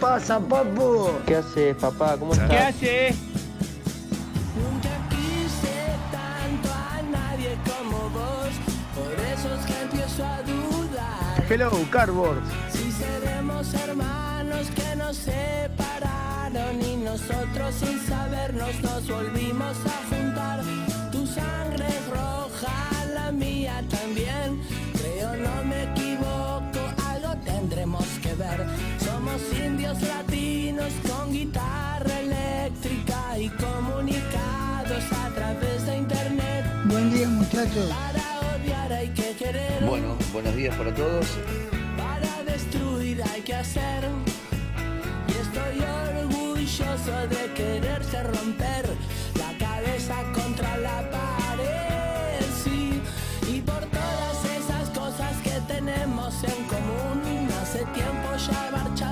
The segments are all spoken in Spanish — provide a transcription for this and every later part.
Pasa, papu? ¿Qué haces, papá? ¿Cómo estás? ¿qué haces? Nunca quise tanto a nadie como vos, por eso es que empiezo a dudar. Hello, Cardboard. Si seremos hermanos que nos separaron y nosotros sin sabernos nos volvimos a juntar. Tu sangre es roja, la mía también. Indios latinos con guitarra eléctrica y comunicados a través de internet. Buen día, muchachos. Para odiar hay que querer. Bueno, buenos días para todos. Para destruir hay que hacer. Y estoy orgulloso de quererse romper la cabeza contra la pared. Sí, y por todas esas cosas que tenemos en común. Hace tiempo ya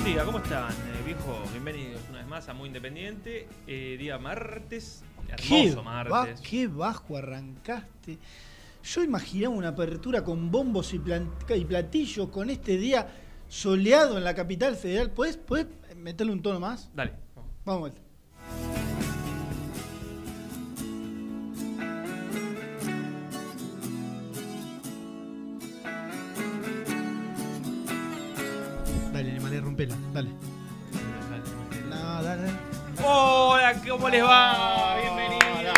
buen día, ¿cómo están, eh, viejo? Bienvenidos una vez más a Muy Independiente. Eh, día martes, Qué, hermoso ba- martes. qué bajo arrancaste. Yo imaginaba una apertura con bombos y, y platillos con este día soleado en la capital federal. ¿Puedes, meterle un tono más? Dale. Vamos. vuelta. Dale, Dale. No, dale. dale. Hola, ¿cómo les va? Bienvenidos.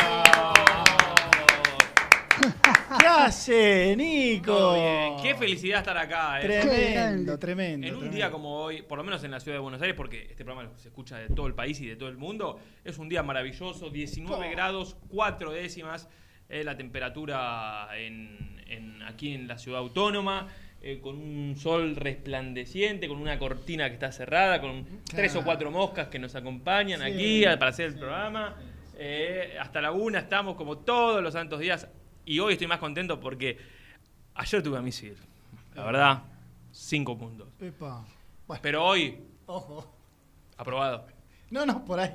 ¿Qué hace, Nico? Todo bien. Qué felicidad estar acá. eh. Tremendo, tremendo. En un tremendo. día como hoy, por lo menos en la ciudad de Buenos Aires, porque este programa se escucha de todo el país y de todo el mundo, es un día maravilloso, 19 Oh. grados, 4 décimas, eh, la temperatura en, en- aquí en la ciudad autónoma, eh, con un sol resplandeciente, con una cortina que está cerrada, con tres o cuatro moscas que nos acompañan Sí. aquí a- para hacer el programa. Eh, hasta la una estamos como todos los santos días y hoy estoy más contento porque ayer tuve a misil, la verdad. 5 puntos. Epa. Bueno, Pero hoy, ojo. aprobado. No, no, por ahí.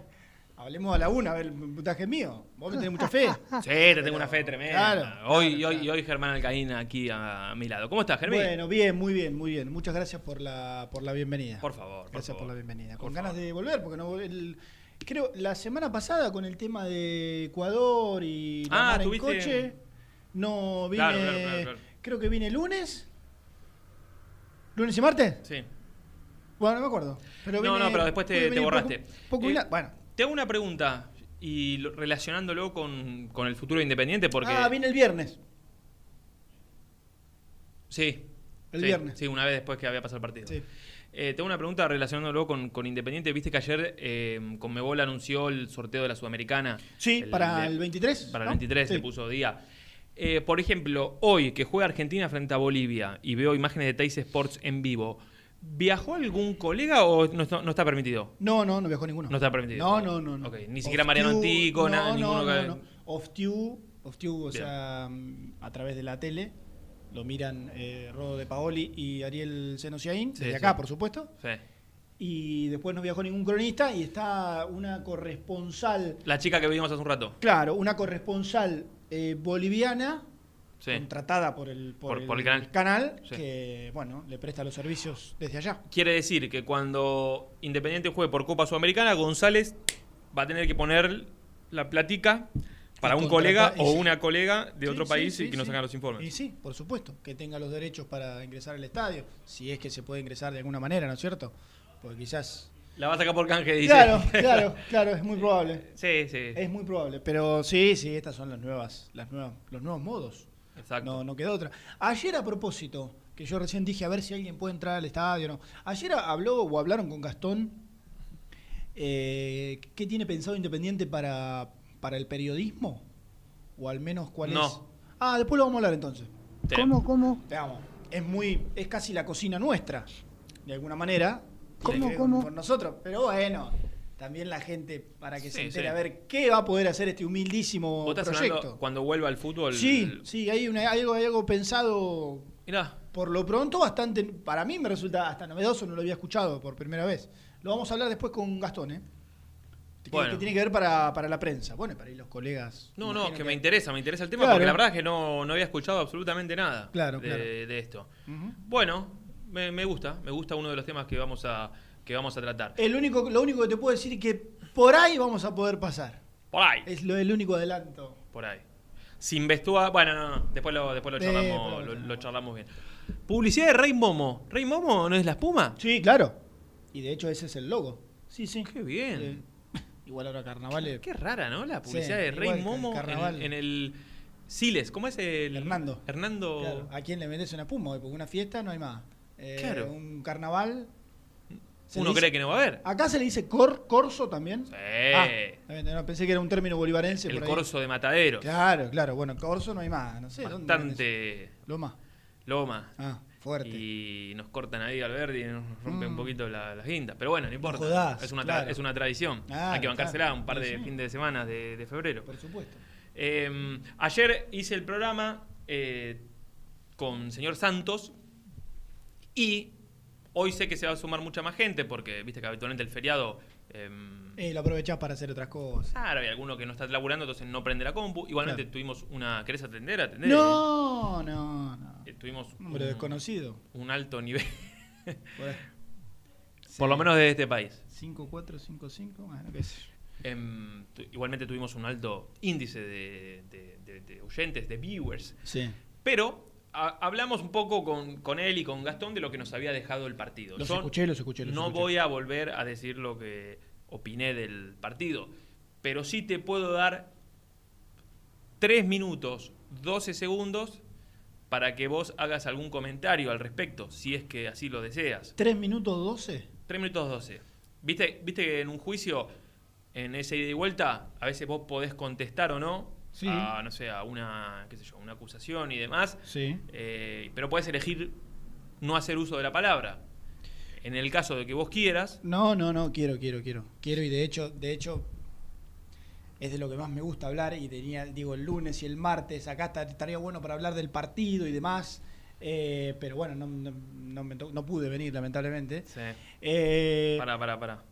Hablemos a la una, a ver el puntaje mío. Vos me tenés mucha fe. Sí, te tengo una fe tremenda. Claro, hoy, claro, hoy, claro. hoy Germán Alcaín aquí a mi lado. ¿Cómo estás, Germán? Bueno, bien, muy bien, muy bien. Muchas gracias por la, por la bienvenida. Por favor, por Gracias por, la bienvenida. Por Con ganas favor. de volver, porque no el- creo la semana pasada con el tema de Ecuador y la Ah, mar en coche, no vine, Claro, claro, claro, claro. creo que vine lunes. ¿Lunes y martes? Sí. Bueno, no me acuerdo. Pero No, vine- no, pero después te- borraste. Poco, poco Eh, bueno. Te hago una pregunta y lo- relacionándolo con, con el futuro de Independiente, porque. Ah, vine el viernes. Sí. El Sí, viernes. Sí, una vez después que había pasado el partido. Sí. Eh, tengo una pregunta relacionándolo con, con Independiente. Viste que ayer eh, Conmebol anunció el sorteo de la Sudamericana. Sí, para de- el 23. Para ¿no? el 23 Sí. se puso día. Eh, por ejemplo, hoy que juega Argentina frente a Bolivia y veo imágenes de Teis Sports en vivo, ¿viajó algún colega o no está, no está permitido? No, no, no viajó ninguno. No está permitido. No, no, no. no. Ni siquiera Mariano Antico, nada, no, ninguno no, no, off Tube, o Bien. sea, mm, a través de la tele. Lo miran eh, Rodo de Paoli y Ariel Senosiaín, Sí, desde sí. acá, por supuesto. Sí. Y después no viajó ningún cronista y está una corresponsal, La chica que vimos hace un rato. claro, una corresponsal eh, boliviana Sí. contratada por el, por Por- por el canal. Sí. que, bueno, le presta los servicios desde allá. Quiere decir que cuando Independiente juegue por Copa Sudamericana, González va a tener que poner la platica para un colega o sí. una colega de otro país y que nos hagan los informes. Y sí, por supuesto, que tenga los derechos para ingresar al estadio, si es que se puede ingresar de alguna manera, ¿no es cierto? Porque quizás... La va a sacar por canje, dice. Claro, claro, claro, es muy probable. Sí, sí. Es muy probable, pero sí, sí, estas son las nuevas, las nuevas, los nuevos modos. Exacto. No, no queda otra. Ayer a propósito, que yo recién dije a ver si alguien puede entrar al estadio o no. Ayer habló o hablaron con Gastón. eh, ¿Qué tiene pensado Independiente para, para el periodismo? O al menos cuál No. es. Ah, después lo vamos a hablar entonces. ¿Cómo, cómo? Veamos. Es muy. Es casi la cocina nuestra. De alguna manera. ¿Cómo, cómo? Con nosotros. Pero bueno. También la gente, para que se entere sí. a ver qué va a poder hacer este humildísimo ¿Vos estás proyecto. hablando cuando vuelva al fútbol? Sí, sí, hay, una- hay algo, hay algo pensado Mirá, por lo pronto bastante, para mí me resulta hasta novedoso, no lo había escuchado por primera vez. Lo vamos a hablar después con Gastón, ¿eh? Que, Bueno. que tiene que ver para, para la prensa. Bueno, para ir los colegas. no, no, imagino que me interesa, me interesa el tema Claro. porque la verdad es que no, no había escuchado absolutamente nada Claro, de, claro. de esto. Ujú. Bueno, me, me gusta, me gusta uno de los temas que vamos a, que vamos a tratar. El único, lo único que te puedo decir es que por ahí vamos a poder pasar. Por ahí, Es lo, el único adelanto. por ahí. Sin vestuario, bueno, no, no, después lo, después lo Después charlamos, lo lo, charlamos. lo charlamos bien. Publicidad de Rey Momo. ¿Rey Momo no es la espuma? Sí, claro. Y de hecho ese es el logo. Sí, sí. Qué bien. Eh, igual ahora carnaval. eh, Qué rara, ¿no? La publicidad Sí, de Rey Momo en, el Siles. ¿Cómo es el. Hernando. Hernando. Claro, ¿A quién le metes una puma? Porque una fiesta no hay más. Eh, Claro. Un carnaval. Uno dice- cree que no va a haber. Acá se le dice cor, corso también. Sí. Ah, no, pensé que era un término bolivarense. el por ahí. corso de Matadero. Claro, claro. Bueno, corso no hay más. No sé. Bastante Loma. loma. Ah, fuerte. Y nos cortan ahí al verde y nos rompen Mm. un poquito la- las guindas. Pero bueno, no importa. jodás, es, una claro. es una tradición. Claro, Hay que bancársela claro. un par de Sí, sí. fines de semana de, de febrero. Por supuesto. Eh, ayer hice el programa eh, con señor Santos y hoy sé que se va a sumar mucha más gente porque viste que habitualmente el feriado... eh, Eh, lo aprovechás para hacer otras cosas. Claro, hay alguno que no está laburando, entonces no prende la compu. Igualmente Claro. tuvimos una... ¿Querés atender? Atender. No, no, no. Eh, tuvimos Hombre un, desconocido. un alto nivel, por lo menos de este país. 5455, bueno, qué sé. Em, igualmente tuvimos un alto índice de, de- de- de oyentes, de viewers. Sí. Pero hablamos un poco con, con él y con Gastón de lo que nos había dejado el partido. Los Yo escuché, los escuché, los no escuché. voy a volver a decir lo que opiné del partido, pero sí te puedo dar 3 minutos, 12 segundos para que vos hagas algún comentario al respecto, si es que así lo deseas. 3 minutos 12. 3 minutos 12. ¿Viste, ¿Viste que en un juicio, en ese ida y vuelta, a veces vos podés contestar o no Sí. a, no sé, a una, qué sé yo, una acusación y demás, Sí. eh, pero puedes elegir no hacer uso de la palabra. En el caso de que vos quieras, No, no, no, quiero, quiero, quiero. Quiero y de hecho, de hecho, es de lo que más me gusta hablar y tenía, digo, el lunes y el martes, acá esta- estaría bueno para hablar del partido y demás. Eh, pero bueno, no, no- no no pude venir, lamentablemente. Sí. Eh, Pará, pará, pará.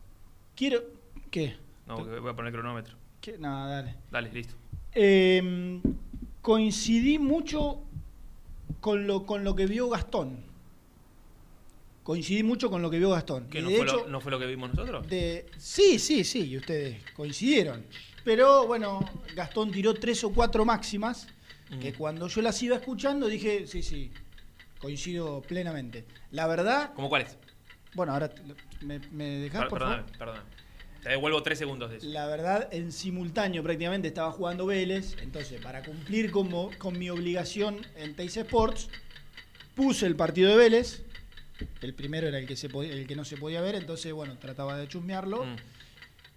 Quiero. ¿Qué? No, voy a poner cronómetro. ¿Qué? No, dale. Dale, listo. Eh, coincidí mucho con lo, con lo que vio Gastón. Coincidí mucho con lo que vio Gastón. ¿Qué, Y no, de fue hecho, lo, ¿No fue lo que vimos nosotros? de- sí, sí, sí, y ustedes coincidieron. Pero bueno, Gastón tiró tres o cuatro máximas que Mm. cuando yo las iba escuchando dije, sí, sí, coincido plenamente. La verdad, ¿Cómo cuál es? bueno, ahora me, me dejás, Per- por perdóname, favor. perdóname. Te devuelvo tres segundos de eso. La verdad, en simultáneo prácticamente estaba jugando Vélez, entonces para cumplir como, con mi obligación en Teis Sports, puse el partido de Vélez, el primero era el que, se el que no se podía ver, entonces bueno, trataba de chusmearlo, Mm.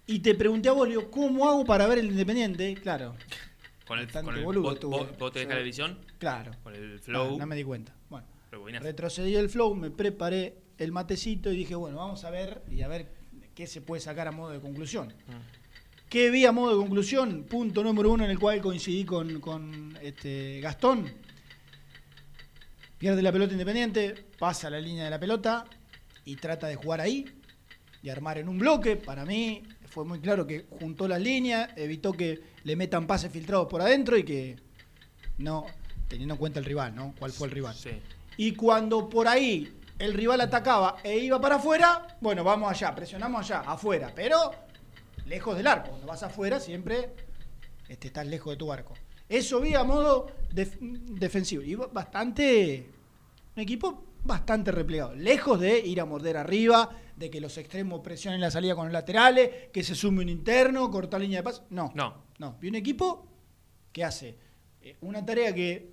y te pregunté a vos, ¿cómo hago para ver el Independiente? Claro, Con el, con el boludo vos, estuve. vos- vos te dejas Yo- la visión, claro. con el Ah, flow. no me di cuenta. Bueno, retrocedí el flow, me preparé el matecito y dije, bueno, vamos a ver y a ver qué se puede sacar a modo de conclusión. Mm. ¿Qué vi a modo de conclusión? Punto número uno en el cual coincidí con, con, este, Gastón. Pierde la pelota independiente, pasa la línea de la pelota y trata de jugar ahí y armar en un bloque. Para mí fue muy claro que juntó las líneas, evitó que le metan pases filtrados por adentro y que no, teniendo en cuenta el rival, ¿no? ¿Cuál fue el rival? Sí. Y cuando por ahí el rival atacaba e iba para afuera, bueno, vamos allá, presionamos allá, afuera, pero lejos del arco. Cuando vas afuera siempre este, estás lejos de tu arco. Eso vi a modo def- defensivo. Y bastante. Un equipo bastante replegado. Lejos de ir a morder arriba, de que los extremos presionen la salida con los laterales, que se sume un interno, cortar línea de paz. No. No. No. Vi un equipo que hace eh, una tarea que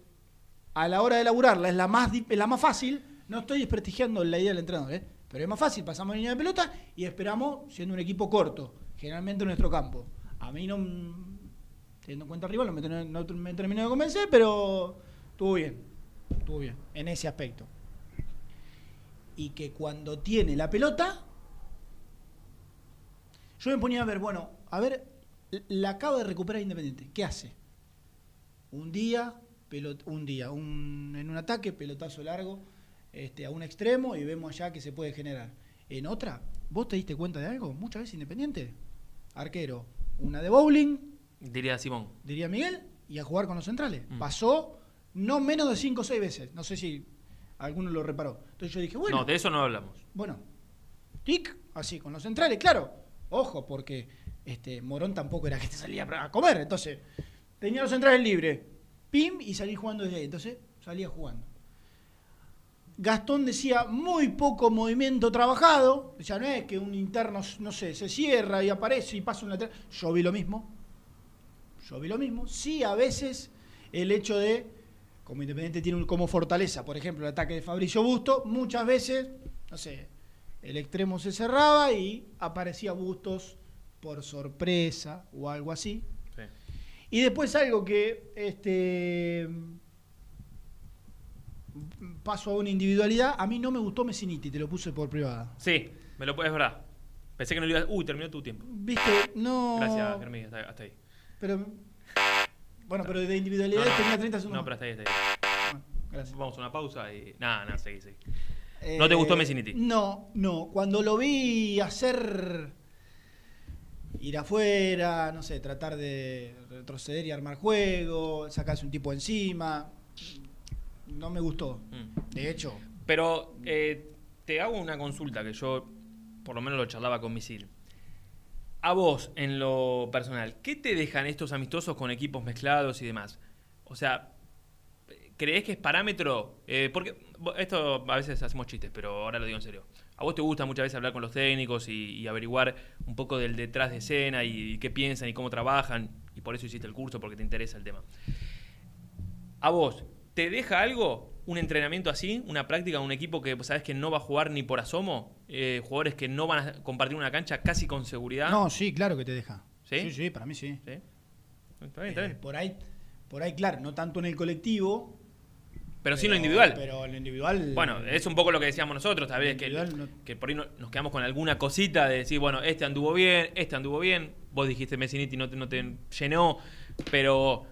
a la hora de laburarla es la más, di- la más fácil. No estoy desprestigiando la idea del entrenador, ¿eh? pero es más fácil. Pasamos línea de pelota y esperamos siendo un equipo corto, generalmente en nuestro campo. A mí no, teniendo en cuenta arriba, no me, no me terminó de convencer, pero estuvo bien. Estuvo bien en ese aspecto. Y que cuando tiene la pelota, yo me ponía a ver, bueno, a ver, la acaba de recuperar Independiente. ¿Qué hace? Un día, un día, un- en un ataque, pelotazo largo este, a un extremo y vemos allá que se puede generar. En otra, ¿vos te diste cuenta de algo? Muchas veces Independiente, arquero, una de bowling, Diría Simón. diría Miguel, y a jugar con los centrales. Mm. Pasó no menos de 5 o 6 veces. No sé si alguno lo reparó. Entonces yo dije, bueno, No, de eso no hablamos. bueno, tic, así, con los centrales, claro. Ojo, porque este Morón tampoco era que te salía a comer. Entonces, tenía los centrales libres. Pim, y salí jugando desde ahí. Entonces, salía jugando. Gastón decía muy poco movimiento trabajado. Ya no es que un interno, no sé, se cierra y aparece y pasa un lateral. Yo vi lo mismo. Yo vi lo mismo. Sí, a veces el hecho de, como Independiente tiene un- como fortaleza, por ejemplo, el ataque de Fabricio Busto, muchas veces, no sé, el extremo se cerraba y aparecía Bustos por sorpresa o algo así. Sí. Y después algo que este paso a una individualidad, a mí no me gustó Messiniti, te lo puse por privada. Sí, me lo puedes verdad. Pensé que no lo ibas. Uy, terminó tu tiempo. Viste, no. Gracias, Germín, hasta, hasta ahí. Pero bueno, pero de individualidad No, no, tenía 30 segundos. No, pero hasta ahí, hasta ahí. Bueno, gracias. Vamos a una pausa y. Nada, nada, seguí, seguí. ¿No te gustó Eh, Messiniti? No, no. Cuando lo vi hacer ir afuera, no sé, tratar de retroceder y armar juego, sacarse un tipo encima, no me gustó. Mm. De hecho, Pero eh, te hago una consulta que yo, por lo menos lo charlaba con Misil. A vos, en lo personal, ¿qué te dejan estos amistosos con equipos mezclados y demás? O sea, ¿crees que es parámetro? Eh, porque esto a veces hacemos chistes, pero ahora lo digo en serio. ¿A vos te gusta muchas veces hablar con los técnicos y, y averiguar un poco del detrás de escena y, qué piensan y cómo trabajan? Y por eso hiciste el curso, porque te interesa el tema. ¿A vos te deja algo un entrenamiento así, una práctica, un equipo que sabes que no va a jugar ni por asomo? Eh, jugadores que no van a compartir una cancha casi con seguridad. no, sí, claro que te deja. ¿Sí? Sí, sí, para mí sí. ¿Sí? Está bien, está Eh, por ahí, por ahí, claro, no tanto en el colectivo. Pero sí en lo individual. Pero en lo individual. Bueno, es un poco lo que decíamos nosotros, tal vez, que, no- que por ahí no- nos quedamos con alguna cosita de decir, bueno, este anduvo bien, este anduvo bien, vos dijiste Messiniti no te, no te llenó, pero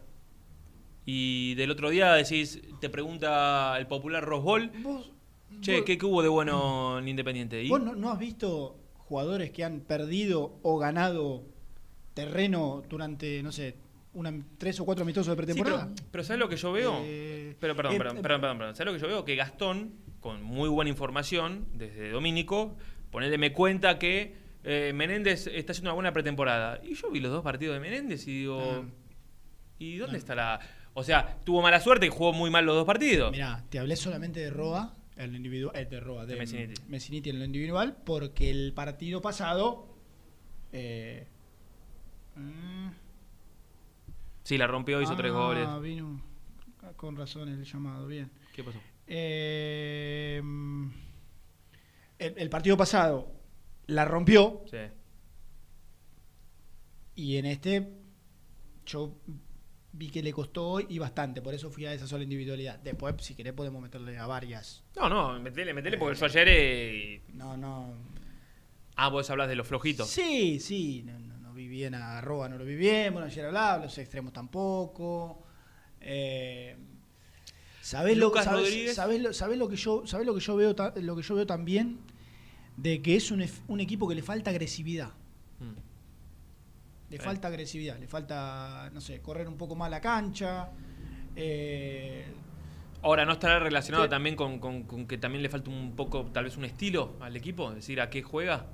Y del otro día decís, te pregunta el popular Rosbol, che, vos- ¿qué, qué hubo de bueno en Independiente? ¿Y? ¿Vos no, no has visto jugadores que han perdido o ganado terreno durante, no sé, una, tres o cuatro amistosos de Sí, pretemporada? pero, pero ¿sabes lo que yo veo? Eh, pero perdón, eh, perdón, eh, perdón, perdón, perdón. ¿Sabes lo que yo veo? Que Gastón, con muy buena información, desde Domínico, ponele me cuenta que eh, Menéndez está haciendo una buena pretemporada. Y yo vi los dos partidos de Menéndez y digo, Ah. ¿y dónde está la...? O sea, tuvo mala suerte y jugó muy mal los dos partidos. Mirá, te hablé solamente de Roa, en lo individual, eh, de Roa, de, De Messiniti. Messiniti en lo individual, porque el partido pasado. eh, mm, Sí, la rompió, hizo tres ah, goles. vino con razón el llamado, bien. ¿Qué pasó? Eh, el, el partido pasado la rompió Sí. y en este yo vi que le costó hoy y bastante, por eso fui a esa sola individualidad. Después, si querés, podemos meterle a varias. No, no, metele, metele porque yo ayer... eh, No, no. Ah, vos hablas de los flojitos. Sí, sí, no, no, no vi bien a Arroba, no lo vi bien, bueno, ayer hablaba, los extremos tampoco. Eh, ¿Sabés lo, sabés- sabés lo, sabés lo que yo, sabés lo que yo veo, lo que yo veo también de que es un equipo que le falta agresividad. Le falta agresividad, le falta, no sé, correr un poco más la cancha. eh, Ahora, ¿no estará relacionado también con, con- con que también le falta un poco, tal vez un estilo al equipo? Es decir, ¿a qué juega?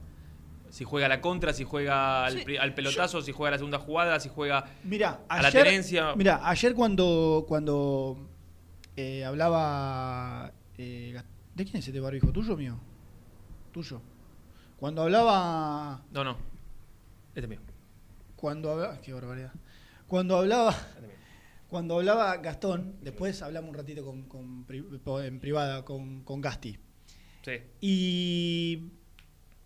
Si juega a la contra, si juega al, Sí, pri- al pelotazo, si juega a la segunda jugada, si juega... Mira, A la tenencia. Mira, ayer cuando, cuando eh, hablaba. eh, ¿De quién es este barbijo? ¿Tuyo o mío? Tuyo. Cuando hablaba. No, no. Este es mío. Cuando hablaba. Qué barbaridad. Cuando hablaba. Cuando hablaba Gastón, después hablamos un ratito con, con pri- en privada con, con Gasti. Sí. Y,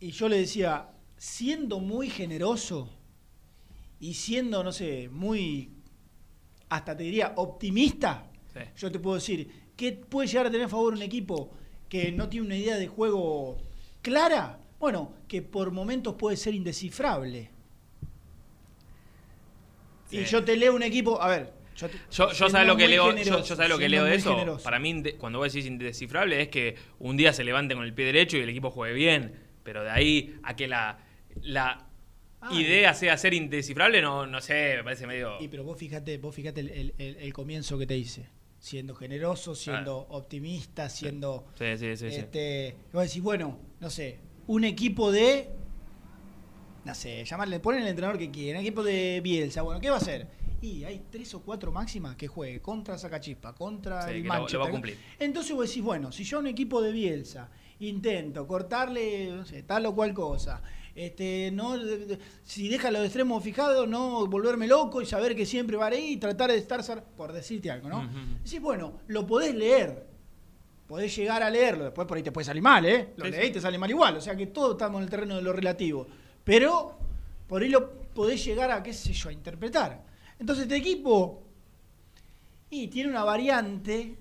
y yo le decía, siendo muy generoso y siendo, no sé, muy, hasta te diría, optimista, Sí. yo te puedo decir, ¿qué puede llegar a tener a favor un equipo que no tiene una idea de juego clara? Bueno, que por momentos puede ser indescifrable. Sí. Y yo te leo un equipo, a ver, yo, te- Yo, yo sabes lo que leo, yo, generoso, yo sabes lo que leo de eso. generoso. Para mí, cuando vos decís indescifrable, es que un día se levante con el pie derecho y el equipo juegue bien. Pero de ahí a que la, la Ah, idea sea ser indescifrable, no, no sé, me parece medio. Y pero vos fíjate, vos fíjate el, el- el- el comienzo que te hice. Siendo generoso, siendo optimista, siendo. Sí, sí, sí. este, vos decís, bueno, no sé, un equipo de. No sé, llamarle, ponen el entrenador que quiera, equipo de Bielsa, bueno, ¿qué va a hacer? Y hay tres o cuatro máximas que juegue contra Sacachispa, contra Sí, el que lo- lo va a cumplir. Entonces vos decís, bueno, si yo a un equipo de Bielsa intento cortarle, no sé, tal o cual cosa, este, no, si deja los extremos fijados, no volverme loco y saber que siempre va ahí y tratar de estar, por decirte algo, ¿no? Ujú. Decís, bueno, lo podés leer, podés llegar a leerlo, después por ahí te puede salir mal, ¿eh? Lo Sí, leí y sí. te sale mal igual, o sea que todos estamos en el terreno de lo relativo, pero por ahí lo podés llegar a, qué sé yo, a interpretar. Entonces este equipo, y tiene una variante,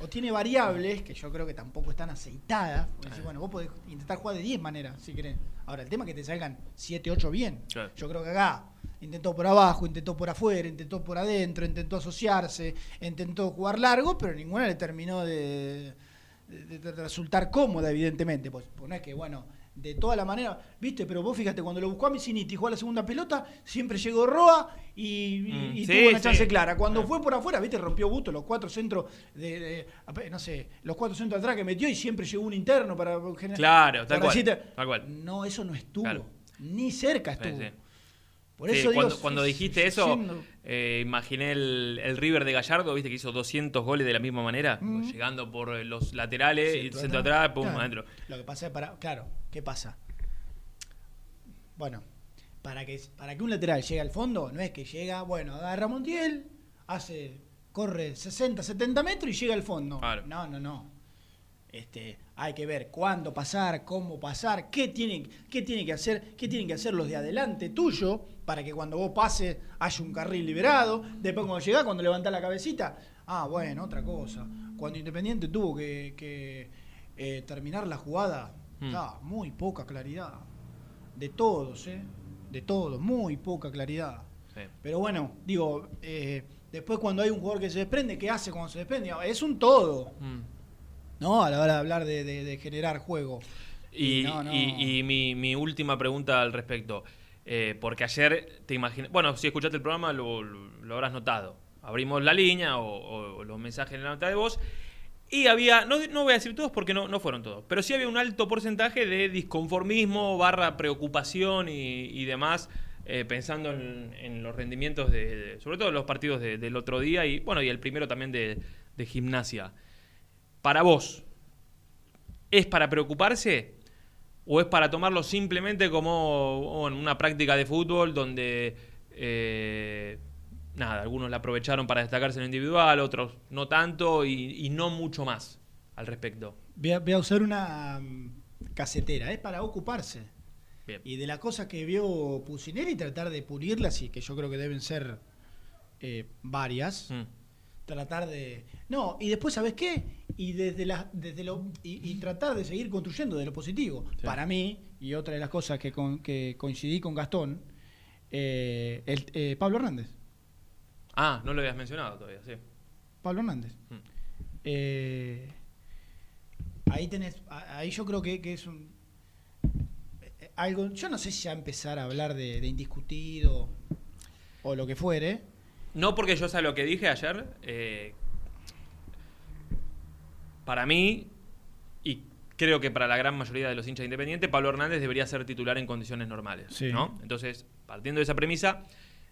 o tiene variables, que yo creo que tampoco están aceitadas, porque decís, bueno, vos podés intentar jugar de 10 maneras, si querés. Ahora, el tema es que te salgan 7, 8 bien. Claro. Yo creo que acá intentó por abajo, intentó por afuera, intentó por adentro, intentó asociarse, intentó jugar largo, pero ninguna le terminó de, de- de resultar cómoda, evidentemente. Pues, pues no es que, bueno, de toda la manera, viste, pero vos fíjate, cuando lo buscó a Messiniti y jugó a la segunda pelota, siempre llegó Roa y, y- Mm, y sí, tuvo una sí. chance clara. Cuando Ah. fue por afuera, viste, rompió Busto, los cuatro centros de, de- no sé, los cuatro centros atrás que metió y siempre llegó un interno para generar. Claro, tal cual, tal cual. No, eso no estuvo. Claro. Ni cerca estuvo. sí. Por Sí, eso digo, cuando, dijiste eso, eh, imaginé el, el River de Gallardo, viste que hizo 200 goles de la misma manera, Mm. llegando por eh, los laterales, y Centro centro atrás. atrás, pum, Claro. adentro. Lo que pasa es para. Claro, ¿qué pasa? Bueno, para que, para que un lateral llegue al fondo, no es que llega, bueno, agarra Montiel, hace, corre 60, 70 metros y llega al fondo. Claro. No, no, no. Este, hay que ver cuándo pasar, cómo pasar, qué tienen, qué que hacer, qué tienen que hacer los de adelante tuyo, para que cuando vos pases haya un carril liberado. Después cuando llegás, cuando levantás la cabecita, ah, bueno, otra cosa. Cuando Independiente tuvo que, que, eh, terminar la jugada, ah, muy poca claridad. De todos, ¿eh? De todos, muy poca claridad. Sí. Pero bueno, digo, eh, Después cuando hay un jugador que se desprende, ¿qué hace cuando se desprende? Es un todo, Mm. ¿No? A la hora de hablar de, de- de generar juego. Y, No, no. y- y mi, mi última pregunta al respecto. Eh, porque ayer te imaginas. Bueno, si escuchaste el programa lo, lo- lo habrás notado. Abrimos la línea o, o- o los mensajes en la nota de voz. Y había, no, no voy a decir todos porque no, no fueron todos, pero sí había un alto porcentaje de disconformismo, barra preocupación y, y demás, eh, pensando en, en los rendimientos de, de- sobre todo los partidos de- del otro día y bueno, y el primero también de, de gimnasia. Para vos, ¿es para preocuparse? ¿O es para tomarlo simplemente como una práctica de fútbol donde, eh, nada, algunos la aprovecharon para destacarse en lo individual, otros no tanto y, y no mucho más al respecto? Voy a, voy a usar una mm, casetera, es para ocuparse. Bien. Y de las cosas que vio Pusineri, tratar de pulirlas, y que yo creo que deben ser eh, varias. Mm. Tratar de. No, y después, ¿sabes qué? Y desde la, desde lo, y, y tratar de seguir construyendo de lo positivo. Sí. Para mí, y otra de las cosas que, con- que coincidí con Gastón, eh, el, eh, Pablo Hernández. Ah, no lo habías mencionado todavía, sí. Pablo Hernández. Mm. Eh, ahí tenés, ahí yo creo que, que es un eh, algo, yo no sé si ya empezar a hablar de, de indiscutido o lo que fuere. No porque yo sé lo que dije ayer. eh, para mí, y creo que para la gran mayoría de los hinchas independientes, Pablo Hernández debería ser titular en condiciones normales. Sí. ¿no? Entonces, partiendo de esa premisa,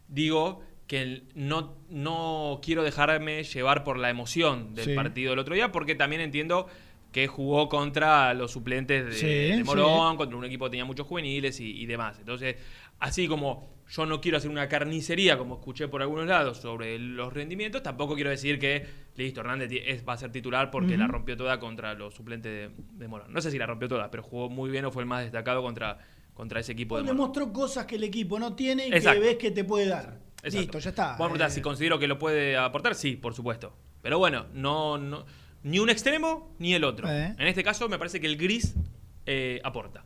digo que no, no quiero dejarme llevar por la emoción del Sí. partido del otro día, porque también entiendo que jugó contra los suplentes de, Sí, de Morón, contra un equipo que tenía muchos juveniles y, y demás. Entonces, así como yo no quiero hacer una carnicería, como escuché por algunos lados, sobre los rendimientos, tampoco quiero decir que, listo, Hernández es- va a ser titular porque la rompió toda contra los suplentes de, de Morón. No sé si la rompió toda, pero jugó muy bien o fue el más destacado contra, contra ese equipo de Morón. demostró cosas que el equipo no tiene y Exacto. que ves que te puede dar. Exacto. Listo, ya está. Vamos a preguntar Eh, si considero que lo puede aportar, sí, por supuesto. Pero bueno, no, no ni un extremo ni el otro. Eh. En este caso me parece que el gris eh, aporta.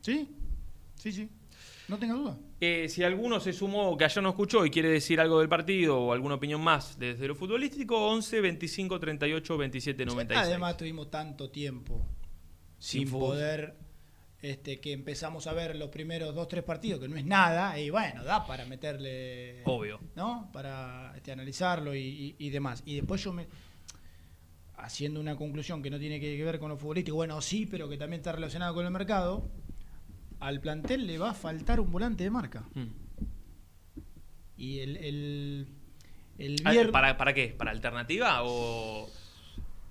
sí, sí, sí. No tenga duda. Eh, si alguno se sumó que ayer no escuchó y quiere decir algo del partido o alguna opinión más desde lo futbolístico, 11 25 38 27 96. Además tuvimos tanto tiempo Sin poder este, que empezamos a ver los primeros dos, tres partidos, que no es nada, y bueno, da para meterle... Obvio. ¿No? Para este, analizarlo y, y- y demás. Y después yo me... Haciendo una conclusión que no tiene que ver con lo futbolístico, bueno, sí, pero que también está relacionado con el mercado, al plantel le va a faltar un volante de marca. Mm. Y el, el, el Ah. ¿Para, ¿Para qué? ¿Para alternativa o,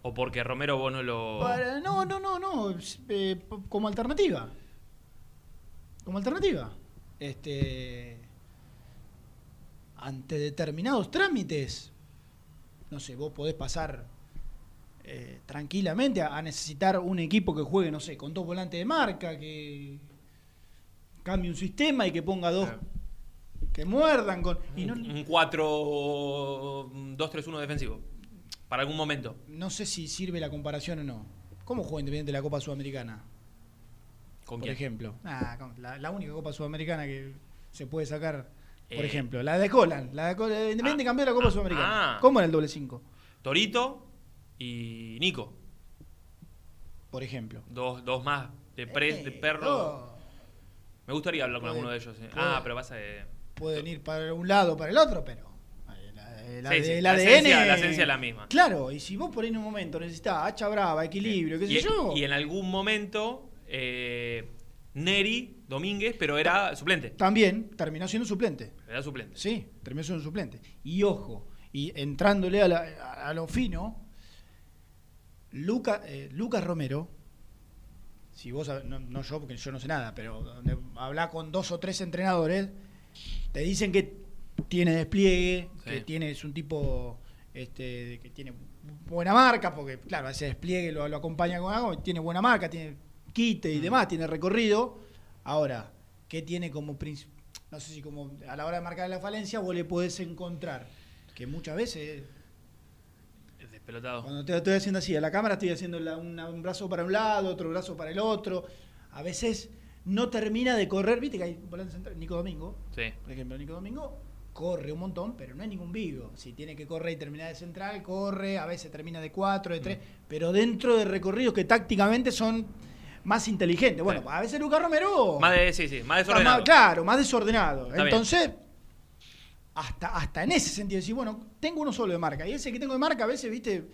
o porque Romero vos no lo... Para- no, no, no, no. eh, como alternativa. Como alternativa. Este. Ante determinados trámites. No sé, vos podés pasar eh, tranquilamente a, a necesitar un equipo que juegue, no sé, con dos volantes de marca, que cambie un sistema y que ponga dos Claro. que muerdan con. Y no, un 4 2 3 1 defensivo. Para algún momento. no sé si sirve la comparación o no. ¿Cómo juega Independiente la Copa Sudamericana? ¿Con por quién? ejemplo. Ah, la, la única Copa Sudamericana que se puede sacar, por Eh. ejemplo, la de Colan. La de Colan, Independiente Ah, campeón de la Copa ah, Sudamericana. ah. ¿Cómo era el doble 5? Torito y Nico. Por ejemplo. Dos, dos más de pres, de Eh, perro. oh, Me gustaría hablar con Puede- alguno de ellos. eh. puede- Ah, pero vas a. eh, pueden ir para un lado o para el otro, pero. eh, La, eh, la Sí, de- sí, el la ADN. esencia- la esencia es la misma. Claro, y si vos por ahí en un momento necesitas hacha brava, equilibrio, qué sé yo. y en algún momento, eh, Neri Domínguez, pero era suplente. También terminó siendo suplente. Era suplente. Sí, terminó siendo suplente. Y ojo, y entrándole a, la- a lo fino, Luca, eh, Lucas Romero, si vos, no, no yo, porque yo no sé nada, pero donde habla con dos o tres entrenadores, te dicen que tiene despliegue, Sí. que tiene, es un tipo este, que tiene buena marca, porque claro, ese despliegue lo, lo acompaña con algo, tiene buena marca, tiene quite y Mm. demás, tiene recorrido. Ahora, ¿qué tiene como principio? No sé si como a la hora de marcar la falencia vos le podés encontrar que muchas veces Es despelotado. cuando te estoy haciendo así a la cámara estoy haciendo la- una- un brazo para un lado, otro brazo para el otro. A veces no termina de correr, viste que hay volantes centrales, Nico Domingo, Sí. por ejemplo, Nico Domingo corre un montón, pero no es ningún vivo. Si tiene que correr y terminar de central, corre, a veces termina de cuatro, de tres, Mm. pero dentro de recorridos que tácticamente son más inteligentes. Bueno, Sí. a veces Lucas Romero... Más de, sí, sí, más desordenado. más- claro, más desordenado. Está bien. Hasta, hasta en ese sentido, decir, bueno, tengo uno solo de marca. Y ese que tengo de marca, a veces, viste,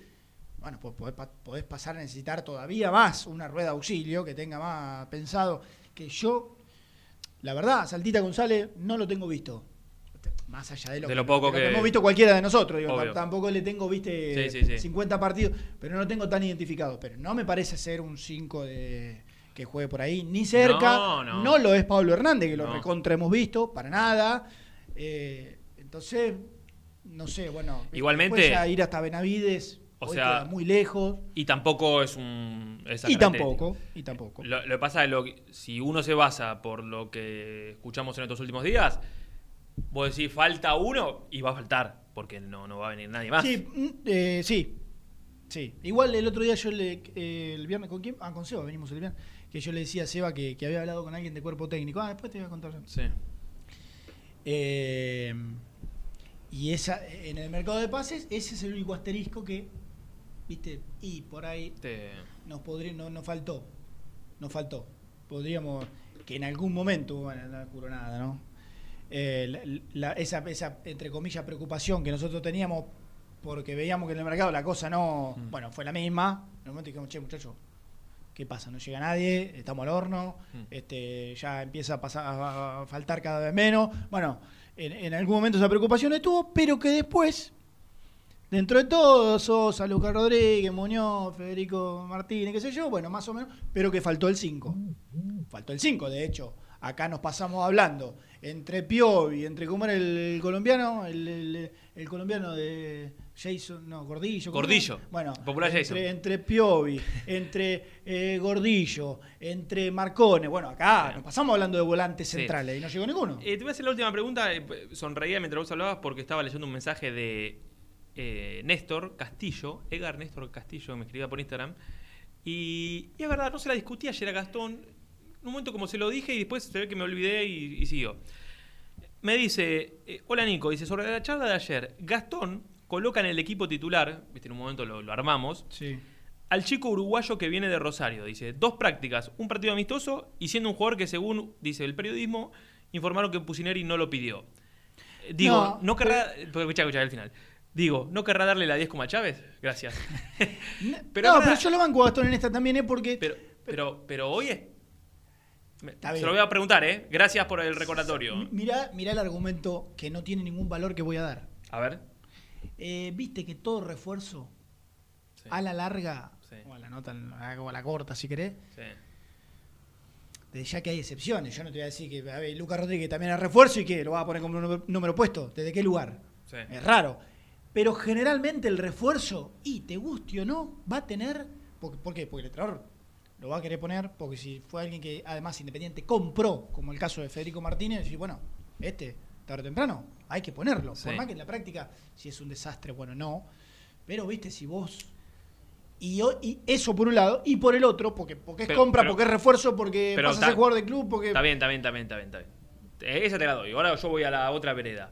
bueno, podés, pa- podés pasar a necesitar todavía más una rueda de auxilio que tenga más pensado. Que yo, la verdad, Saltita González no lo tengo visto. Más allá de lo, De que, lo poco lo que- hemos visto cualquiera de nosotros. digo, tampoco le tengo, viste, Sí, sí, sí. 50 partidos, pero no lo tengo tan identificado. Pero no me parece ser un 5 de que juegue por ahí, ni cerca. No, no. lo es Pablo Hernández, que lo No. recontra hemos visto, para nada. Eh, entonces, no sé, bueno. Igualmente- ya ir hasta Benavides, O hoy sea, queda muy lejos. Y tampoco es un. esa Y tampoco, y tampoco. Lo, que pasa es que- si uno se basa por lo que escuchamos en estos últimos días, vos decís falta uno y va a faltar, porque no, no va a venir nadie más. Sí, mm, eh, sí. Sí. Igual el otro día yo le. eh, el viernes, ¿con quién? Ah, con Seba, venimos el viernes. Que yo le decía a Seba que, que había hablado con alguien de cuerpo técnico. Ah, después te voy a contar. Sí. Eh, y esa, en el mercado de pases, ese es el único asterisco que, viste, y por ahí Te- nos podría, no, nos faltó. Nos faltó. Podríamos, que en algún momento, bueno, no juro nada, ¿no? Eh, la- la- esa, esa, entre comillas, preocupación que nosotros teníamos porque veíamos que en el mercado la cosa no, Mm. bueno, fue la misma. En un momento dijimos, che, muchachos, ¿qué pasa? No llega nadie, estamos al horno, Mm. este, ya empieza a, pasar, a a faltar cada vez menos. Bueno, en, algún momento esa preocupación estuvo, pero que después, dentro de todo, Sosa, Lucas Rodríguez, Muñoz, Federico Martínez, qué sé yo, bueno, más o menos, pero que faltó el 5. Faltó el 5, de hecho. Acá nos pasamos hablando entre Piovi, entre cómo era el, colombiano, el colombiano de Jason, no, Gordillo. Gordillo. Bueno, Popular entre, Jason. entre Piovi, entre eh, Gordillo, entre Marcone. Bueno, acá nos pasamos hablando de volantes Sí. centrales y no llegó ninguno. Eh, te voy a hacer la última pregunta. eh, Sonreía mientras vos hablabas porque estaba leyendo un mensaje de eh, Néstor Castillo, Edgar Néstor Castillo, me escribía por Instagram. Y, y es verdad, no se la discutí ayer a Gastón. En un momento como se lo dije y después se ve que me olvidé y, y siguió. Me dice, hola Nico, dice, sobre la charla de ayer, Gastón coloca en el equipo titular, viste, en un momento lo, lo armamos, Sí. al chico uruguayo que viene de Rosario. Dice, dos prácticas, un partido amistoso y siendo un jugador que según dice el periodismo, informaron que Pusineri no lo pidió. Eh, Digo, No, no, querrá... Porque, escuchá, escuchá, al final. Digo, ¿no querrá darle la 10 como a Chávez? Gracias. Pero no, pero yo lo banco a Gastón en esta también, ¿eh? Porque Pero, pero, pero hoy es... se lo voy a preguntar, ¿eh? Gracias por el recordatorio. mirá, mirá el argumento que no tiene ningún valor que voy a dar. A ver. Eh, Viste que todo refuerzo Sí, a la larga, Sí. o a la nota, o a la corta, si querés, sí. desde ya que hay excepciones. Yo no te voy a decir que a ver, Lucas Rodríguez también es refuerzo y que lo va a poner como número, número puesto. ¿Desde qué lugar? Es raro. Pero generalmente el refuerzo, y te guste o no, va a tener. Porque, ¿Por qué? Porque el entrenador lo va a querer poner, porque si fue alguien que además Independiente compró, como el caso de Federico Martínez, decir, bueno, este, tarde o temprano, hay que ponerlo. Sí. Por más que en la práctica, si es un desastre, bueno, no. Pero, viste, si vos. Y, y eso por un lado, y por el otro, porque, porque es Pero- compra, pero- porque es refuerzo, porque pero pasa a ser jugador de club, porque. Está bien, está bien, está bien, está bien, está bien. Esa te la doy. Ahora yo voy a la otra vereda.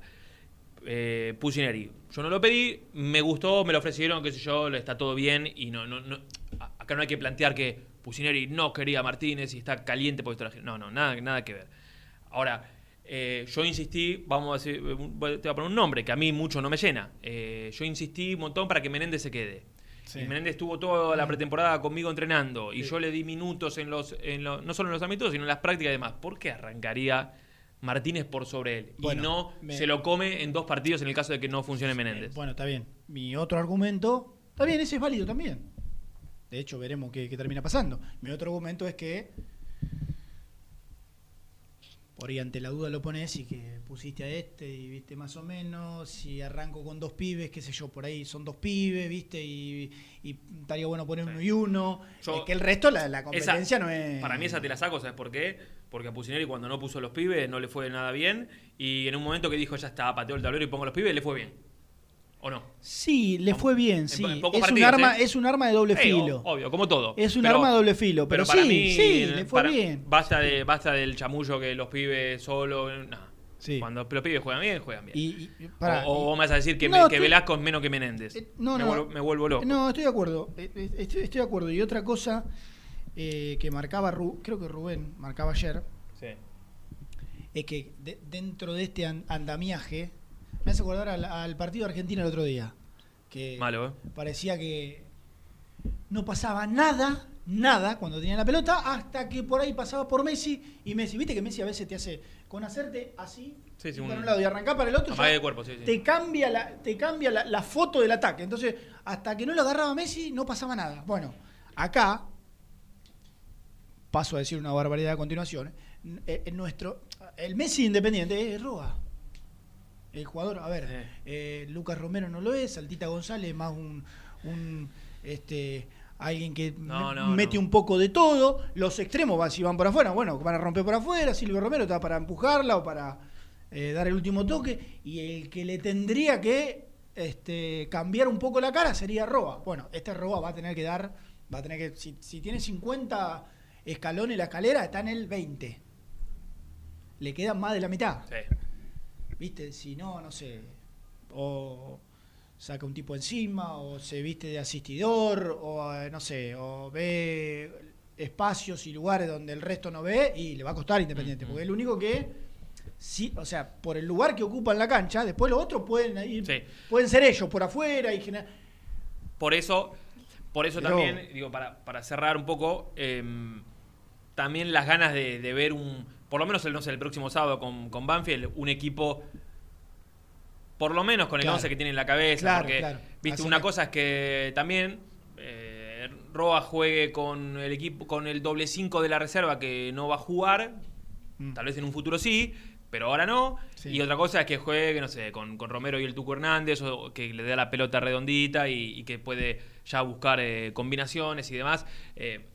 Eh, Pusineri. Yo no lo pedí, me gustó, me lo ofrecieron, qué sé yo, está todo bien y no, no, no. Acá no hay que plantear que Pusineri no quería a Martínez y está caliente por esto. No, no, nada, nada que ver. Ahora, eh, yo insistí, vamos a decir, te voy a poner un nombre que a mí mucho no me llena. Eh, yo insistí un montón para que Menéndez se quede. Sí. Y Menéndez estuvo toda la pretemporada conmigo entrenando y yo le di minutos en los, en los, no solo en los ámbitos, sino en las prácticas y demás. ¿Por qué arrancaría Martínez por sobre él? Bueno, y no me- se lo come en dos partidos en el caso de que no funcione Menéndez. Bueno, está bien. Mi otro argumento, está bien, ese es válido también. De hecho, veremos qué, qué termina pasando. Mi otro argumento es que por ahí ante la duda lo pones y que pusiste a este y viste más o menos, si arranco con dos pibes, qué sé yo, por ahí son dos pibes, viste, y, y estaría bueno poner uno y uno. Yo- Es que el resto, la, la Esa- competencia no es... Para mí esa te la saco, ¿sabes por qué? Porque a Pusineri cuando no puso los pibes no le fue nada bien y en un momento que dijo ya está, pateo el tablero y pongo los pibes, le fue bien. ¿O no? Sí, le fue bien, sí. en Es un, arma, ¿eh? es un arma de doble filo. obvio, como todo. Es un Pero- arma de doble filo, pero, para sí, mí, sí, le fue para- bien. Basta, de, basta del chamullo que los pibes solo. nah. Sí. Cuando los pibes juegan bien, juegan bien. Y, y- pará, o, y- me vas a decir que, No, me- que estoy- Velasco es menos que Menéndez. Eh, no, me, no. Vuelvo, me vuelvo loco. No, estoy de acuerdo. eh, eh, Estoy, estoy de acuerdo. Y otra cosa eh, que marcaba, Ru- creo que Rubén marcaba ayer, Sí. es que de- dentro de este an- andamiaje, me hace acordar al, al partido de Argentina el otro día. Que Malo, ¿eh? parecía que no pasaba nada, nada cuando tenía la pelota, hasta que por ahí pasaba por Messi y Messi. Viste que Messi a veces te hace con hacerte así, Sí, para un- un lado y arrancar para el otro, ya de cuerpo, sí, sí. te cambia, la, te cambia la, la foto del ataque. Entonces, hasta que no lo agarraba Messi, no pasaba nada. Bueno, acá, paso a decir una barbaridad a continuación, eh, en nuestro, el Messi independiente es Roa. El jugador, a ver, Sí. eh, Lucas Romero no lo es, Altita González es más un, un, este, alguien que No, me- no, mete no. un poco de todo. Los extremos van, si van por afuera, bueno, van a romper por afuera. Silvio Romero está para empujarla o para eh, dar el último toque. Y el que le tendría que este, cambiar un poco la cara sería Roa. Bueno, este Roa va a tener que dar, va a tener que, si, si tiene 50 escalones la escalera, está en el 20. Le quedan más de la mitad. Sí. ¿Viste? Si no, no sé. O saca un tipo encima, o se viste de asistidor, o eh, no sé, o ve espacios y lugares donde el resto no ve y le va a costar Independiente, porque es el único que, sí, o sea, por el lugar que ocupa en la cancha, después los otros pueden ir, Sí. pueden ser ellos por afuera y generar. Por eso, por eso Pero- también, digo, para, para cerrar un poco, em, también las ganas de, de ver un, por lo menos el, no sé, el próximo sábado con, con Banfield, un equipo, por lo menos con el Claro. 11 que tiene en la cabeza, Claro, porque, claro. viste, Así una que- cosa es que también eh, Roa juegue con el equipo, con el doble 5 de la reserva que no va a jugar, Mm. tal vez en un futuro sí, pero ahora no. Sí. Y otra cosa es que juegue, no sé, con, con Romero y el Tuco Hernández, o que le dé la pelota redondita y, y que puede ya buscar eh, combinaciones y demás. Eh,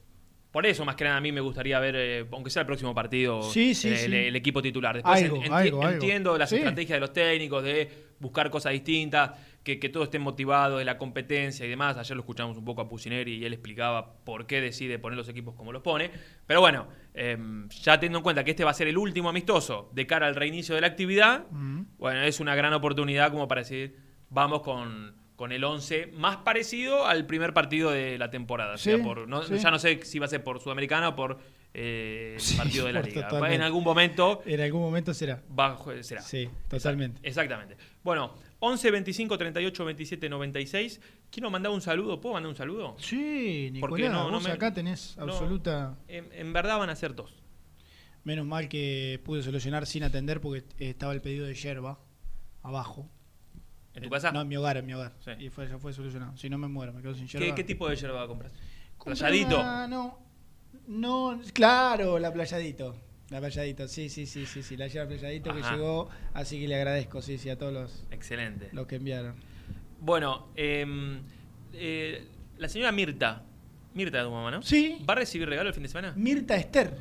por eso, más que nada, a mí me gustaría ver, eh, aunque sea el próximo partido, Sí, sí, sí. el, equipo titular. Después Algo, enti- algo, algo. entiendo las estrategias de los técnicos de buscar cosas distintas, que, que todos estén motivados de la competencia y demás. Ayer lo escuchamos un poco a Pucineri y él explicaba por qué decide poner los equipos como los pone. Pero bueno, eh, ya teniendo en cuenta que este va a ser el último amistoso de cara al reinicio de la actividad, Mm. bueno, es una gran oportunidad como para decir, vamos con, con el 11 más parecido al primer partido de la temporada. O sea, Sí, por- no- sí. Ya no sé si va a ser por Sudamericana o por eh, Sí, partido de la liga. totalmente. En algún momento En algún momento será. va, a- será. Sí, totalmente. Exactamente. Bueno, 11 25 38 27 96. Quiero mandar un saludo. ¿Puedo mandar un saludo? Sí, Porque Nicolás, no- no vos me- acá tenés absoluta... En, en verdad van a ser dos. Menos mal que pude solucionar sin atender porque estaba el pedido de yerba abajo. ¿En tu casa? No, en mi hogar, en mi hogar. Sí. Y fue, ya fue solucionado. Si no me muero, me quedo sin yerba. ¿Qué, qué tipo de yerba compras? Playadito. no, no, claro, la playadito. La playadito, sí, sí, sí, sí, sí, la yerba playadito que Ajá. llegó, así que le agradezco, sí, sí, a todos los, Excelente. los que enviaron. Bueno, em, eh, la señora Mirta. Mirta de tu mamá, ¿no? Sí. ¿Va a recibir regalo el fin de semana? Mirta Esther.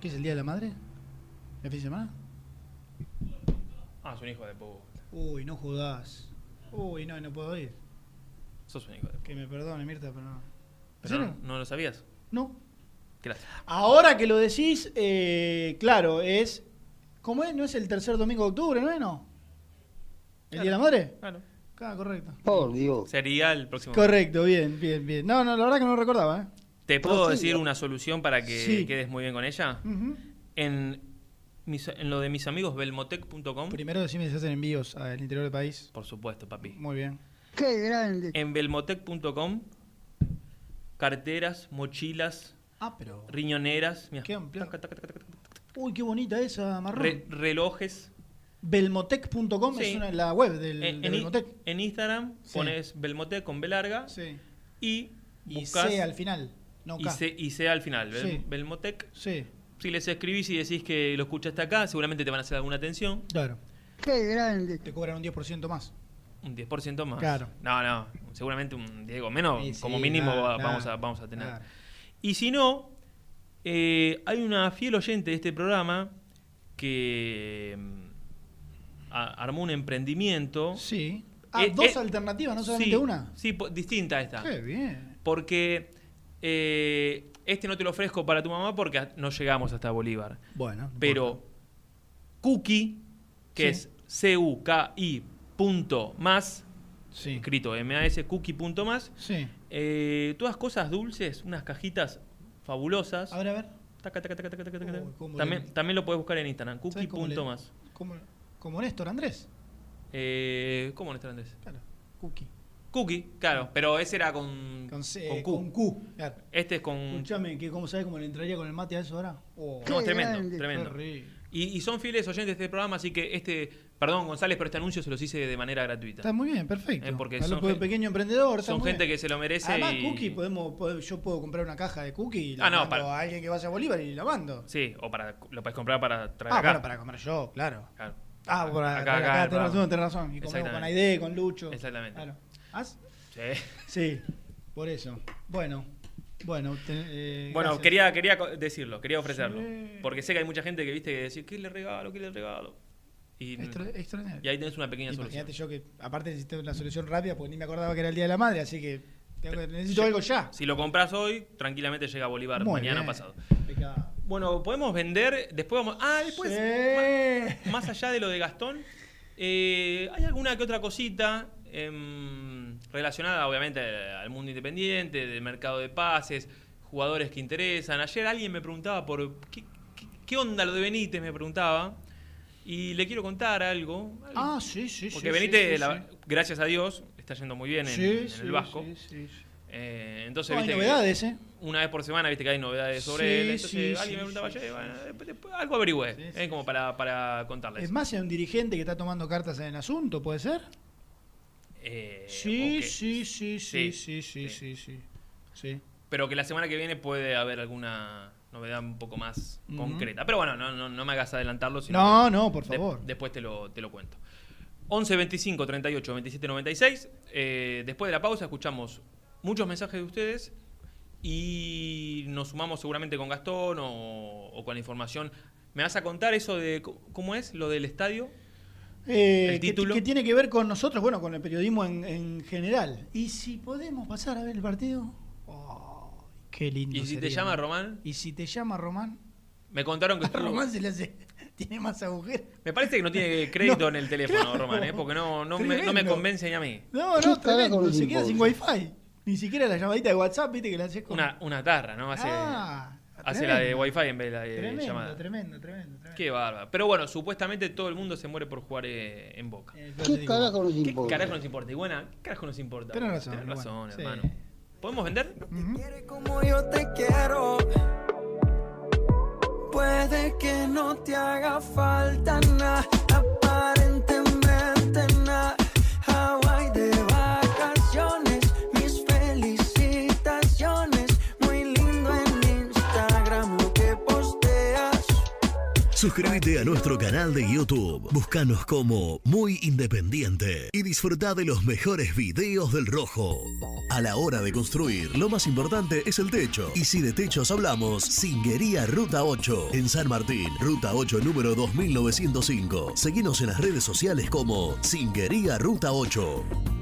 ¿Qué es el Día de la Madre? ¿El fin de semana? Ah, es un hijo de puta. Uy, no jodás. Uy, no, no puedo ir. Sos un hijo de. Que me perdone, Mirta, pero no. ¿En ¿Pero no, no lo sabías? No. Lástima. Ahora que lo decís, eh, claro, es. ¿Cómo es? ¿No es el tercer domingo de octubre, no es? No. ¿El Día de la Madre? Claro. Ah, correcto. Por Dios. Sería el próximo. Correcto, bien, bien, bien. No, no, la verdad que no lo recordaba, ¿eh? ¿Te puedo Prosiga. decir una solución para que Sí. quedes muy bien con ella? Ujú. En, mis- en lo de mis amigos belmotec.com. Primero decime si se hacen envíos al interior del país. Por supuesto, papi. Muy bien. Qué grande. En belmotec.com, carteras, mochilas, Ah, pero. riñoneras, mira, Qué amplio. taca, taca, taca, taca, taca, taca, Uy, qué bonita esa, marrón. re- relojes. Belmotec.com Sí. es una, la web del, En, de en i- Belmotec. en Instagram Sí. pones belmotec con B larga Sí. y Y buscas C al final. No y. C, y C al final. Bel- Sí. Belmotec. Sí, Si les escribís y decís que lo escuchaste acá, seguramente te van a hacer alguna atención. claro. Qué grande. Te cobran un 10% más. Un 10% más. Claro. No, no. Seguramente un Diego menos, Sí, sí, como mínimo vamos, a, vamos a tener. Y si no, eh, hay una fiel oyente de este programa que mm, a- armó un emprendimiento. Sí. Ah, Eh, dos eh, alternativas, no solamente sí, una. Sí, distinta esta. Qué bien. Porque eh, este no te lo ofrezco para tu mamá porque no llegamos hasta Bolívar. Bueno. no Pero importa. Cookie, que Sí. es C-U-K-I punto más, Sí. escrito M-A-S, cookie punto más. Sí. Eh, todas cosas dulces, unas cajitas fabulosas. A ver, a ver. Taca, taca, taca, taca, taca, taca. Uy, cómo también, le- también lo puedes buscar en Instagram, ¿Sabes cookie punto le- más. Como, como Néstor Andrés. Eh, ¿Cómo Néstor Andrés? Claro. Cookie. Cookie, claro, pero ese era con, Con, C, con Q. con Q. Claro. Este es con... Escuchame, que ¿cómo sabes cómo le entraría con el mate a eso ahora? Oh, No, tremendo, grande. tremendo. Y, y son fieles oyentes de este programa, así que este, perdón González, pero este anuncio se los hice de manera gratuita. Está muy bien, perfecto. Eh, porque Para son los gen- pequeño emprendedor. Son gente bien. que se lo merece Además, y... cookie, podemos, pod- yo puedo comprar una caja de cookie y la Ah, no, mando para- a alguien que vaya a Bolívar y la mando. Sí, o para lo puedes comprar para traer Ah, acá. bueno, para comer yo, claro. Claro. Ah, por acá, Acá, acá, tenés razón, tenés razón. Y comemos con. Aide, con Lucho. Exactamente. Claro. ¿Has? Sí. Sí, por eso. Bueno, bueno. te- eh, Bueno, gracias. quería, quería decirlo, quería ofrecerlo. Sí. Porque sé que hay mucha gente que viste que decir, ¿qué le regalo? ¿Qué le regalo? Y, Extra- y ahí tenés una pequeña solución. Imagínate yo que, aparte necesito una solución rápida porque ni me acordaba que era el Día de la Madre, así que tengo necesito algo ya. Si lo compras hoy, tranquilamente llega a Bolívar Muy mañana bien. pasado. Pecado. Bueno, podemos vender, después vamos... Ah, después, Sí. más allá de lo de Gastón, eh, hay alguna que otra cosita em, relacionada obviamente al mundo independiente, del mercado de pases, jugadores que interesan. Ayer alguien me preguntaba por qué, qué- qué onda lo de Benítez, me preguntaba, y le quiero contar algo. algo. Ah, sí, sí, sí. Porque sí, Benítez, sí, la- gracias a Dios, está yendo muy bien en, el Vasco. sí, sí, sí. Eh, entonces, No, hay viste que- novedades, ¿eh? una vez por semana, viste que hay novedades sobre él. Entonces alguien me preguntaba, sí, "Che, sí, bueno, sí. después- después algo averigüé, eh, como para, para contarles. Es más, hay un dirigente que está tomando cartas en el asunto, ¿puede ser? Eh, Sí, sí, sí, sí, Sí, sí, sí, sí. sí. Pero que la semana que viene puede haber alguna novedad un poco más concreta. Pero bueno, no, no, no me hagas adelantarlo. Sino No, no, por de- favor. después te lo, te lo cuento. 11 25 38 27 96. Eh, después de la pausa escuchamos muchos mensajes de ustedes y nos sumamos seguramente con Gastón o, o con la información. ¿Me vas a contar eso de cómo es lo del estadio? Eh, ¿El que- título? Que, tiene que ver con nosotros, bueno, con el periodismo en, en general. ¿Y si podemos pasar a ver el partido? Oh, qué lindo. Y si te llama ¿no? Román, ¿Y si te llama Román? me contaron que A Román se le hace. Tiene más agujeros. Me parece que no tiene crédito No, en el teléfono, claro. Román, ¿eh? porque no, no, me, no me convence ni a mí. No, ¿Qué no, tremendo. Se queda sin wifi. Ni siquiera la llamadita de WhatsApp, viste que la haces con. Una, una tarra, ¿no? Hace, Ah, hace la de. Wi-Fi en vez de la de Tremendo, llamada. tremendo, tremendo, tremendo. Qué bárbaro. Pero bueno, supuestamente todo el mundo se muere por jugar eh, en Boca. Eh, ¿Qué digo, carajo nos ¿Qué importa? carajo nos importa? Y buena, ¿qué carajo nos importa? Tenés razón, Tenés razón, bueno, sí. hermano. ¿Podemos vender? ujú. Quiere como yo te quiero. Puede que no te haga falta nada, Suscríbete a nuestro canal de YouTube. Búscanos como Muy Independiente y disfruta de los mejores videos del Rojo. A la hora de construir, lo más importante es el techo. Y si de techos hablamos, Singuería Ruta 8 en San Martín, Ruta 8 número 2905. Seguinos en las redes sociales como Singuería Ruta 8.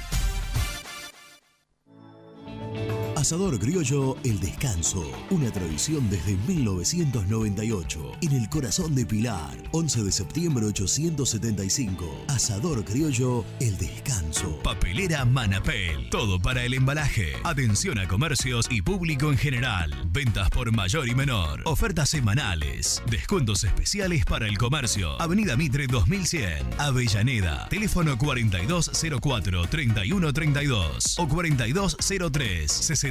Asador Criollo El Descanso, una tradición desde 1998, en el corazón de Pilar, 11 de septiembre 875. Asador Criollo El Descanso. Papelera Manapel, todo para el embalaje. Atención a comercios y público en general. Ventas por mayor y menor. Ofertas semanales. Descuentos especiales para el comercio. Avenida Mitre 2100, Avellaneda. Teléfono 4204-3132 o 4203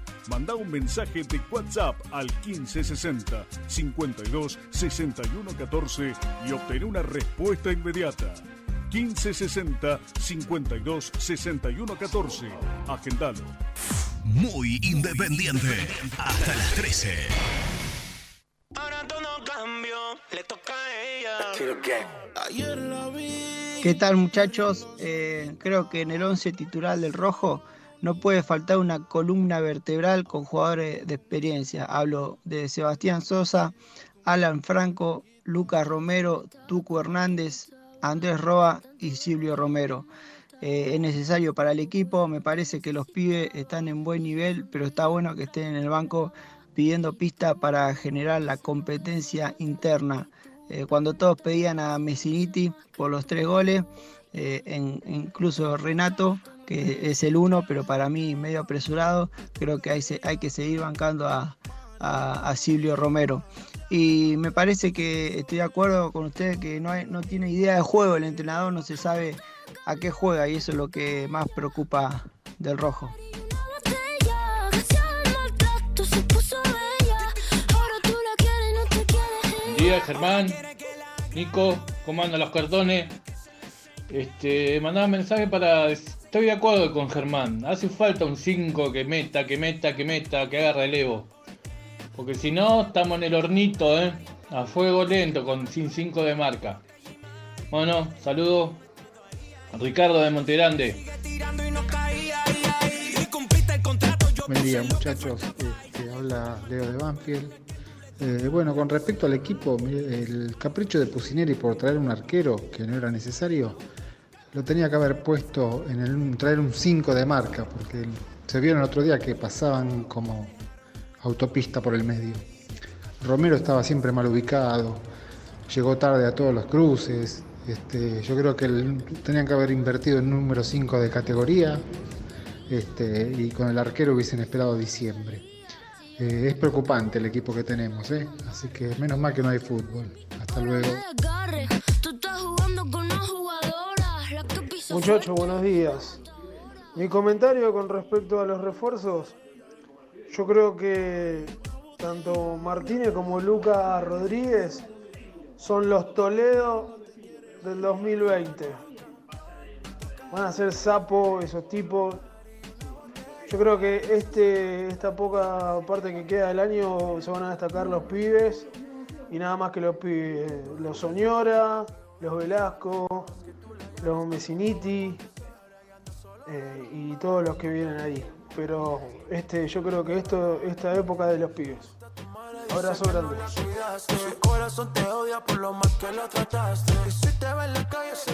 Manda un mensaje de WhatsApp al 1560 52 61 14 y obtén una respuesta inmediata. 1560 52 61 14. Agendalo. Muy independiente. Hasta las 13. ¿Qué tal muchachos? Eh, creo que en el 11 titular del Rojo no puede faltar una columna vertebral con jugadores de experiencia. Hablo de Sebastián Sosa, Alan Franco, Lucas Romero, Tuco Hernández, Andrés Roa y Silvio Romero. Eh, es necesario para el equipo, me parece que los pibes están en buen nivel, pero está bueno que estén en el banco pidiendo pista para generar la competencia interna. Eh, cuando todos pedían a Messiniti por los tres goles, eh, incluso Renato, es el uno, pero para mí medio apresurado, creo que hay, que seguir bancando a, a- Silvio Romero. Y me parece que estoy de acuerdo con usted que no, tiene idea de juego, el entrenador no se sabe a qué juega y eso es lo que más preocupa del rojo. Buen Germán. Nico, ¿cómo andan los cartones? Este, mandaba mensaje para. Estoy de acuerdo con Germán. Hace falta un 5 que meta, que meta, que meta, que haga relevo. Porque si no, estamos en el hornito, ¿eh? A fuego lento, con sin 5 de marca. Bueno, saludo. Ricardo de Montegrande. Buen día muchachos, Este, habla Leo de Banfield. Eh, bueno, con respecto al equipo, el capricho de Pusineri por traer un arquero que no era necesario, lo tenía que haber puesto en el, traer un 5 de marca, porque se vieron el otro día que pasaban como autopista por el medio. Romero estaba siempre mal ubicado, llegó tarde a todos los cruces. Este, yo creo que tenían que haber invertido en número 5 de categoría este, y con el arquero hubiesen esperado diciembre. Eh, es preocupante el equipo que tenemos, ¿eh? así que menos mal que no hay fútbol. Hasta luego. Muchachos, buenos días. Mi comentario con respecto a los refuerzos, yo creo que tanto Martínez como Lucas Rodríguez son los Toledo del 2020. Van a ser sapo esos tipos. Yo creo que este, esta poca parte que queda del año se van a destacar los pibes y nada más que los pibes. Los Soñora, los Velasco, los Messiniti eh, y todos los que vienen ahí. Pero este, yo creo que esto, esta época de los pibes. Abrazo grande.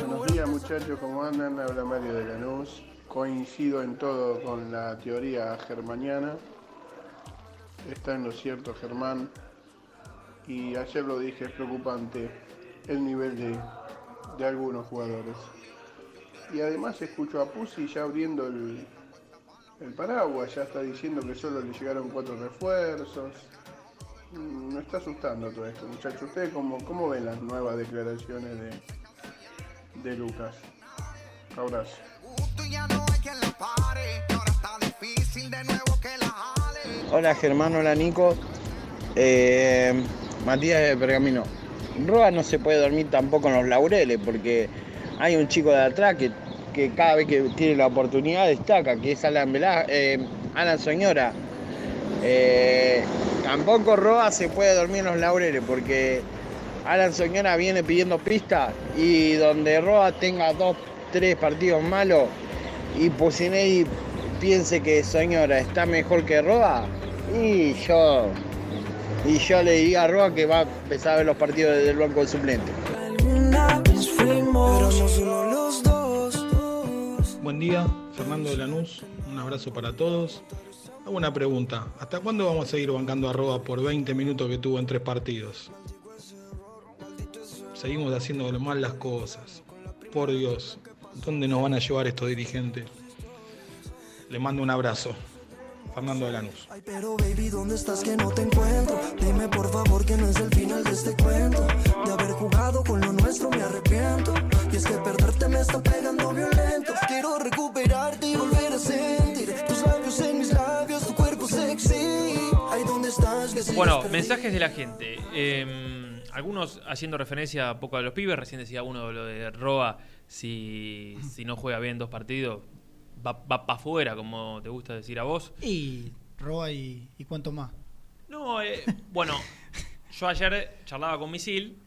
Buenos días muchachos, ¿cómo andan? Habla Mario de Lanús. Coincido en todo con la teoría germaniana. Está en lo cierto Germán. Y ayer lo dije, es preocupante el nivel de, de algunos jugadores. Y además escucho a Pusi ya abriendo el, el paraguas, ya está diciendo que solo le llegaron cuatro refuerzos. Mm, Me está asustando todo esto, muchachos. ¿Ustedes cómo, cómo ven las nuevas declaraciones de, de Lucas? Abrazo. Hola Germán, hola Nico. Eh, Matías de Pergamino. Roa no se puede dormir tampoco en los laureles porque hay un chico de atrás que, que cada vez que tiene la oportunidad destaca, que es Alan, Velá- eh, Alan Soñora. Eh, tampoco Roa se puede dormir en los laureles porque Alan Soñora viene pidiendo pista y donde Roa tenga dos, tres partidos malos y Pusineri piense que Soñora está mejor que Roa y yo y yo le diría a Roa que va a empezar a ver los partidos desde el banco de suplente. Buen día, Fernando de Lanús. Un abrazo para todos. Hago una pregunta. ¿Hasta cuándo vamos a seguir bancando a Roa por 20 minutos que tuvo en tres partidos? Seguimos haciendo mal las cosas. Por Dios, ¿dónde nos van a llevar estos dirigentes? Le mando un abrazo. Fernando de Lanús. Ay, Quiero recuperarte y volver a sentir bueno, mensajes de la gente. Em, algunos haciendo referencia a poco a los pibes. Recién decía uno lo de Roa. Si, si no juega bien dos partidos, va, va para afuera, como te gusta decir a vos. Y Roa y, y cuánto más. No, eh, bueno, yo ayer charlaba con Misil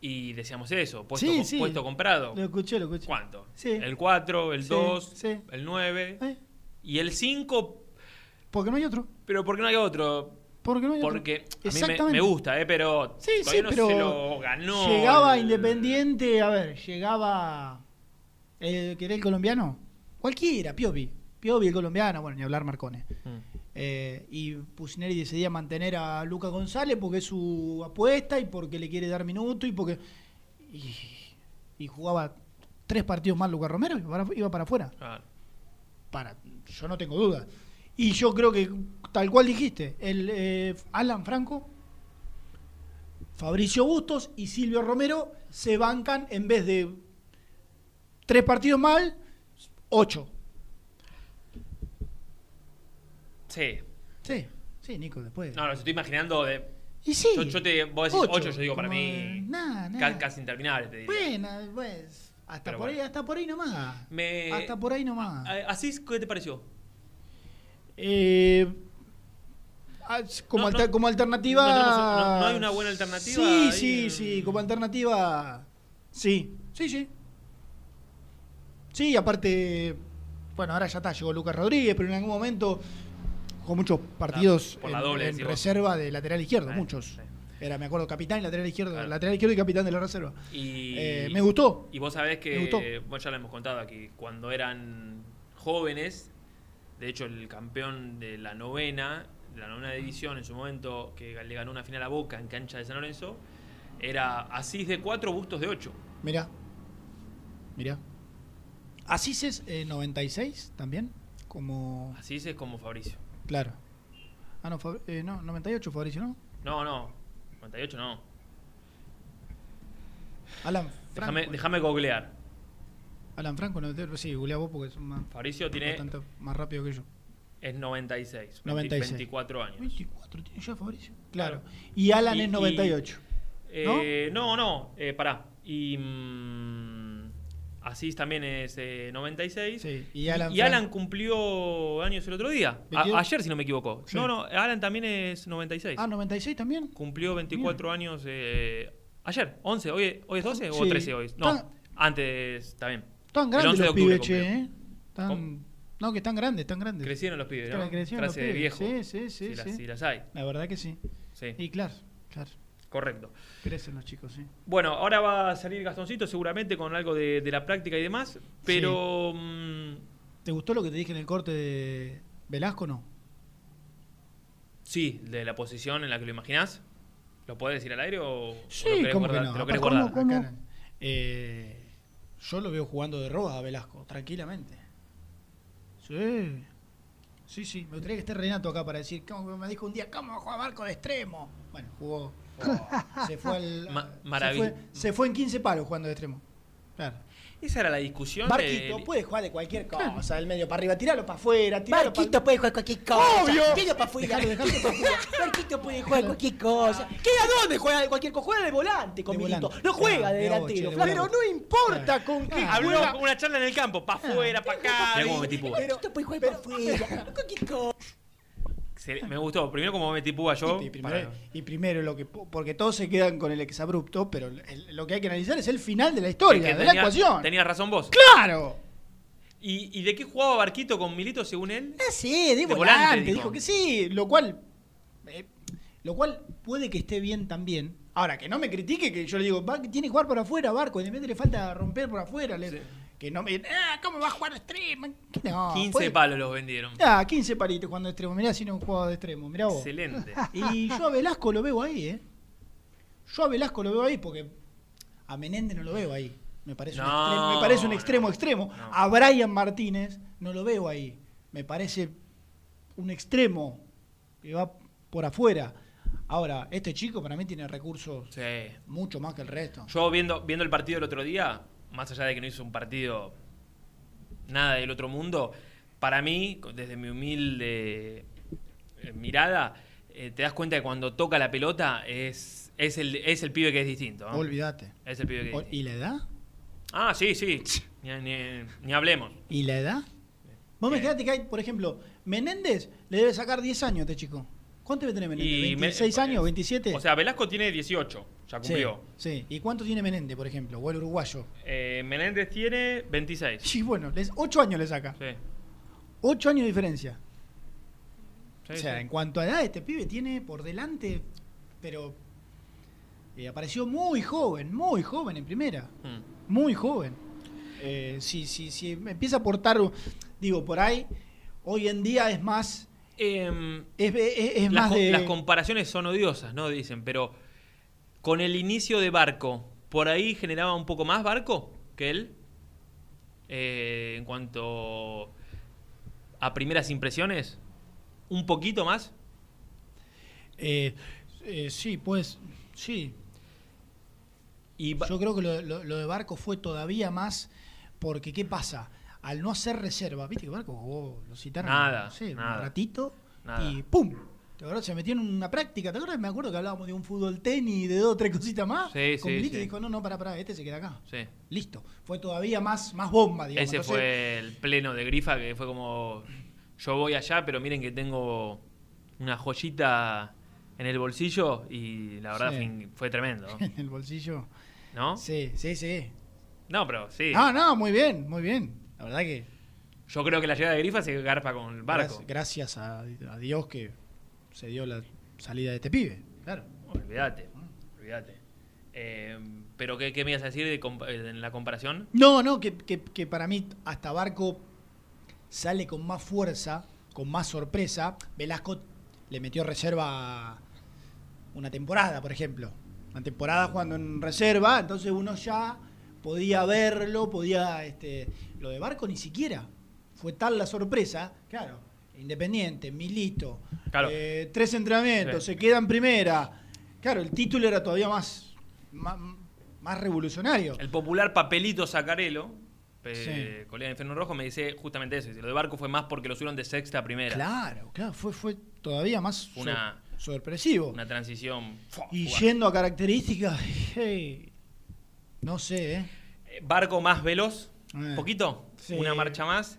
y decíamos eso, puesto, Sí, sí. puesto comprado. Lo escuché, lo escuché. ¿Cuánto? Sí. El 4, el Sí, 2, sí. el 9 Eh. y el 5, Porque no hay otro. pero ¿por qué no hay otro? Porque no hay otro. Porque a mí me, me gusta, eh, pero Sí, sí, todavía no pero se lo ganó. llegaba el- Independiente, a ver, llegaba el que era el colombiano, cualquiera, Piovi, Piovi el colombiano, bueno, ni hablar Marcone. Mm. Eh, y Pusineri decidía mantener a Lucas González porque es su apuesta y porque le quiere dar minuto y porque y, y jugaba tres partidos más Lucas Romero y para- iba para afuera. Claro. Para, yo no tengo duda. Y yo creo que, tal cual dijiste, el eh, Alan Franco, Fabricio Bustos y Silvio Romero se bancan en vez de tres partidos mal, ocho. Sí. Sí, sí, Nico, después. No, no, estoy imaginando de. Y sí. Yo, yo te, vos decís Ocho, 8, yo digo para como, mí. nah, nah. ca- Casi interminable, te diría. Bueno, pues, hasta Pero por bueno. ahí, hasta por ahí nomás. Me- Hasta por ahí nomás. Eh, ¿Así qué te pareció? Eh, ah, como, No, alter- no, como alternativa. no tenemos- no- no hay una buena alternativa Sí, ahí sí, sí. Como alternativa. Sí, sí, sí. Sí, aparte. Bueno, ahora ya está, llegó Lucas Rodríguez, pero en algún momento jugó muchos partidos por la en, doble, reserva de lateral izquierdo, muchos. sí. Era, me acuerdo, capitán y lateral izquierdo, lateral izquierdo y capitán de la reserva. Y, Eh, me gustó. Y vos sabés Me gustó. que, bueno, ya lo hemos contado aquí, cuando eran jóvenes, de hecho el campeón de la novena, de la novena división en su momento, que le ganó una final a Boca en cancha de San Lorenzo, era Asís de 4, Bustos de 8. Mirá. Mirá. Asís es eh, 96 también. Como. Asís es como Fabricio. Claro. Ah, no, Fab- eh, no, 98 Fabricio, ¿no? No, no, 98 no. Alan Franco. déjame googlear. Alan Franco, 98. Sí, googleá vos porque son más. Fabricio tiene- bastante más rápido que yo. Es 96, 96. 24 años. 24 tiene ya Fabricio. Claro. Y Alan Y- es y- 98. Eh, no, no, eh, pará. Y mm, Asís también es eh, 96. y Alan y Alan cumplió años el otro día. A- 22. ayer, si no me equivoco. Sí. No, no, Alan también es 96. Ah, 96 también. Cumplió 24 años eh, ayer, 11. ¿Hoy, ¿Hoy es 12 o Sí. 13 hoy? No, Tan- antes también. Están El grandes 11 de los pibes, che. ¿eh? Están- No, que están grandes, están grandes. Crecieron los pibes, ¿no? Cre- crecieron los Frase de pibes. viejo. Sí, sí, sí. Si las- sí. si las hay. La verdad que sí. Sí. Y claro, claro. Correcto. Crecen los chicos, sí. Bueno, ahora va a salir Gastoncito seguramente con algo de, de la práctica y demás, pero... mm, ¿Te gustó lo que te dije en el corte de Velasco no? sí, de la posición en la que lo imaginás. ¿Lo podés decir al aire o, o Sí, lo querés ¿cómo que guardar? no? ¿Te lo querés guardar? Eh, yo lo veo jugando de roba a Velasco, tranquilamente. Sí. Sí, sí. Me gustaría que esté Renato acá para decir, como me dijo un día, ¿cómo juega Marco de extremo? Bueno, jugó. se fue al. Ma- se, maravilloso. fue, se fue en 15 palos jugando de extremo. Claro. Esa era la discusión Barquito de... puede jugar de cualquier cosa, del medio para arriba, tirarlo para afuera, Barquito puede jugar cualquier cosa. ¡Obvio! Para afuera. Barquito puede jugar cualquier cosa. ¿Qué a dónde juega de cualquier cosa? Juega de volante con De Milito. volante. No juega Ah, de delantero. Pero no importa con qué Habló juega. con una charla en el campo, para afuera, para acá. Barquito puede jugar para afuera. Cualquier cosa. Me gustó. Primero como metí púa yo. Y primero, para- y primero lo que porque todos se quedan con el exabrupto, pero el- lo que hay que analizar es el final de la historia, que de la ecuación. Tenías razón vos. ¡Claro! ¿Y, y de qué jugaba Barquito con Milito según él? Ah, sí, de, De volante, volante, dijo. que sí, lo cual eh, lo cual puede que esté bien también. Ahora, que no me critique que yo le digo, va, tiene que jugar por afuera, Barco, de repente le falta romper por afuera. le- Que no me ah, ¿cómo va a jugar extremo? No, 15 puede- palos los vendieron. Ah, 15 palitos jugando de extremo. Mirá si no jugaba de extremo, mirá vos. Excelente. Y yo a Velasco lo veo ahí, ¿eh? Yo a Velasco lo veo ahí porque a Menéndez no lo veo ahí. Me parece, un, extremo, me parece un extremo extremo. A Brian Martínez no lo veo ahí. Me parece un extremo que va por afuera. Ahora, este chico para mí tiene recursos Sí. mucho más que el resto. Yo viendo, viendo el partido el otro día, más allá de que no hizo un partido nada del otro mundo, para mí, desde mi humilde eh, mirada, eh, te das cuenta que cuando toca la pelota es, es, el, es el pibe que es distinto. ¿no? Olvídate. Es el pibe que es distinto. ¿Y la edad? Ah, sí, sí. Ni, ni- ni hablemos. ¿Y la edad? Vos me quedaste que hay, por ejemplo, Menéndez le debe sacar 10 años a este chico. ¿Cuánto debe tener Menéndez? Y me- ¿26 años? ¿27? O sea, Velasco tiene 18, ya cumplió. Sí, ¿Y cuánto tiene Menéndez, por ejemplo? O el uruguayo. Eh, Menéndez tiene 26. Sí, bueno, 8 años le saca. Sí. 8 años de diferencia. Sí, o sea, sí. en cuanto a edad, este pibe tiene por delante, pero eh, apareció muy joven, muy joven en primera. Mm. Muy joven. Eh, si, si, si empieza a aportar, digo, por ahí, hoy en día es más. Em, es es- es las, más co- de. las comparaciones son odiosas, ¿no? Dicen, pero con el inicio de Barco, ¿por ahí generaba un poco más Barco que él? Eh, en cuanto a primeras impresiones, ¿un poquito más? Eh, eh, sí, pues, sí. Y Yo creo que lo, lo- lo de Barco fue todavía más porque, ¿qué pasa? Al no hacer reserva, viste que Barco jugó, lo citaron, Nada, no sé, nada. un ratito Nada. y ¡pum! ¿Te acuerdas? Se metió en una práctica. ¿Te acuerdas? Me acuerdo que hablábamos de un fútbol tenis, de dos o tres cositas más. Sí, Con sí, Milito sí. dijo, no, no, para, para, este se queda acá. Sí. Listo. Fue todavía más, más bomba, digamos. Ese Entonces, fue el pleno de Grifa, que fue como, yo voy allá, pero miren que tengo una joyita en el bolsillo y la verdad Sí. fue tremendo. En el bolsillo. ¿No? Sí, sí, sí. No, pero sí. No, no, muy bien, muy bien. La verdad que Yo creo que la llegada de Grifa se garpa con el barco. Gracias, gracias a, a Dios que se dio la salida de este pibe. Claro. Olvídate, olvídate. Eh, pero ¿qué, qué me ibas a decir de eh, en la comparación? No, no, que, que- que para mí hasta Barco sale con más fuerza, con más sorpresa. Velasco le metió reserva una temporada, por ejemplo. Una temporada jugando en reserva, entonces uno ya podía verlo, podía... Este, lo de Barco ni siquiera. Fue tal la sorpresa, claro. Independiente, Milito, Claro. eh, tres entrenamientos, Sí. se queda en primera. Claro, el título era todavía más, más, más revolucionario. El popular papelito Sacarelo, eh, colega de Inferno Rojo, me dice justamente eso. Dice, lo de Barco fue más porque lo subieron de sexta a primera. Claro, claro, fue, fue todavía más una- sor- sorpresivo. Una transición. y jugar. yendo a características, hey, no sé, ¿eh? Eh, Barco más veloz, Eh, un poquito, sí. una marcha más.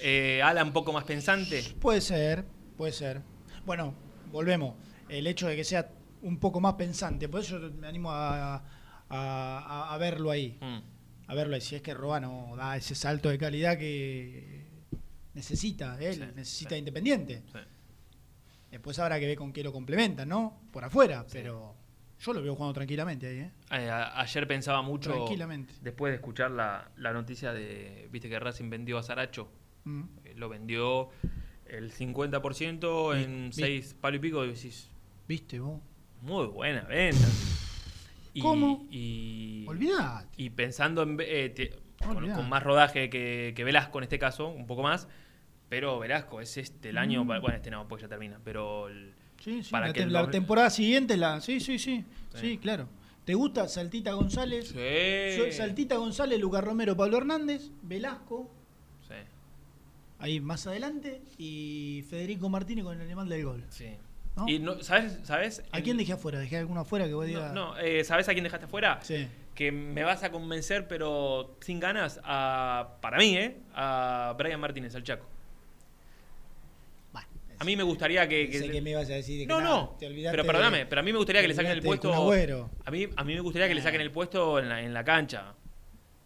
Eh, Ala un poco más pensante. Puede ser, puede ser. Bueno, volvemos. El hecho de que sea un poco más pensante, por eso yo me animo a, a- a- verlo ahí. Mm. A verlo ahí. Si es que Roa no da ese salto de calidad que necesita él, Sí, necesita sí. Independiente. Después habrá que ver con qué lo complementan, ¿no? Por afuera, pero yo lo veo jugando tranquilamente ahí, ¿eh? Eh, a- ayer pensaba mucho, Tranquilamente. después de escuchar la, la noticia de, viste que Racing vendió a Saracho, Mm. Eh, lo vendió el 50% en Vi- 6 palos y pico, y decís, ¿Viste vos? muy buena venta. Y, ¿Cómo? Y, Olvidate. y pensando en eh, te- con, Olvidate. con más rodaje que, que Velasco en este caso, un poco más, pero Velasco es este el año, Mm. bueno, este no, pues ya termina, pero el- Sí, sí, para la, que la temporada siguiente la. Sí, sí, sí. Sí, Sí. claro. ¿Te gusta Saltita González? Sí. Saltita González, Lucas Romero, Pablo Hernández, Velasco, Sí. ahí más adelante, y Federico Martínez con el animal del gol. Sí. ¿No? Y no, ¿sabes? ¿sabes? ¿A quién dejé afuera? ¿Dejé alguno afuera que vos digas? No, no, eh, ¿sabes a quién dejaste afuera? Sí. Que me vas a convencer, pero sin ganas, a, para mí, ¿eh? A Brian Martínez, al Chaco. A mí me gustaría que... Que me ibas a decir de que No, nada, no, te olvidaste pero de- perdóname, pero a mí me gustaría que le saquen el puesto... A mí, a mí me gustaría que le saquen el puesto en la, en la cancha.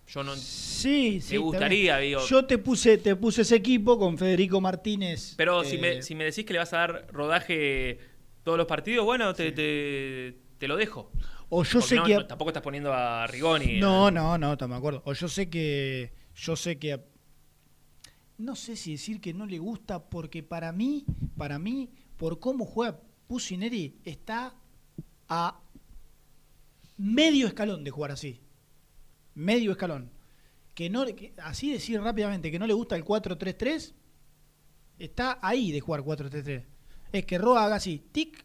Yo no... Sí, sí. Me gustaría, también. digo. Yo te puse, te puse ese equipo con Federico Martínez. Pero si, eh, me, si me decís que le vas a dar rodaje todos los partidos, bueno, te, te, te lo dejo. O yo Porque sé no- que- no, tampoco estás poniendo a Rigoni. No, no, no, te me acuerdo. O yo sé que. Yo sé que. No sé si decir que no le gusta, porque para mí, para mí, por cómo juega Pusineri, está a medio escalón de jugar así. Medio escalón. Que no, que- así decir rápidamente que no le gusta el 4-3-3, está ahí de jugar 4-3-3. Es que Roa haga así, tic,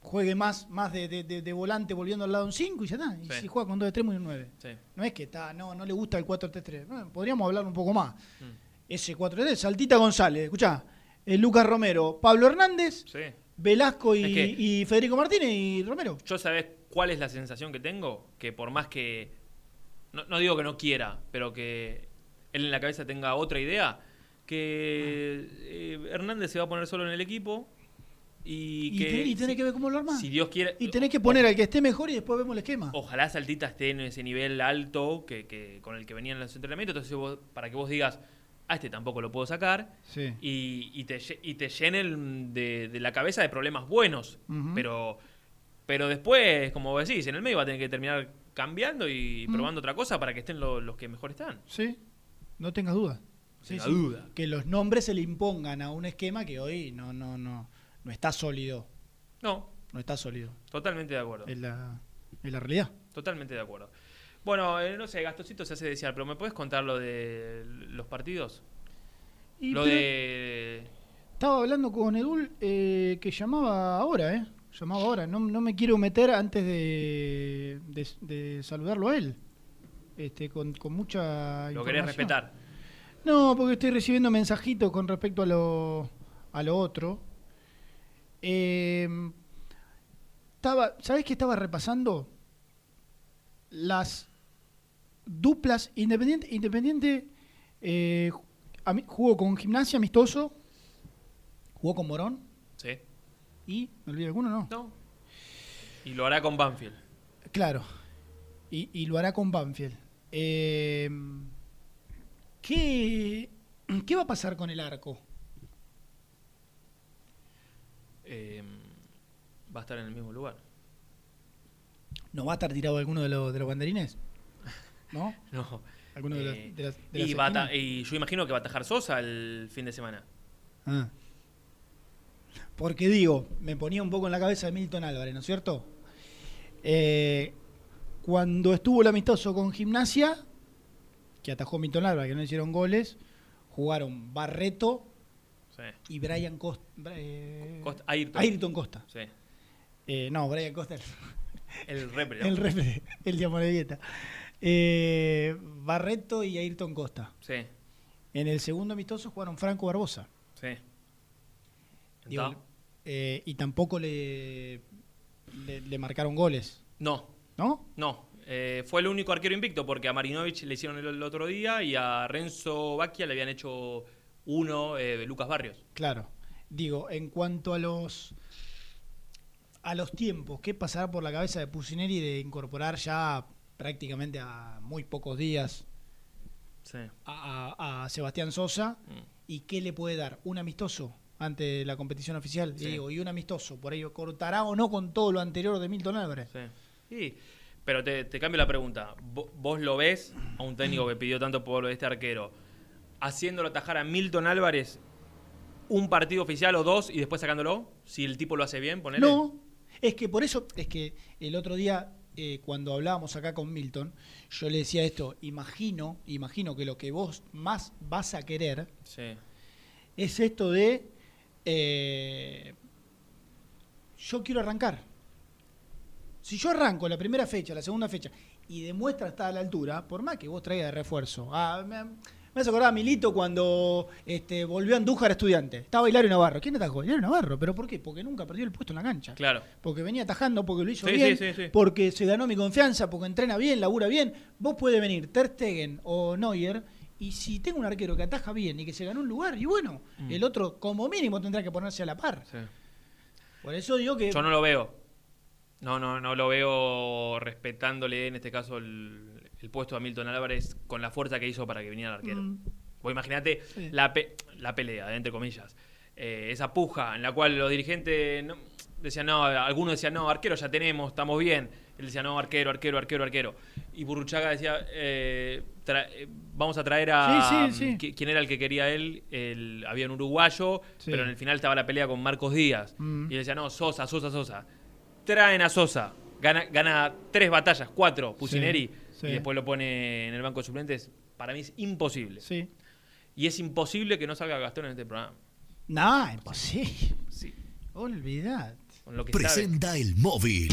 juegue más, más de, de- de- de volante volviendo al lado un 5 y ya está. Y Sí. si juega con dos extremos y un 9. Sí. No es que está, no, no le gusta el 4-3-3. Bueno, podríamos hablar un poco más. Mm. Ese 4-3, Saltita González, escuchá, eh, Lucas Romero, Pablo Hernández, Sí. Velasco y, Es que- y Federico Martínez y Romero. Yo sabés cuál es la sensación que tengo, que por más que no, no digo que no quiera, pero que él en la cabeza tenga otra idea, que eh, Hernández se va a poner solo en el equipo y, que y tenés si- que ver cómo lo armás. si Dios quiere Y tenés que poner al que esté mejor y después vemos el esquema. Ojalá Saltita esté en ese nivel alto que, que- con el que venían los entrenamientos. Entonces, vos- para que vos digas, a este tampoco lo puedo sacar. Sí. Y, y te, lle- y te llenen de, de la cabeza de problemas buenos. Pero pero después, como vos decís, en el medio va a tener que terminar cambiando y probando otra cosa para que estén lo- los que mejor están. Sí, no tengas duda. Sí, tenga sí. duda. Que los nombres se le impongan a un esquema que hoy no, no, no, no está sólido. No, No está sólido. totalmente de acuerdo. Es la, es la realidad. Totalmente de acuerdo. Bueno, eh, no sé, Gastosito se hace desear, pero ¿me puedes contar lo de los partidos? Y lo pero- de... Estaba hablando con Edul eh, que llamaba ahora, ¿eh? Llamaba ahora. No, no me quiero meter antes de, de, de saludarlo a él. Este, con, con mucha Lo querés respetar. No, porque estoy recibiendo mensajitos con respecto a lo, a lo otro. Eh, estaba, ¿Sabés qué estaba repasando? Las duplas Independiente. Independiente eh, jugó con Gimnasia Amistoso, jugó con Morón Sí. y, ¿me olvidé alguno? No. No. Y lo hará con Banfield. Claro. Y, y lo hará con Banfield. Eh, ¿qué, ¿Qué va a pasar con el arco? Eh, va a estar en el mismo lugar. ¿No va a estar tirado alguno de los, de los banderines? ¿No? No. ¿Alguno de, Eh, de las, de y, las va a esquinas? ta- y yo imagino que va a atajar Sosa el fin de semana. Ah. Porque digo, me ponía un poco en la cabeza de Milton Álvarez, ¿no es cierto? Eh, cuando estuvo el amistoso con Gimnasia, que atajó Milton Álvarez, que no hicieron goles, jugaron Barreto Sí. y Brian Costa. eh, Costa- Ayrton. Ayrton Costa. Sí. Eh, no, Brian Costa. El repre. El refre, el de Amorebieta. Eh, Barreto y Ayrton Costa. Sí. En el segundo amistoso jugaron Franco Barbosa. Sí. Eh, y tampoco le, le, le marcaron goles. No. ¿No? No. Eh, fue el único arquero invicto porque a Marinovich le hicieron el, el otro día y a Renzo Bacchia le habían hecho uno eh, de Lucas Barrios. Claro. Digo, en cuanto a los a los tiempos, ¿qué pasará por la cabeza de Pusineri de incorporar ya prácticamente a muy pocos días Sí. a, a- a Sebastián Sosa? Mm. ¿Y qué le puede dar? ¿Un amistoso ante la competición oficial? Sí. Digo, y un amistoso, por ello, ¿cortará o no con todo lo anterior de Milton Álvarez? Sí. Sí, pero te, te cambio la pregunta. Vo- ¿Vos lo ves a un técnico que pidió tanto por este arquero haciéndolo atajar a Milton Álvarez un partido oficial o dos y después sacándolo? Si el tipo lo hace bien, ponele. No, es que por eso, es que el otro día, eh, cuando hablábamos acá con Milton, yo le decía esto, imagino, imagino que lo que vos más vas a querer Sí. es esto de, eh, yo quiero arrancar. Si yo arranco la primera fecha, la segunda fecha, y demuestra estar a la altura, por más que vos traigas de refuerzo. Ah, me, me hace acordar a Milito cuando este, volvió a Andújar estudiante. Estaba Hilario Navarro. ¿Quién atajó? Hilario Navarro. ¿Pero por qué? Porque nunca perdió el puesto en la cancha. Claro. Porque venía atajando, porque lo hizo Sí, bien, sí, sí, sí. porque se ganó mi confianza, porque entrena bien, labura bien. Vos puede venir Ter Stegen o Neuer, y si tengo un arquero que ataja bien y que se ganó un lugar, y bueno, Mm. el otro como mínimo tendrá que ponerse a la par. Por eso digo que... Yo no lo veo. No, no, no lo veo respetándole en este caso el, el puesto a Milton Álvarez con la fuerza que hizo para que viniera el arquero. Mm. Vos imaginate Sí. la, pe- la pelea, entre comillas. Eh, esa puja en la cual los dirigentes no- decían, no, algunos decían, no, arquero ya tenemos, estamos bien. Él decía, no, arquero, arquero, arquero, arquero. Y Burruchaga decía, eh, eh, vamos a traer a... Sí, sí, sí. qui- ¿Quién era el que quería él? El, había un uruguayo, Sí. pero en el final estaba la pelea con Marcos Díaz. Mm. Y él decía, no, Sosa, Sosa, Sosa. Traen a Sosa. Gana, gana tres batallas, cuatro, Pusineri. Sí. Y después lo pone en el banco de suplentes. Para mí es imposible. Sí. Y es imposible que no salga Gastón en este programa. No, imposible. Sí. Olvidad. Con lo que sabe. Presenta el móvil.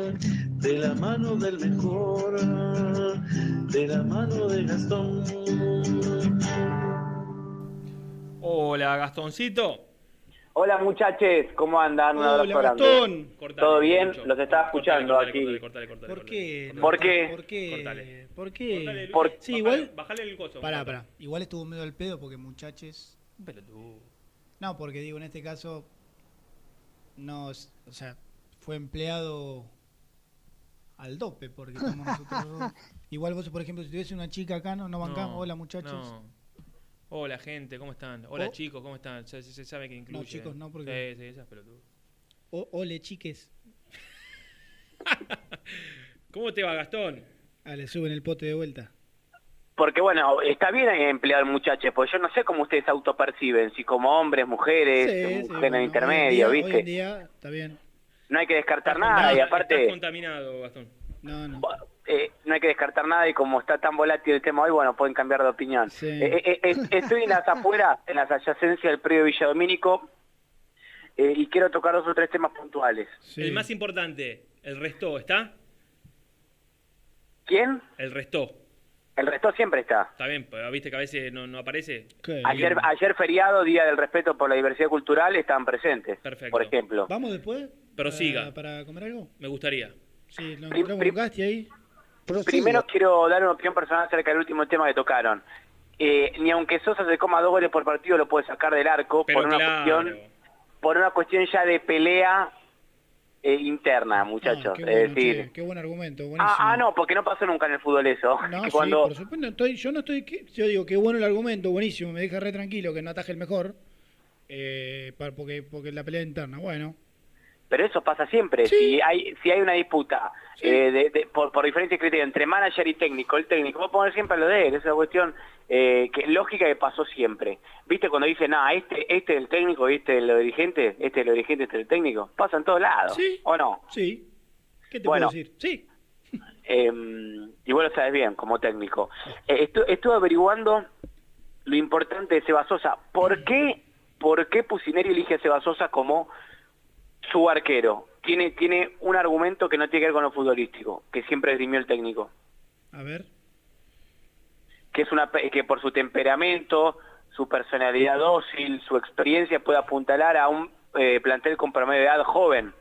de la mano del mejor, de la mano de Gastón. Hola, Gastoncito. Hola muchachos, ¿cómo andan? Un Hola, abrazo. Gastón. Cortale, ¿Todo bien? mucho. Los estaba escuchando Cortale, aquí. cortale, cortale, ¿Por qué? ¿Por qué? ¿Por qué? Cortale. ¿Por qué? Por- Sí, igual. Bajale el coso. Pará, pará. Igual estuvo medio al pedo porque muchachos. No, porque digo, en este caso. No, o sea, fue empleado al dope porque estamos nosotros dos. Igual vos, por ejemplo, si tuviese una chica acá, no, no bancamos. No, Hola, muchachos. no. Hola, gente, ¿cómo están? Hola, chicos, ¿cómo están? Se, se- se sabe que incluye. chicos, no, porque- Sí, sí, esas pelotudas. O- ole, chiques. ¿Cómo te va, Gastón? Ah, le suben el pote de vuelta. Porque bueno, está bien emplear muchachos, porque yo no sé cómo ustedes autoperciben, si como hombres, mujeres, Sí, un sí, género bueno, intermedio, hoy en día- ¿viste? Hoy en día, está bien. No hay que descartar nada y aparte Estás contaminado, Gastón. No, no. eh, no hay que descartar nada y como está tan volátil el tema hoy, bueno, pueden cambiar de opinión. Sí. Eh, eh, eh, estoy en las afueras, en las adyacencias del predio Villadomínico eh, y quiero tocar dos o tres temas puntuales. El más importante, el resto, ¿está? ¿Quién? El resto. El resto siempre está. Está bien, pero viste que a veces no, no aparece. Ayer, ayer feriado, Día del Respeto por la Diversidad Cultural, estaban presentes, Perfecto. por ejemplo. ¿Vamos después? Prosiga. ¿Para, para comer algo? Me gustaría. Sí, Prim- encontramos prim- con Gasti ahí. Primero quiero dar una opinión personal acerca del último tema que tocaron. Eh, ni aunque Sosa se coma dos goles por partido lo puede sacar del arco Pero por una claro. cuestión por una cuestión ya de pelea eh, interna, muchachos. Ah, qué es decir, che, qué buen argumento, buenísimo. ah, ah, no, porque no pasó nunca en el fútbol eso. No, sí, cuando por supuesto, estoy, yo no estoy, yo digo, qué bueno el argumento, buenísimo, me deja re tranquilo que no ataje el mejor, eh, porque, porque la pelea interna, bueno. Pero eso pasa siempre. Si hay si hay una disputa eh, de- de- por, por diferentes criterios entre manager y técnico, el técnico va a poner siempre lo de él. Es una cuestión eh, que lógica que pasó siempre. ¿Viste cuando dicen, ah, este, este es el técnico y este es el dirigente? Este es el dirigente, este es el técnico. Pasa en todos lados. Sí. ¿O no? Sí. ¿Qué te Bueno. puedo decir? Sí. Eh, y vos lo sabes bien como técnico. Eh, estu- estuve averiguando lo importante de Seba Sosa. ¿Por qué, por qué Pusineri elige a Seba Sosa como su arquero? Tiene, tiene un argumento que no tiene que ver con lo futbolístico, que siempre esgrimió el técnico. A ver. Que es una que por su temperamento, su personalidad dócil, su experiencia puede apuntalar a un eh, plantel con promedio de edad joven,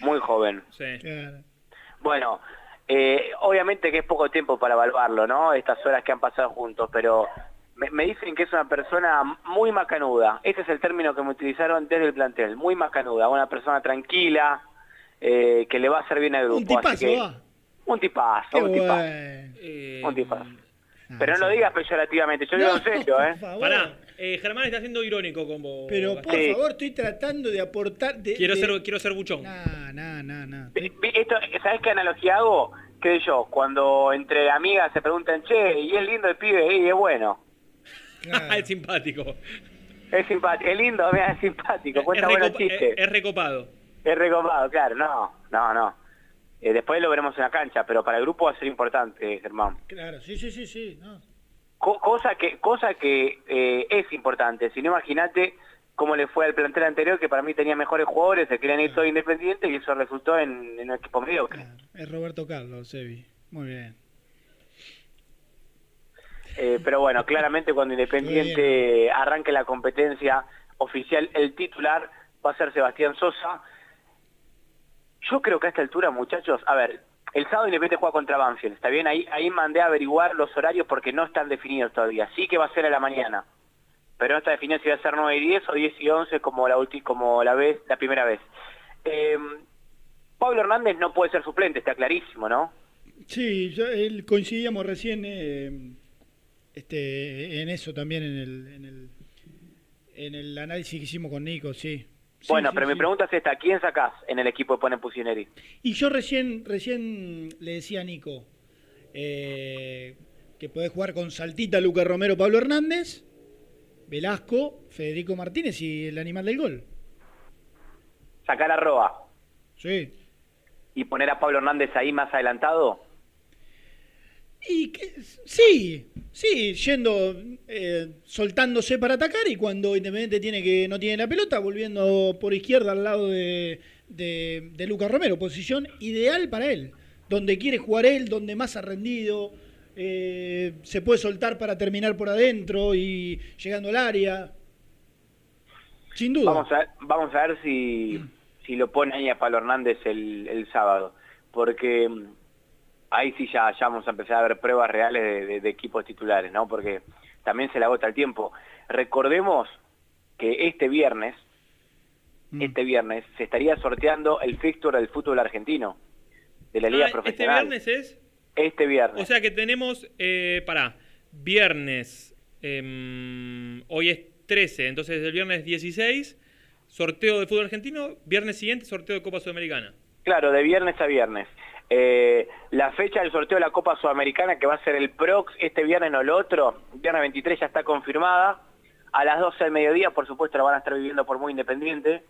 muy joven. Sí. Bueno, eh, obviamente que es poco tiempo para evaluarlo, ¿no? Estas horas que han pasado juntos, pero me, me dicen que es una persona muy macanuda. Ese es el término que me utilizaron desde el plantel, muy macanuda, una persona tranquila, eh, que le va a hacer bien al grupo. Un así tipazo, que- va. Un tipazo, Qué un tipazo. Un tipazo. Pero no lo digas peyorativamente, yo digo en serio, ¿eh? Pará, eh, Germán está siendo irónico con vos. Pero por favor, estoy tratando de aportar. De, Quiero de- ser, quiero ser buchón. Nah, nah, nah, nah. Vi- Esto, ¿Sabes qué analogía hago? ¿Qué sé yo? Cuando entre amigas se preguntan, che, y es lindo el pibe, y es bueno. es simpático. Es simpático, es lindo, mira, es simpático, cuenta es, buenos chistes. es- es recopado. Es recopado, claro, no, no, no. Eh, después lo veremos en la cancha, pero para el grupo va a ser importante, Germán. Claro, sí, sí, sí, sí. no. Co- cosa que cosa que eh, es importante, si no imagínate cómo le fue al plantel anterior, que para mí tenía mejores jugadores, se querían ir todos independientes y eso resultó en, en un equipo mediocre. Es Roberto Carlos, Sebi. Muy bien. Eh, pero bueno, claramente cuando Independiente arranque la competencia oficial, el titular va a ser Sebastián Sosa. Yo creo que a esta altura, muchachos, a ver, el sábado Independiente juega contra Banfield, ¿está bien? Ahí, ahí mandé a averiguar los horarios porque no están definidos todavía. Sí que va a ser a la mañana, pero no está definido si va a ser 9 y 10 o 10 y 11 como la, ulti- como la, vez, la primera vez. Eh, Pablo Hernández no puede ser suplente, está clarísimo, ¿no? Sí, yo- él coincidíamos recién eh, este, en eso también, en el, en, el, en el análisis que hicimos con Nico, sí. Sí, bueno, sí, pero mi pregunta es esta, ¿quién sacás en el equipo que pone Pusineri? Y yo recién, recién le decía a Nico, eh, que podés jugar con Saltita, Lucas Romero, Pablo Hernández, Velasco, Federico Martínez y el animal del gol. Sacar a Roa Sí. y poner a Pablo Hernández ahí más adelantado. Y que, sí, sí, yendo, eh, soltándose para atacar y cuando Independiente tiene que no tiene la pelota, volviendo por izquierda al lado de, de, Lucas Romero, posición ideal para él, donde quiere jugar él, donde más ha rendido, eh, se puede soltar para terminar por adentro y llegando al área. Sin duda. Vamos a, vamos a ver si, si lo pone ahí a Pablo Hernández el, el sábado, porque ahí sí ya, ya vamos a empezar a ver pruebas reales de, de- de equipos titulares, ¿no? Porque también se le agota el tiempo. Recordemos que este viernes, Mm. este viernes, se estaría sorteando el fixture del fútbol argentino, de la Liga Ah, este Profesional. viernes es. Este viernes. O sea que tenemos, eh, pará, viernes, em, hoy es 13, entonces el viernes 16, sorteo de fútbol argentino, viernes siguiente, sorteo de Copa Sudamericana. Claro, de viernes a viernes. Eh, la fecha del sorteo de la Copa Sudamericana, que va a ser el PROX, este viernes no el otro, viernes 23 ya está confirmada. A las 12 del mediodía, por supuesto, la van a estar viviendo por muy independiente.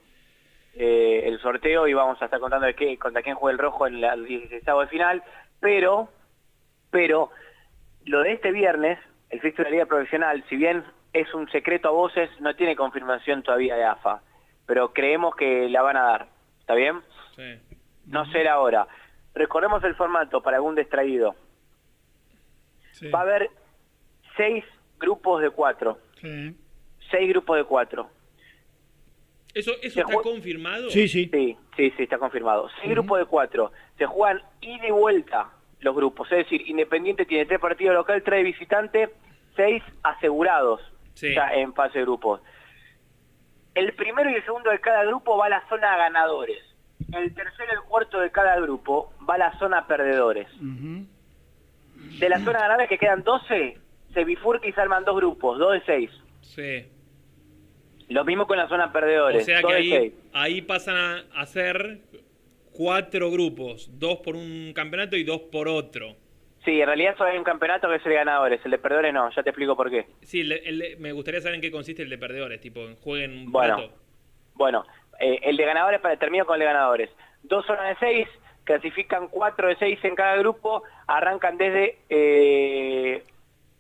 eh, el sorteo y vamos a estar contando de qué, contra quién juega el rojo en la- el 16 de final. Pero, pero, lo de este viernes, el fixture de la Liga Profesional, si bien es un secreto a voces, no tiene confirmación todavía de AFA. Pero creemos que la van a dar. ¿Está bien? Sí. No será ahora. Recordemos el formato para algún distraído. Va a haber seis grupos de cuatro. Sí. Seis grupos de cuatro. ¿Eso, eso está confirmado? Sí, sí. Sí, sí, sí, está confirmado. Seis grupos de cuatro. Se juegan ida y vuelta los grupos. Es decir, Independiente tiene tres partidos local, tres de visitante, seis asegurados Sí. ya en fase de grupos. El primero y el segundo de cada grupo va a la zona ganadores. El tercero y el cuarto de cada grupo va a la zona perdedores. De la zona ganadores que quedan 12, se bifurca y se arman dos grupos, dos de seis. Sí. Lo mismo con la zona O perdedores, sea dos que ahí, ahí pasan a, ser cuatro grupos, dos por un campeonato y dos por otro. Sí, en realidad solo hay un campeonato que es el de ganadores, el de perdedores no, ya te explico por qué. Sí, el me gustaría saber en qué consiste el de perdedores, tipo, jueguen un Bueno, bueno, eh, el de ganadores, para termino con el de ganadores. Dos zonas de seis, clasifican cuatro de seis en cada grupo, arrancan desde eh,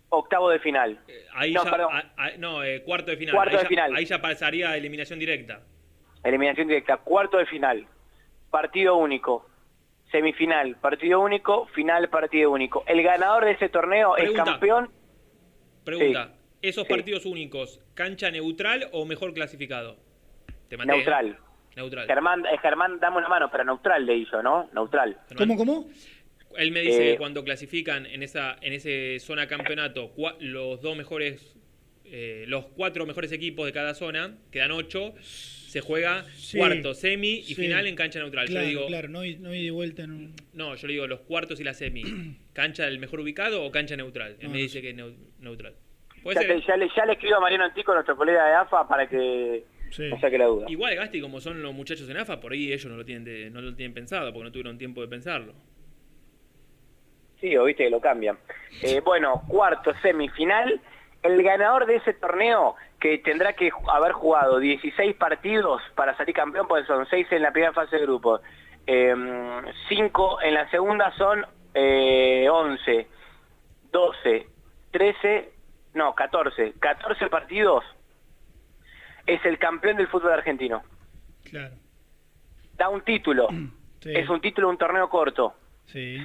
octavo de final. Ahí no, ya, perdón, a- a- no, eh, cuarto de final. Cuarto ahí de ya, final. Ahí ya pasaría a eliminación directa. eliminación directa, cuarto de final, partido único, semifinal, partido único, final, partido único. El ganador de ese torneo Pregunta. es campeón. Pregunta, ¿esos sí. partidos únicos, cancha neutral o mejor clasificado? Te maté, ¿eh? Neutral. Neutral. Germán, eh, Germán, dame una mano, pero neutral le hizo, ¿no? Neutral. ¿Cómo, cómo? Él me dice Eh, que cuando clasifican en esa en ese zona campeonato cua- los dos mejores, eh, los cuatro mejores equipos de cada zona, quedan ocho, se juega Sí, cuarto, semi y sí. final en cancha neutral. Claro, yo digo, claro, no hay, no hay de vuelta en un... no, yo le digo los cuartos y la semi, cancha del mejor ubicado o cancha neutral. Él No, me no dice que es neu- neutral. Puede Ya, ser. te- ya le, ya le escribo a Mariano Antico, nuestro colega de AFA, para que no saque la duda. Igual Gasti, como son los muchachos en AFA, por ahí ellos no lo tienen de- no lo tienen pensado, porque no tuvieron tiempo de pensarlo. Sí, o viste que lo cambian. Eh, bueno, cuarto, semifinal. El ganador de ese torneo, que tendrá que haber jugado 16 partidos para salir campeón, porque son 6 en la primera fase de grupo, 5 en la segunda son eh, 11, 12, 13, no, 14. 14 partidos es el campeón del fútbol argentino. Claro. Da un título. Sí. Es un título de un torneo corto. Sí.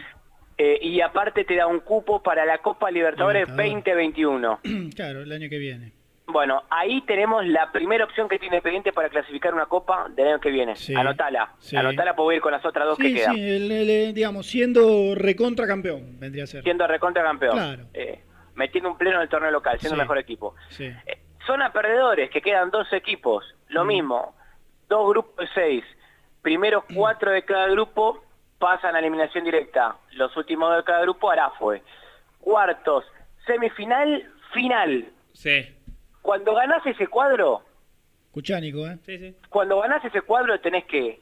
Eh, y aparte te da un cupo para la Copa Libertadores Libertadores. 2021. claro, el año que viene. Bueno, ahí tenemos la primera opción que tiene Independiente para clasificar una Copa del año que viene. Sí. Anotala. Sí. Anotala, puedo ir con las otras dos que quedan. sí, el- el- digamos, siendo recontra campeón, vendría a ser. Siendo recontra campeón. Claro. Eh, metiendo un pleno en el torneo local, siendo el mejor equipo. Sí. Zona perdedores, que quedan dos equipos. Mm. Lo mismo. Dos grupos de seis. Primeros Mm. cuatro de cada grupo pasan a eliminación directa. Los últimos de cada grupo, Arafue. Cuartos, semifinal, final. Sí. Cuando ganás ese cuadro, Cuchánico, ¿eh? Sí, sí. cuando ganás ese cuadro tenés que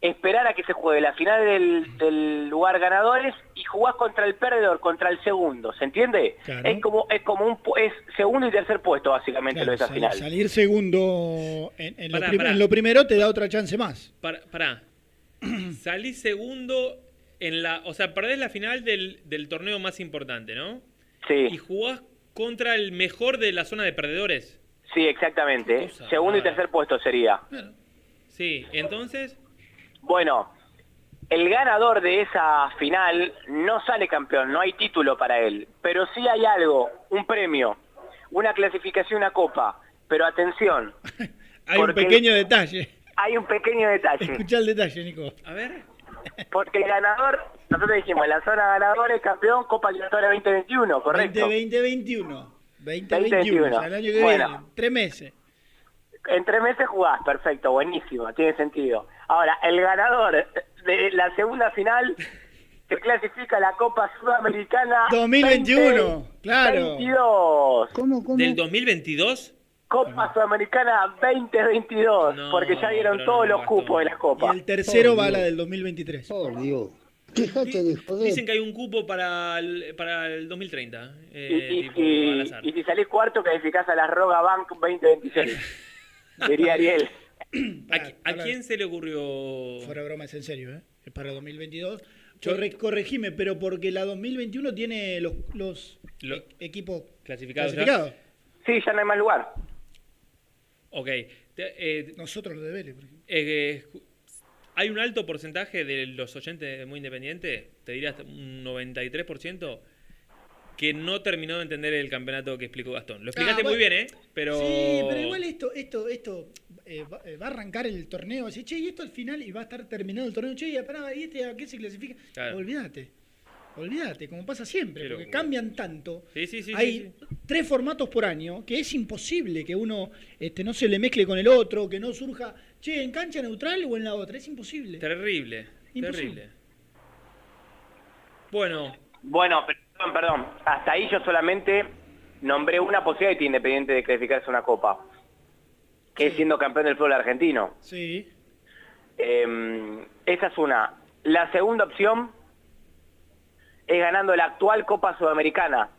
esperar a que se juegue la final del, del lugar ganadores y jugás contra el perdedor, contra el segundo, ¿se entiende? Claro. Es como es como un es segundo y tercer puesto básicamente Claro, lo de esa sal- final. Salir segundo en, en lo Pará, prim- pará. en lo primero te da otra chance más. Para, pará. Salís segundo en la. O sea, perdés la final del, del torneo más importante, ¿no? Sí. Y jugás contra el mejor de la zona de perdedores. Sí, exactamente. Segundo y tercer puesto sería. Sí, entonces. Bueno, el ganador de esa final no sale campeón, no hay título para él, pero sí hay algo, un premio, una clasificación, una copa. Pero atención, Hay un pequeño detalle. hay un pequeño detalle, Escucha el detalle, Nico. A ver. porque el ganador, nosotros dijimos, la zona ganadora es campeón Copa Libertadores 2021, correcto. 2021. 2021. 2021. ya el año que Bueno. viene. Tres meses. En tres meses jugás, perfecto, buenísimo, tiene sentido. Ahora, el ganador de la segunda final se clasifica a la Copa Sudamericana 2021, claro. 22. ¿Cómo, cómo? ¿Del 2022? Copa Sudamericana 2022, porque ya dieron todos no, los cupos de la Copa. El tercero va a la del 2023. Por Dios. Quéjate de joder. Dicen que hay un cupo para el, para el 2030. eh, Y, y- tipo y- al azar. y si salís cuarto, clasificás a la Roga Bank 2026. Diría Ariel. ¿A, qui- a quién se le ocurrió? Fuera broma, es en serio, ¿eh? Es para 2022. Corre- corregime, pero porque la 2021 tiene los, los Lo- e- equipos ¿Clasificados ya? Sí, ya no hay más lugar. Ok. Te- eh, Nosotros los de Vélez. por ejemplo. eh, ju- hay un alto porcentaje de los oyentes de Muy Independiente, te diría hasta un 93%, que no terminó de entender el campeonato que explicó Gastón. Lo explicaste Ah, muy bien, ¿eh? Pero... Sí, pero igual esto, esto, esto eh, va, eh, va a arrancar el torneo. Así, che, y esto al final y va a estar terminado el torneo. Che, y pará, ¿y este a qué se clasifica? Claro. Olvídate. Olvídate, como pasa siempre, porque cambian tanto. Sí, sí, sí, Hay sí, tres formatos por año que es imposible que uno este, no se le mezcle con el otro, que no surja, che, en cancha neutral o en la otra. Es imposible. Terrible, Imposible. terrible. Bueno, Bueno, perdón, perdón. Hasta ahí yo solamente nombré una posibilidad de Independiente de clasificarse a una Copa. Que es siendo campeón del fútbol argentino. Sí. Eh, esa es una. La segunda opción es ganando la actual Copa Sudamericana.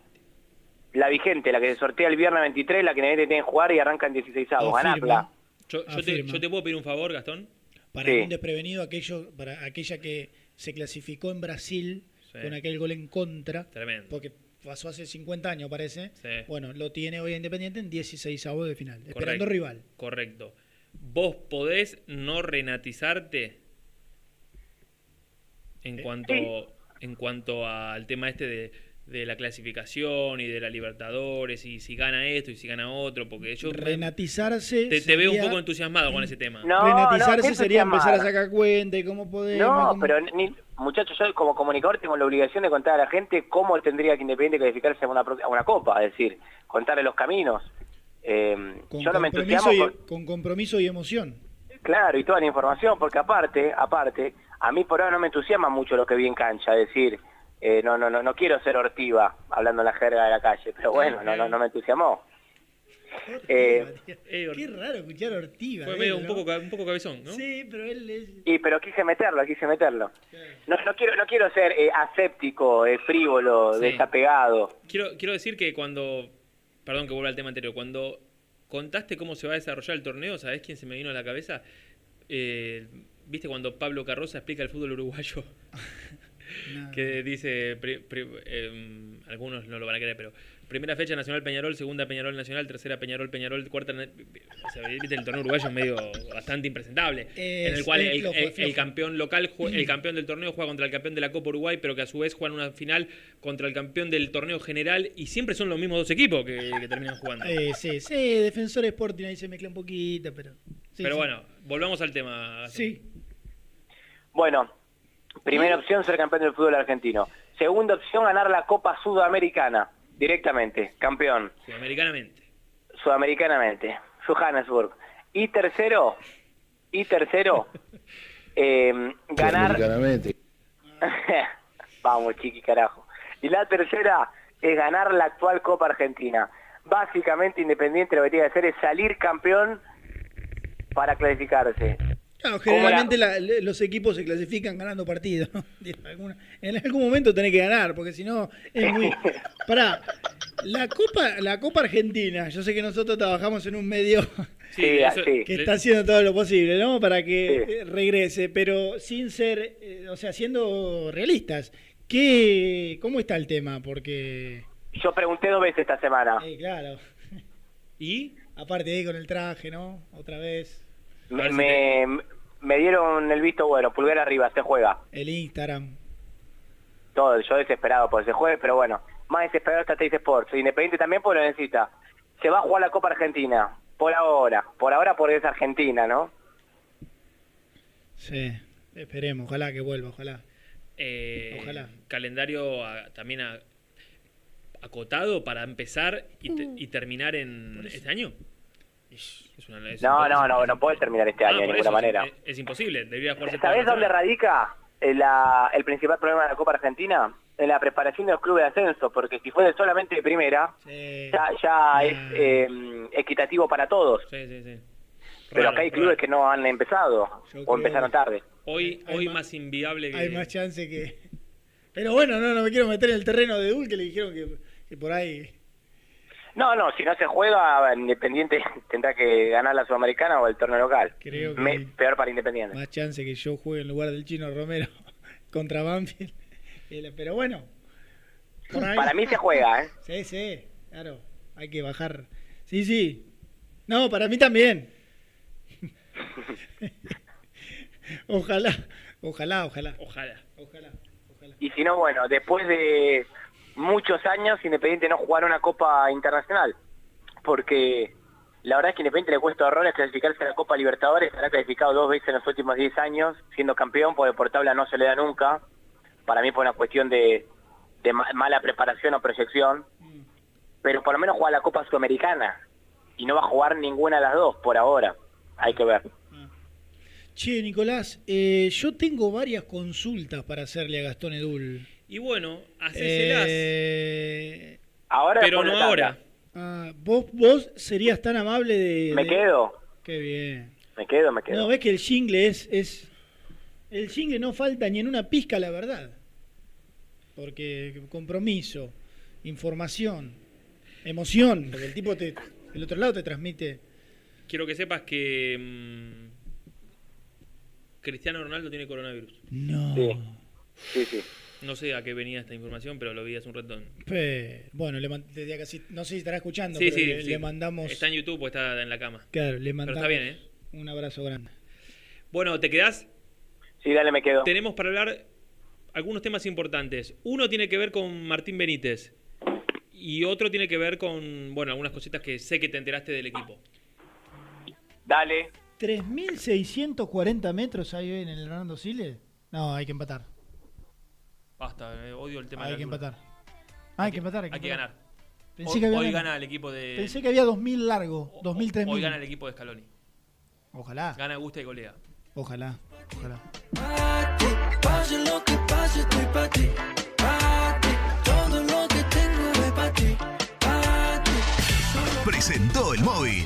La vigente, la que se sortea el viernes 23, la que Independiente tiene que jugar y arranca en 16 avos. Ganarla. yo, yo te, Afirma. yo te puedo pedir un favor, Gastón. Para Sí. un desprevenido, aquello, para aquella que se clasificó en Brasil Sí. con aquel gol en contra, Tremendo. porque pasó hace 50 años, parece. Sí. Bueno, lo tiene hoy Independiente en 16 avos de final, esperando rival. Correcto. ¿Vos podés no renatizarte Eh, en cuanto, en cuanto al tema este de, de la clasificación y de la Libertadores y si gana esto y si gana otro? Porque yo Renatizarse. te, te veo un poco entusiasmado con ese tema. No, renatizarse no, sería ¿qué empezar a sacar cuenta y cómo podemos. No, cómo- pero ni, muchachos, yo como comunicador tengo la obligación de contar a la gente cómo tendría que Independiente clasificarse a una, a una Copa, es decir, contarle los caminos. Eh, con, yo no me entusiasmo y, con compromiso y emoción. Claro, y toda la información, porque aparte, aparte, a mí por ahora no me entusiasma mucho lo que vi en cancha, es decir, eh, no, no, no, no quiero ser ortiva, hablando en la jerga de la calle, pero bueno, no, no, no me entusiasmó. Eh, Qué raro escuchar a Ortiva. Fue ¿eh? medio un ¿no? poco, un poco cabezón, ¿no? Sí, pero él es. y pero quise meterlo, quise meterlo. No, no quiero, no quiero ser eh, aséptico, eh, frívolo, Sí. desapegado. Quiero, quiero decir que cuando, perdón que vuelva al tema anterior, cuando contaste cómo se va a desarrollar el torneo, ¿sabés quién se me vino a la cabeza? Eh, ¿Viste cuando Pablo Carroza explica el fútbol uruguayo? que dice, pri- pri- em, algunos no lo van a creer, pero primera fecha Nacional Peñarol, segunda Peñarol Nacional, tercera Peñarol Peñarol, cuarta... O sea, el torneo uruguayo es medio bastante impresentable, en el cual el, flojo, el- es flojo. el campeón local, el campeón del torneo juega contra el campeón de la Copa Uruguay, pero que a su vez juegan una final contra el campeón del torneo general y siempre son los mismos dos equipos que, que terminan jugando. Eh, sí, sí, Defensor Sporting ahí se mezcla un poquito, pero. sí, pero sí. bueno, volvamos al tema. Sí. Bueno, primera opción ser campeón del fútbol argentino. Segunda opción ganar la Copa Sudamericana directamente, campeón, Sudamericanamente. sudamericanamente, Johannesburg. Y tercero, y tercero, eh, ganar. Vamos, chiqui, carajo. Y la tercera es ganar la actual Copa Argentina. Básicamente, Independiente lo que tiene que hacer es salir campeón para clasificarse. Claro, ¿Cómo generalmente la- los equipos se clasifican ganando partidos. ¿no? En, algún momento tenés que ganar, porque si no es muy. Pará, la Copa, la Copa Argentina, yo sé que nosotros trabajamos en un medio Sí, sí. que está haciendo todo lo posible, ¿no? Para que eh, regrese, pero sin ser, eh, o sea, siendo realistas. ¿Qué, ¿Cómo está el tema? Porque. Yo pregunté dos veces esta semana. Eh, claro. ¿Y? Aparte ahí con el traje, ¿no? Otra vez. Me, me, me dieron el visto bueno, pulgar arriba, se juega. El Instagram. Todo, yo desesperado por ese juegue, pero bueno, más desesperado está Teis Sports. Independiente también porque lo necesita. Se va a jugar la Copa Argentina, por ahora. Por ahora porque es Argentina, ¿no? Sí, esperemos, ojalá que vuelva, ojalá. Eh, Ojalá. Calendario ah, también a- acotado para empezar y, te- y terminar en este año. Es una- es No, no, no, no puede terminar este Ah, año de ninguna eso, manera. Es, es imposible, debería jugarse ¿Sabés dónde radica eh, la- el principal problema de la Copa Argentina? En la preparación de los clubes de ascenso, porque si fuese solamente de primera, ya, ya es eh, equitativo para todos. Sí, sí, sí. Pero acá hay raro. clubes que no han empezado Yo o empezaron tarde. Hoy, hoy más, inviable que... Hay más chance que. Pero bueno, no, no me quiero meter en el terreno de Dul que le dijeron que, que por ahí. No, no, si no se juega, Independiente tendrá que ganar la Sudamericana o el torneo local. Creo que- Me- peor para Independiente. Más chance que yo juegue en lugar del chino Romero contra Banfield. El- Pero bueno. Para mí se juega, ¿eh? Sí, sí, claro. Hay que bajar. Sí, sí. No, para mí también. ojalá, ojalá, ojalá. Ojalá. Ojalá. Y si no, bueno, después de muchos años, Independiente no jugará una Copa Internacional. Porque la verdad es que Independiente le cuesta horrores clasificarse a la Copa Libertadores. Ha clasificado dos veces en los últimos 10 años, siendo campeón, porque por tabla no se le da nunca. Para mí fue una cuestión de, de ma- mala preparación o proyección. Pero por lo menos juega la Copa Sudamericana. Y no va a jugar ninguna de las dos por ahora. Hay que ver. Che, Nicolás, eh, yo tengo varias consultas para hacerle a Gastón Edul. Y bueno, hacéselas. Eh, Ahora pero no ahora. ah, ¿vos, ¿Vos serías tan amable de...? Me de- quedo. Qué bien. Me quedo, me quedo. No, ves que el jingle es, es... El jingle no falta ni en una pizca, la verdad. Porque compromiso, información, emoción, porque el tipo te... El otro lado te transmite... Quiero que sepas que mm, Cristiano Ronaldo tiene coronavirus. No. Sí, sí. No sé a qué venía esta información, pero lo vi hace un ratón. Bueno, le desde casi, no sé si estará escuchando, Sí, pero sí, le, sí. le mandamos... Está en YouTube o está en la cama. Claro, le Pero mandamos está bien, ¿eh? un abrazo grande. Bueno, ¿te quedás? Sí, dale, me quedo. Tenemos para hablar algunos temas importantes. Uno tiene que ver con Martín Benítez. Y otro tiene que ver con, bueno, algunas cositas que sé que te enteraste del equipo. Dale. 3.640 metros hay hoy en el Hernando Siles. No, hay que empatar. Basta, eh, odio el tema Hay de la que altura. empatar. Ah, hay que empatar. Hay que empatar. ganar. Pensé hoy, que había hoy ganado. gana el equipo de. Pensé que había 2.000 largo, 2.000, 3.000. Hoy gana el equipo de Scaloni. Ojalá. Gana Gusta y golea. Ojalá, ojalá. Pase lo que pase, estoy pa' ti. Pa' ti. Todo lo que tengo es pa' ti. Pa' ti. Presentó el móvil.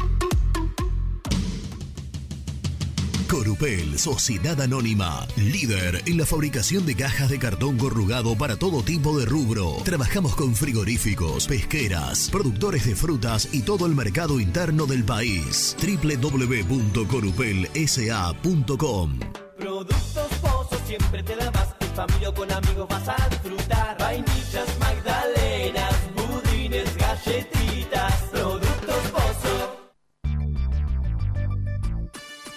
Corupel, Sociedad Anónima, líder en la fabricación de cajas de cartón corrugado para todo tipo de rubro. Trabajamos con frigoríficos, pesqueras, productores de frutas y todo el mercado interno del país. www.corupelsa.com Productos Pozos siempre te da más. En familia o con amigos vas a disfrutar. Vainillas, magdalenas, budines.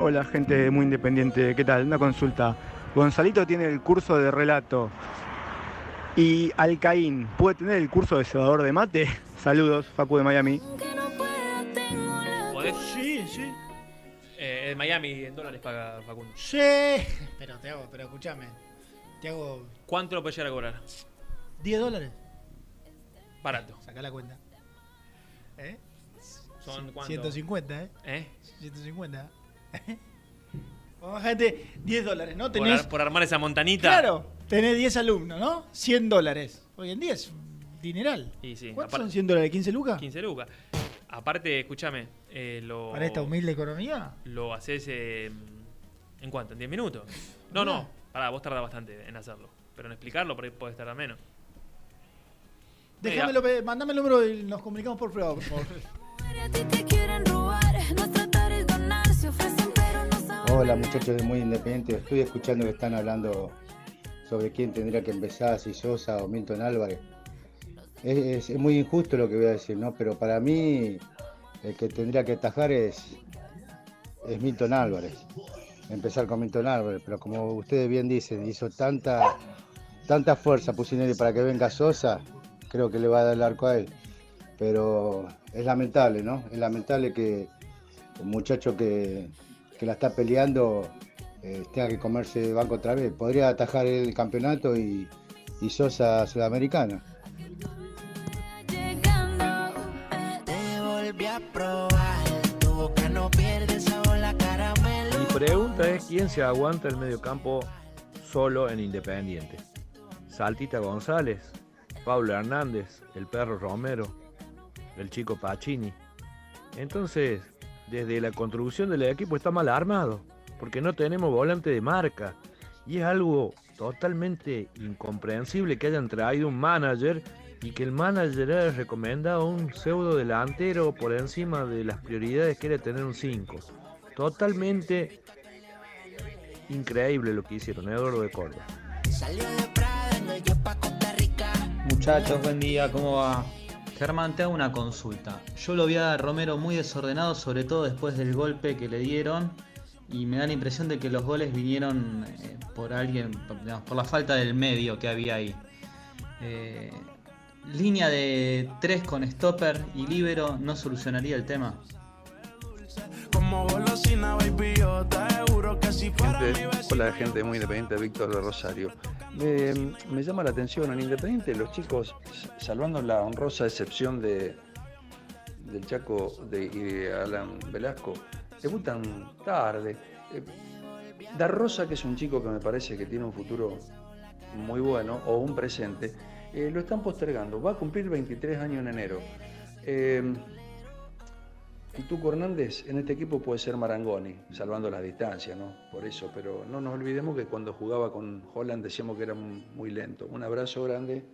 Hola, gente muy independiente. ¿Qué tal? Una consulta. Gonzalito tiene el curso de relato. ¿Y Alcaín puede tener el curso de cebador de mate? Saludos, Facu de Miami. ¿Podés? Sí, sí. Eh, en Miami en dólares paga Facundo. Sí. Pero te hago, pero escúchame. Te hago ¿Cuánto lo puedes llegar a cobrar? 10 dólares. Barato. Sacá la cuenta. ¿Eh? ¿Son cuánto? 150, ¿eh? ¿Eh? 150. Vamos a bajarte 10 dólares, ¿no? Por, Tenés, ar- por armar esa montanita. claro, tenés 10 alumnos, ¿no? 100 dólares. Hoy en día es un dineral. Y sí, ¿Cuántos son 100 dólares? ¿15 lucas? 15 lucas. Aparte, escúchame, eh, lo, Para esta humilde economía. lo haces eh, ¿en cuánto? ¿En 10 minutos? No, no, pará, vos tardás bastante en hacerlo. Pero en explicarlo por ahí podés tardar menos. Déjamelo, mandame el número y nos comunicamos por privado, por favor. Hola muchachos de Muy Independiente, estoy escuchando que están hablando sobre quién tendría que empezar, si Sosa o Milton Álvarez. Es, muy injusto lo que voy a decir, ¿no? Pero para mí el que tendría que atajar es, es Milton Álvarez. Empezar con Milton Álvarez, pero como ustedes bien dicen, hizo tanta, tanta fuerza Pusineri para que venga Sosa, creo que le va a dar el arco a él. Pero es lamentable, ¿no? Es lamentable que un muchacho que, que la está peleando eh, tenga que comerse el banco otra vez. Podría atajar el campeonato y, y Sosa Sudamericana. Mi pregunta es quién se aguanta el mediocampo solo en Independiente. Saltita González, Pablo Hernández, el perro Romero, el chico Pacini. Entonces, desde la construcción del equipo está mal armado, porque no tenemos volante de marca. Y es algo totalmente incomprensible que hayan traído un manager y que el manager haya recomendado un pseudo delantero por encima de las prioridades que era tener un 5. Totalmente increíble lo que hicieron, Eduardo de Córdoba. Muchachos, buen día, ¿cómo va? Germán, te hago una consulta. Yo lo vi a Romero muy desordenado, sobre todo después del golpe que le dieron, y me da la impresión de que los goles vinieron eh, por alguien, por, digamos, por la falta del medio que había ahí. Eh, línea de 3 con stopper y libero no solucionaría el tema. Como golosina, baby, yo te juro que si fuera mi Gente, hola gente muy independiente, Víctor de Rosario. Me, me llama la atención en Independiente los chicos, salvando la honrosa excepción de del Chaco de, y de Alan Velasco, debutan tarde. Eh, Da Rosa, que es un chico que me parece que tiene un futuro muy bueno, o un presente, eh, lo están postergando. Va a cumplir 23 años en enero. Eh, y Tuco Hernández en este equipo puede ser Marangoni, salvando las distancias, ¿no? Por eso, pero no nos olvidemos que cuando jugaba con Holland decíamos que era muy lento. Un abrazo grande.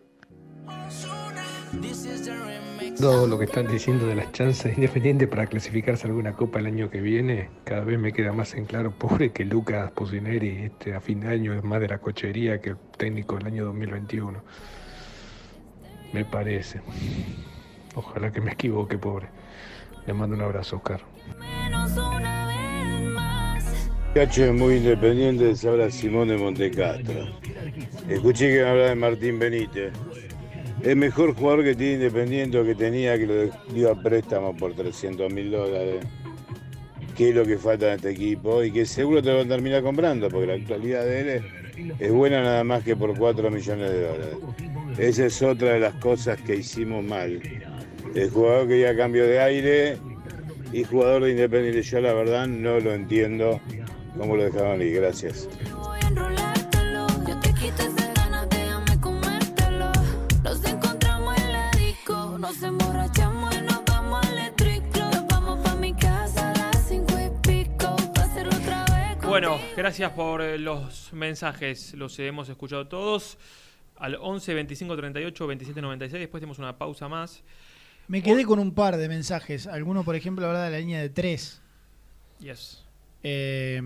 Todo lo que están diciendo de las chances de Independiente para clasificarse a alguna copa el año que viene, cada vez me queda más en claro, pobre que Lucas Pusineri este, a fin de año es más de la cochería que el técnico del año 2021. Me parece. Ojalá que me equivoque, pobre. Le mando un abrazo, Oscar. Cacho es muy independiente, se habla Simón de Montecastro. Escuché que me hablaba de Martín Benítez. El mejor jugador que tiene Independiente o que tenía que lo dio a préstamo por 300 mil dólares. ¿Qué es lo que falta en este equipo? Y que seguro te lo van a terminar comprando, porque la actualidad de él es, es buena nada más que por 4 millones de dólares. Esa es otra de las cosas que hicimos mal. El jugador quería cambio de aire y jugador de Independiente. Yo la verdad no lo entiendo cómo lo dejaron ir. Gracias. Yo te quito esa ganas, déjame comértelo. Nos encontramos en la disco, nos emborrachamos y nos vamos al electric Nos vamos pa' mi casa a las cinco y pico, pa' hacerlo otra vez. Bueno, gracias por eh, los mensajes, los hemos escuchado todos. al 11 25 38 27 96. Después tenemos una pausa más. Me quedé con un par de mensajes. Alguno, por ejemplo, habla de la línea de tres. Yes. Eh,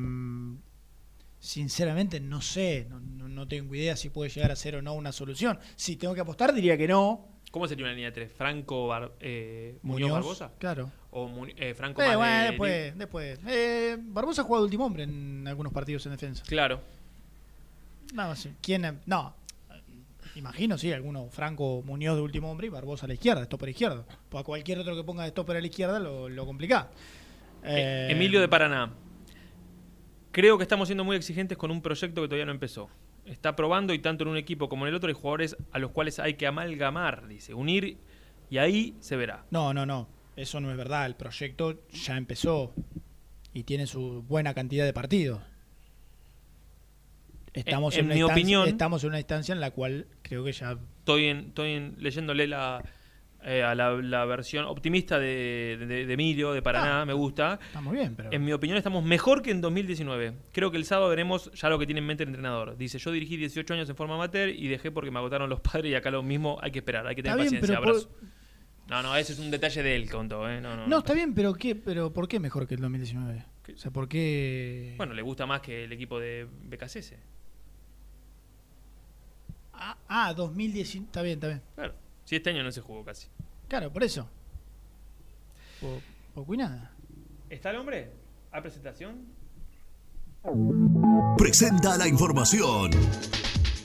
sinceramente, no sé. No, tengo idea si puede llegar a ser o no una solución. Si tengo que apostar, diría que no. ¿Cómo sería una línea de tres? ¿Franco Bar- eh, Muñoz, Muñoz, Barbosa? claro. ¿O Mu- eh, Franco Eh, bueno, de- después. después. Barbosa ha jugado último hombre en algunos partidos en defensa. Claro. No, sí. ¿Quién? No. Imagino, sí, alguno Franco Muñoz de último hombre y Barbosa a la izquierda, stopper izquierdo. Pues a cualquier otro que ponga de stopper a la izquierda lo, lo complica. Eh, Emilio de Paraná. Creo que estamos siendo muy exigentes con un proyecto que todavía no empezó. Está probando y tanto en un equipo como en el otro hay jugadores a los cuales hay que amalgamar, dice, unir y ahí se verá. No, no, no. Eso no es verdad. El proyecto ya empezó y tiene su buena cantidad de partidos. Estamos En- mi opinión- estamos en una instancia en la cual creo que ya Estoy, en, estoy en- leyéndole la, eh, a la, la versión optimista de, de- de Emilio, de Paraná, me gusta. estamos bien, pero En mi opinión estamos mejor que en 2019. Creo que el sábado veremos ya lo que tiene en mente el entrenador. Dice, yo dirigí 18 años en forma amateur y dejé porque me agotaron los padres y acá lo mismo hay que esperar, hay que tener bien, paciencia, abrazo. No, no, ese es un detalle de él, contó, ¿eh? No, no, No, está bien, pero ¿qué? Pero ¿por qué mejor que el 2019? O sea, ¿por qué? Bueno, le gusta más que el equipo de BKCS. Ah, ah, 2019. Está bien, está bien. Claro. Si este año no se jugó casi. Claro, por eso. Po- Poco y nada. ¿Está el hombre? ¿A presentación? Presenta la información.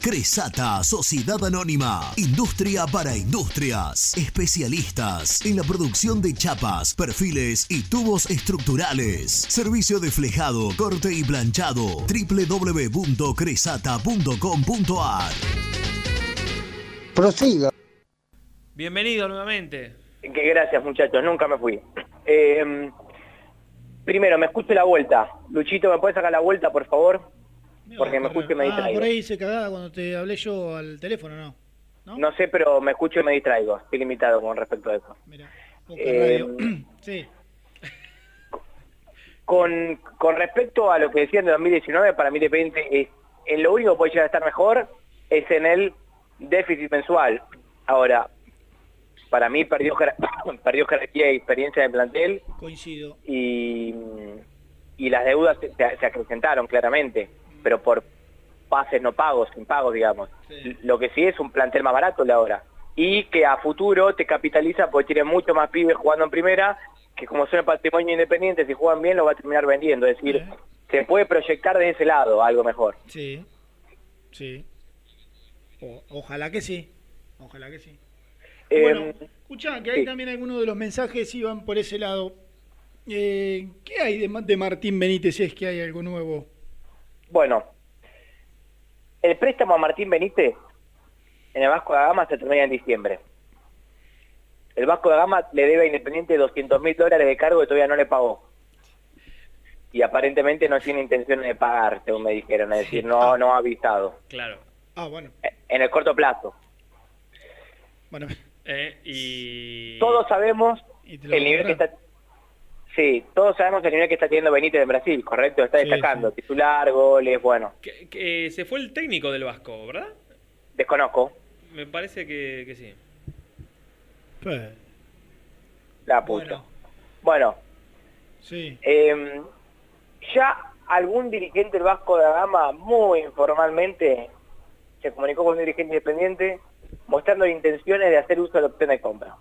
Cresata, Sociedad Anónima, Industria para Industrias, especialistas en la producción de chapas, perfiles y tubos estructurales. Servicio de flejado, corte y planchado. www.cresata.com.ar Prosiga. Bienvenido nuevamente. Que gracias, muchachos, nunca me fui. Eh, primero, me escucho la vuelta. Luchito, ¿me puedes sacar la vuelta, por favor? Porque me escucho y me Ah, distraigo. por ahí hice cagada cuando te hablé yo al teléfono, ¿no? ¿No? sé, pero me escucho y me distraigo. Estoy limitado con respecto a eso. Poca Eh, sí. Con, con respecto a lo que decían de 2019, para mí depende, es, en lo único que puede llegar a estar mejor es en el déficit mensual. Ahora, para mí perdió, perdió jerarquía y experiencia de plantel Coincido. y, y las deudas se, se- se acrecentaron claramente, pero por pases no pagos, sin pagos, digamos. Lo que sí es un plantel más barato la ahora. Y que a futuro te capitaliza porque tiene mucho más pibes jugando en primera, que como son el patrimonio independiente, si juegan bien lo va a terminar vendiendo. Es decir, se puede proyectar de ese lado algo mejor. Sí. Sí. O- ojalá que sí. Ojalá que sí. Eh, bueno, escuchá, que hay sí. también algunos de los mensajes iban por ese lado. Eh, ¿Qué hay de, de Martín Benítez si es que hay algo nuevo? Bueno, el préstamo a Martín Benítez en el Vasco da Gama se termina en diciembre. El Vasco da Gama le debe a Independiente 200 mil dólares de cargo que todavía no le pagó. Y aparentemente no tiene intenciones de pagar, según me dijeron, es decir, no, no ha avisado. Claro. Ah, bueno. En el corto plazo. Bueno. Eh, y... Todos sabemos el nivel que está... Sí, todos sabemos el nivel que está teniendo Benítez en Brasil, correcto, está Sí, destacando, titular, goles, bueno, Que, que se fue el técnico del Vasco, ¿verdad? desconozco, Me parece que, que sí. la puta. Bueno, Sí. Eh, ya algún dirigente del Vasco da Gama, muy informalmente, se comunicó con un dirigente independiente mostrando intenciones de hacer uso de la opción de compra.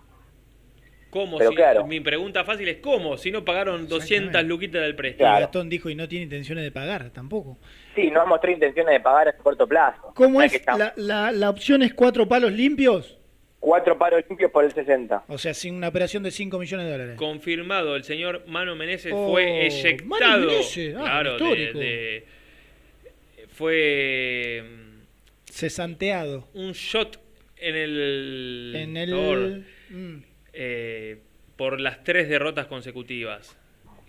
¿Cómo? Pero Si- claro. Mi pregunta fácil es ¿cómo? Si no pagaron 200 luquitas del préstamo. Gastón dijo y no tiene intenciones de pagar tampoco. Sí, no mostró intenciones de pagar a corto plazo. ¿Cómo es? que La, la, la opción es cuatro palos limpios. Cuatro paros limpios por el 60. O sea, sin una operación de 5 millones de dólares. Confirmado, el señor Mano Meneses Oh, fue Mano eyectado. Meneses, ah, claro, histórico. de- fue Cesanteado. un shot en el En el. Mm. Eh, por las tres derrotas consecutivas.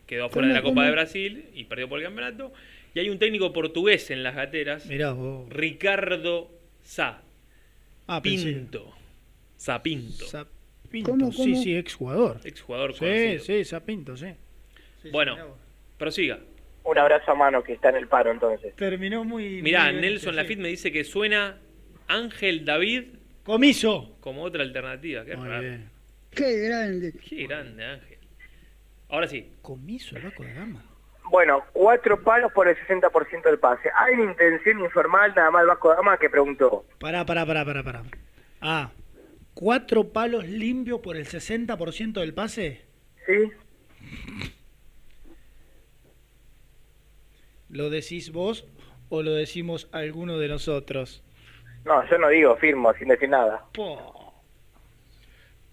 Quedó fuera ¿Cómo, de la Copa de Brasil y perdió por el campeonato. Y hay un técnico portugués en las gateras, Mirá vos. Ricardo Sá Ah, Pinto. Sapinto. Sapinto. ¿Cómo, Sí, cómo? sí, exjugador. Exjugador Sí, conocido. sí, Sapinto, sí. Bueno, prosiga. Un abrazo a mano que está en el paro entonces. Terminó muy. Mirá, muy Nelson sí. Lafitte me dice que suena Ángel David Comiso. como otra alternativa. Qué Muy raro. bien. Qué grande. Qué grande, Ángel. Ahora sí. Comiso, el Vasco da Gama. Bueno, cuatro palos por el 60% del pase. Hay una intención informal, nada más el Vasco da Gama que preguntó. Pará, pará, pará, pará, pará. Ah, ¿cuatro palos limpios por el 60% del pase? Sí. ¿Lo decís vos o lo decimos alguno de nosotros? No, yo no digo, firmo, sin decir nada.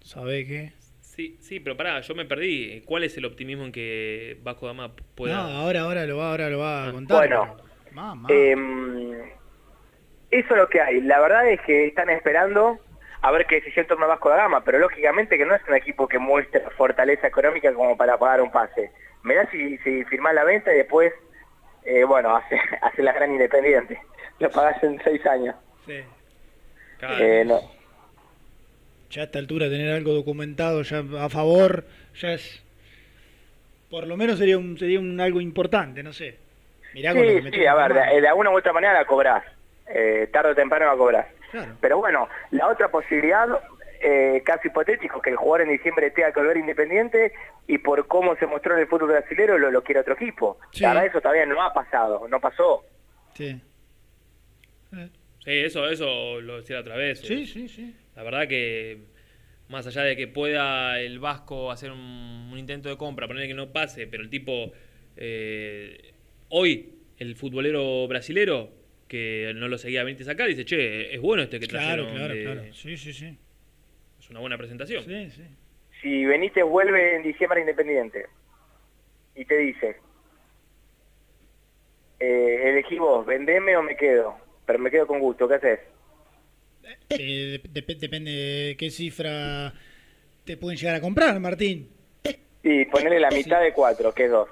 ¿Sabe qué? Sí, sí, pero pará, yo me perdí. ¿Cuál es el optimismo en que Vasco da Gama pueda...? No, ahora, ahora lo va, ahora lo va a contar. Bueno, Mamá. em, eso es lo que hay. La verdad es que están esperando a ver qué decisión toma Vasco da Gama, pero lógicamente que no es un equipo que muestra fortaleza económica como para pagar un pase. Mirá si, si firmás la venta y después, eh, bueno, hace, hace la gran independiente. Lo pagás en seis años. Sí. Eh, no. Ya a esta altura tener algo documentado ya a favor, ya es... Por lo menos sería un, sería un algo importante, no sé. Mirá con lo que Sí, me sí, a ver, que tomar. de, de alguna u otra manera la cobrás. Eh, tarde o temprano la cobrás. Claro. Pero bueno, la otra posibilidad, eh, caso hipotético, que el jugador en diciembre tenga que volver independiente y por cómo se mostró en el fútbol brasileño lo, lo quiere otro equipo. Sí. La verdad eso todavía no ha pasado, no pasó. Sí. Sí, eso, eso lo decía otra vez. Sí, sí, sí. La verdad que más allá de que pueda el Vasco hacer un, un intento de compra, ponerle que no pase, pero el tipo eh, hoy el futbolero brasilero que no lo seguía Benítez acá dice, che, es bueno este que Claro, trajeron claro, de- claro. Sí, sí, sí. Es una buena presentación. Sí, sí. Si Benítez vuelve en diciembre a independiente y te dice, eh, elegí vos, vendeme o me quedo, pero me quedo con gusto, ¿qué haces? Eh, dep- dep- depende de qué cifra te pueden llegar a comprar, Martín. Y ponerle la mitad de cuatro, que es dos.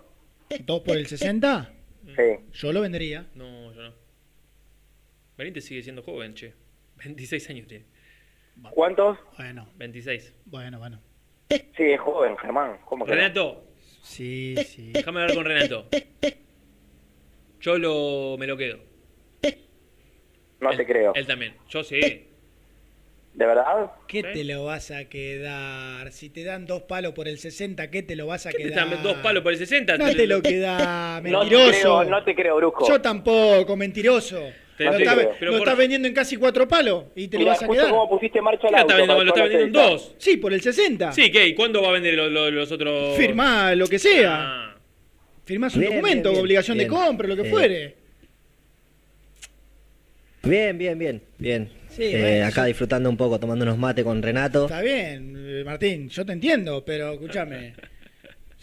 ¿Dos por el 60? Sí. Yo lo vendería. No, yo no. Benítez sigue siendo joven, che. 26 años tiene. ¿Cuántos? Bueno, 26. bueno, bueno. Sí, es joven, Germán. ¿Cómo que no? Renato, Sí, sí. déjame hablar con Renato. Yo lo, me lo quedo. No te creo. Él también. Yo sí. ¿De verdad? ¿Qué te lo vas a quedar? Si te dan dos palos por el 60, ¿qué te lo vas a ¿Qué te quedar? están dos palos por el 60? No te lo queda, No te mentiroso. creo, no te creo, Brusco. Yo tampoco, mentiroso. Te- lo está- lo por- estás vendiendo en casi cuatro palos y te Mirá, lo vas a quedar. cómo pusiste marcha el ¿Qué lo auto. está vendiendo? para Lo está toda la vendiendo en dos. Sí, por el 60. Sí, ¿qué? ¿Y cuándo va a vender lo- lo- los otros? Firmá lo que sea. Ah, Firmás un Bien, documento, bien, bien. obligación Bien. de compra, lo que Eh, fuere. Bien, bien, bien, bien. Sí, Eh, bueno, acá yo- disfrutando un poco, tomando unos mates con Renato. Está bien, eh, Martín, yo te entiendo, pero escúchame.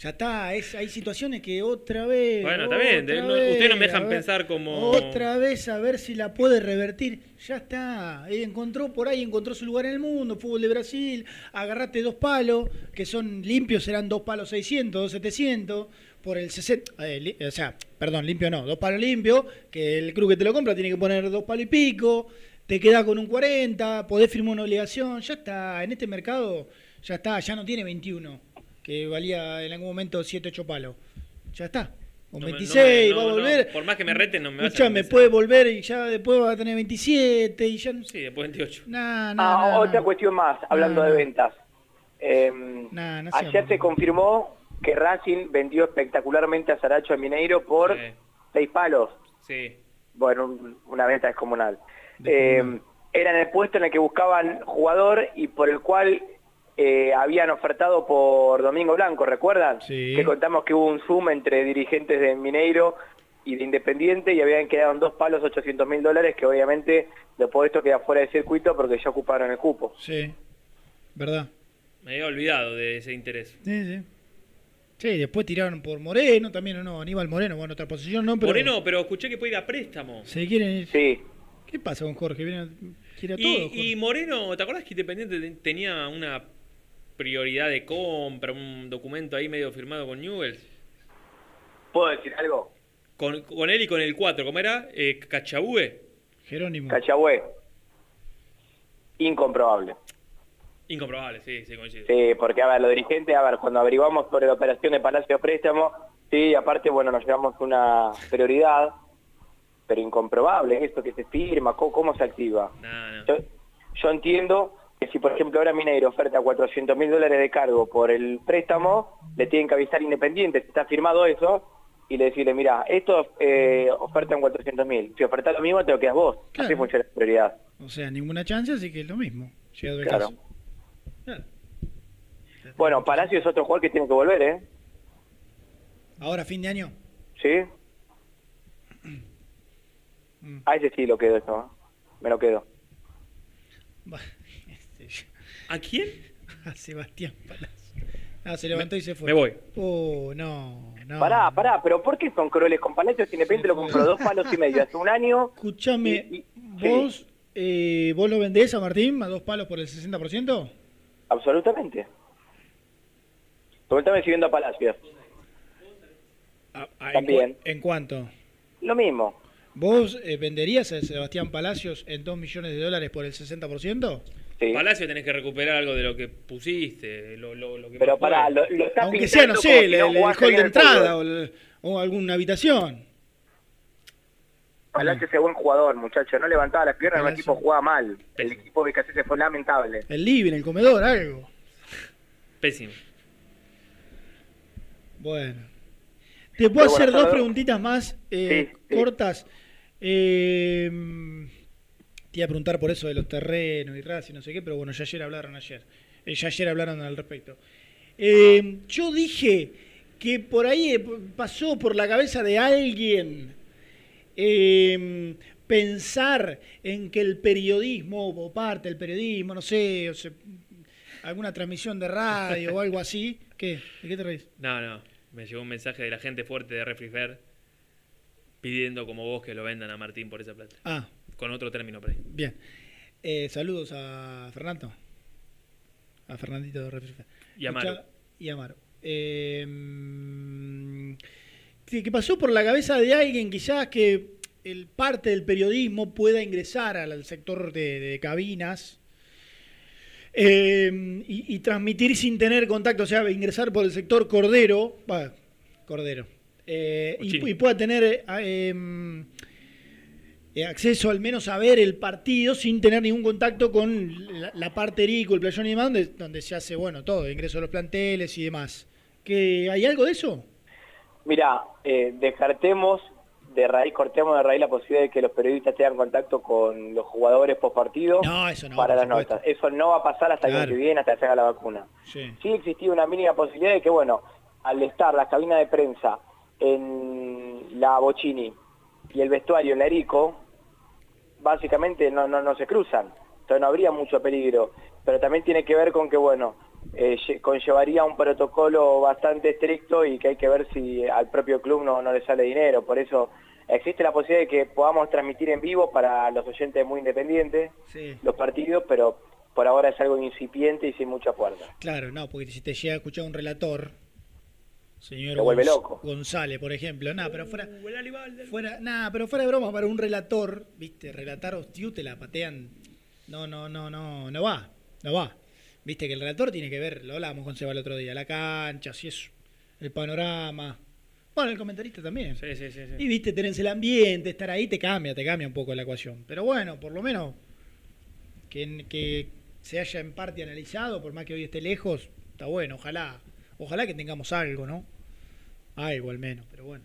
Ya está, es, hay situaciones que otra vez. Bueno, está bien, no- ustedes no me dejan ver, pensar como- Otra vez a ver si la puede revertir. Ya está. Encontró por ahí, encontró su lugar en el mundo, fútbol de Brasil. Agarrate dos palos, que son limpios, serán dos palos 600, dos 700. Por el 60. eh, li- o sea, perdón, limpio no, dos palos limpios. Que el club que te lo compra tiene que poner dos palos y pico. Te queda con un 40, podés firmar una obligación. Ya está, en este mercado, ya está, ya no tiene 21 que valía en algún momento 7, 8 palos. Ya está. Con no me- 26 no me- va a no, volver. no, por más que me reten, no me vas a convencer. puede volver y ya después va a tener 27 y ya no sé. Sí, después 28. Nah, nah, Ah, nah, otra nah. cuestión más, hablando No, de no. ventas. Eh, Nah, no ayer se confirmó que Racing vendió espectacularmente a Saracho de Mineiro por Sí. seis palos. Sí. Bueno, un- una venta descomunal. Eh, era en el puesto en el que buscaban jugador y por el cual eh, habían ofertado por Domingo Blanco, ¿recuerdan? Sí. Que contamos que hubo un zoom entre dirigentes de Mineiro y de Independiente y habían quedado en dos palos 800 mil dólares que obviamente después de esto queda fuera de circuito porque ya ocuparon el cupo. Sí, verdad. Me había olvidado de ese interés. Sí, sí. Sí, después tiraron por Moreno también, ¿o no? Aníbal Moreno, bueno, otra posición, ¿no? Pero Moreno, pero escuché que puede ir a préstamo. Se quieren ir. Sí. ¿Qué pasa con Jorge? Viene, quiere a todo. Y, Jorge. y Moreno, ¿te acordás que Independiente te- tenía una prioridad de compra, un documento ahí medio firmado con Newells? ¿Puedo decir algo? Con, con él y con el 4, ¿cómo era? Eh, Cachabue. Jerónimo. Cachagüe. Incomprobable. Incomprobable, sí, sí, coincido. Sí, porque, a ver, los dirigentes, a ver, cuando averiguamos por la operación de Palacio de Préstamo, sí, aparte, bueno, nos llevamos una prioridad. Pero incomprobable, esto que se firma, ¿cómo, cómo se activa? Yo, yo entiendo que si, por ejemplo, ahora Mineiro oferta 400 mil dólares de cargo por el préstamo, le tienen que avisar Independiente, si está firmado eso, y le decirle, mira, esto eh, ofertan 400 mil, si ofertas lo mismo te lo quedas vos, así funciona la prioridad. O sea, ninguna chance, así que es lo mismo. Llegado el Claro. caso. Claro. Bueno, Palacio es otro jugador que tiene que volver, ¿eh? Ahora, fin de año. ¿Sí? A ese sí lo quedo eso, ¿eh? me lo quedo. ¿A quién? A Sebastián Palacio. Ah, se levantó y se fue. me voy. Oh, no, no. Pará, pará, pero ¿por qué son crueles con Palacios? Independiente lo compró dos palos y medio hace un año. Escúchame, ¿vos, eh, ¿vos lo vendés a Martín a dos palos por el 60%? Absolutamente. Pregúntame si vendo a Palacios. Ah, ¿En, También. ¿En cuánto? Lo mismo. ¿Vos eh, venderías a Sebastián Palacios en 2 millones de dólares por el 60%? Palacio tenés que recuperar algo de lo que pusiste, lo, lo, lo que Pero puedas. lo, lo está Aunque sea, no sé, el, si no el- hall de entrada o, el- o alguna habitación. Palacios es buen jugador, muchacho. No levantaba las piernas, el Palacio. equipo jugaba mal. El equipo de se fue lamentable. El living, el comedor, algo. Pésimo. Bueno. Te puedo Pero bueno, hacer dos preguntitas más eh, Sí, sí. Eh, te iba a preguntar por eso de los terrenos y Racing, no sé qué, pero bueno, ya ayer hablaron ayer. Eh, ya ayer hablaron al respecto. Eh, yo dije que por ahí eh, pasó por la cabeza de alguien eh, pensar en que el periodismo, o parte del periodismo, no sé, o sea, alguna transmisión de radio o algo así. ¿Qué? ¿De qué te reís? No, no. Me llegó un mensaje de la gente fuerte de Refrifer pidiendo como vos que lo vendan a Martín por esa plata. Ah. Con otro término por ahí. Bien. Eh, saludos a Fernando. A Fernandito de Refri- Y a. Escuchá- Y a Maru. Eh, mm, que pasó por la cabeza de alguien quizás que el parte del periodismo pueda ingresar al, al sector de, de cabinas eh, y, y transmitir sin tener contacto, o sea, ingresar por el sector Cordero, bueno, Cordero, eh, y, pueda tener eh, em, eh, acceso al menos a ver el partido sin tener ningún contacto con la, la parte Erico, el playón y demás, donde, donde se hace, bueno, todo, ingreso a los planteles y demás. ¿Que ¿Hay algo de eso? Mira, eh, descartemos de raíz, cortemos de raíz la posibilidad de que los periodistas tengan contacto con los jugadores post partido No, eso no, para las supuesto. notas. Eso no va a pasar hasta el año que viene, hasta que se haga la vacuna. Sí. Sí existía una mínima posibilidad de que, bueno, al estar la cabina de prensa en la Bochini y el vestuario en la Erico, básicamente no, no, no se cruzan. Entonces no habría mucho peligro. Pero también tiene que ver con que, bueno, eh, lle- conllevaría un protocolo bastante estricto y que hay que ver si al propio club no, no le sale dinero. Por eso existe la posibilidad de que podamos transmitir en vivo para los oyentes muy independientes Sí. los partidos, pero por ahora es algo incipiente y sin mucha fuerza. Claro, no, porque si te llega a escuchar un relator, señor vuelve loco. González, por ejemplo, nada, pero fuera, fuera, nada, pero fuera de broma, para un relator, viste, relatar hostiu te la patean, no, no, no, no, no va, no va. Viste que el relator tiene que ver, lo hablábamos con Seba el otro día, la cancha, si es el panorama. Bueno, el comentarista también. Sí, sí, sí. sí. Y viste, tenés el ambiente, estar ahí te cambia, te cambia un poco la ecuación. Pero bueno, por lo menos que, que se haya en parte analizado, por más que hoy esté lejos, está bueno. Ojalá, ojalá que tengamos algo, ¿no? Algo al menos, pero bueno.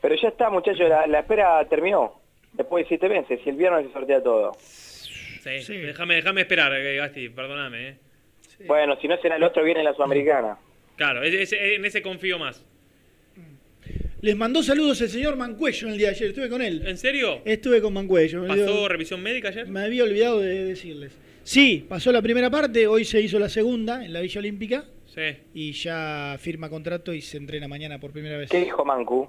Pero ya está, muchachos, la, la espera terminó. Después de siete meses, y el viernes se sortea todo. Sí, Déjame, déjame esperar, eh, Gasti, perdóname. eh. Bueno, si no será el otro viernes la Sudamericana. Claro, ese- ese- en ese confío más. Les mandó saludos el señor Mancuello el día de ayer, estuve con él. ¿En serio? Estuve con Mancuello. ¿Pasó olvidó- revisión médica ayer? Me había olvidado de decirles. Sí, pasó la primera parte, hoy se hizo la segunda en la Villa Olímpica Sí. y ya firma contrato y se entrena mañana por primera vez. ¿Qué dijo Mancu?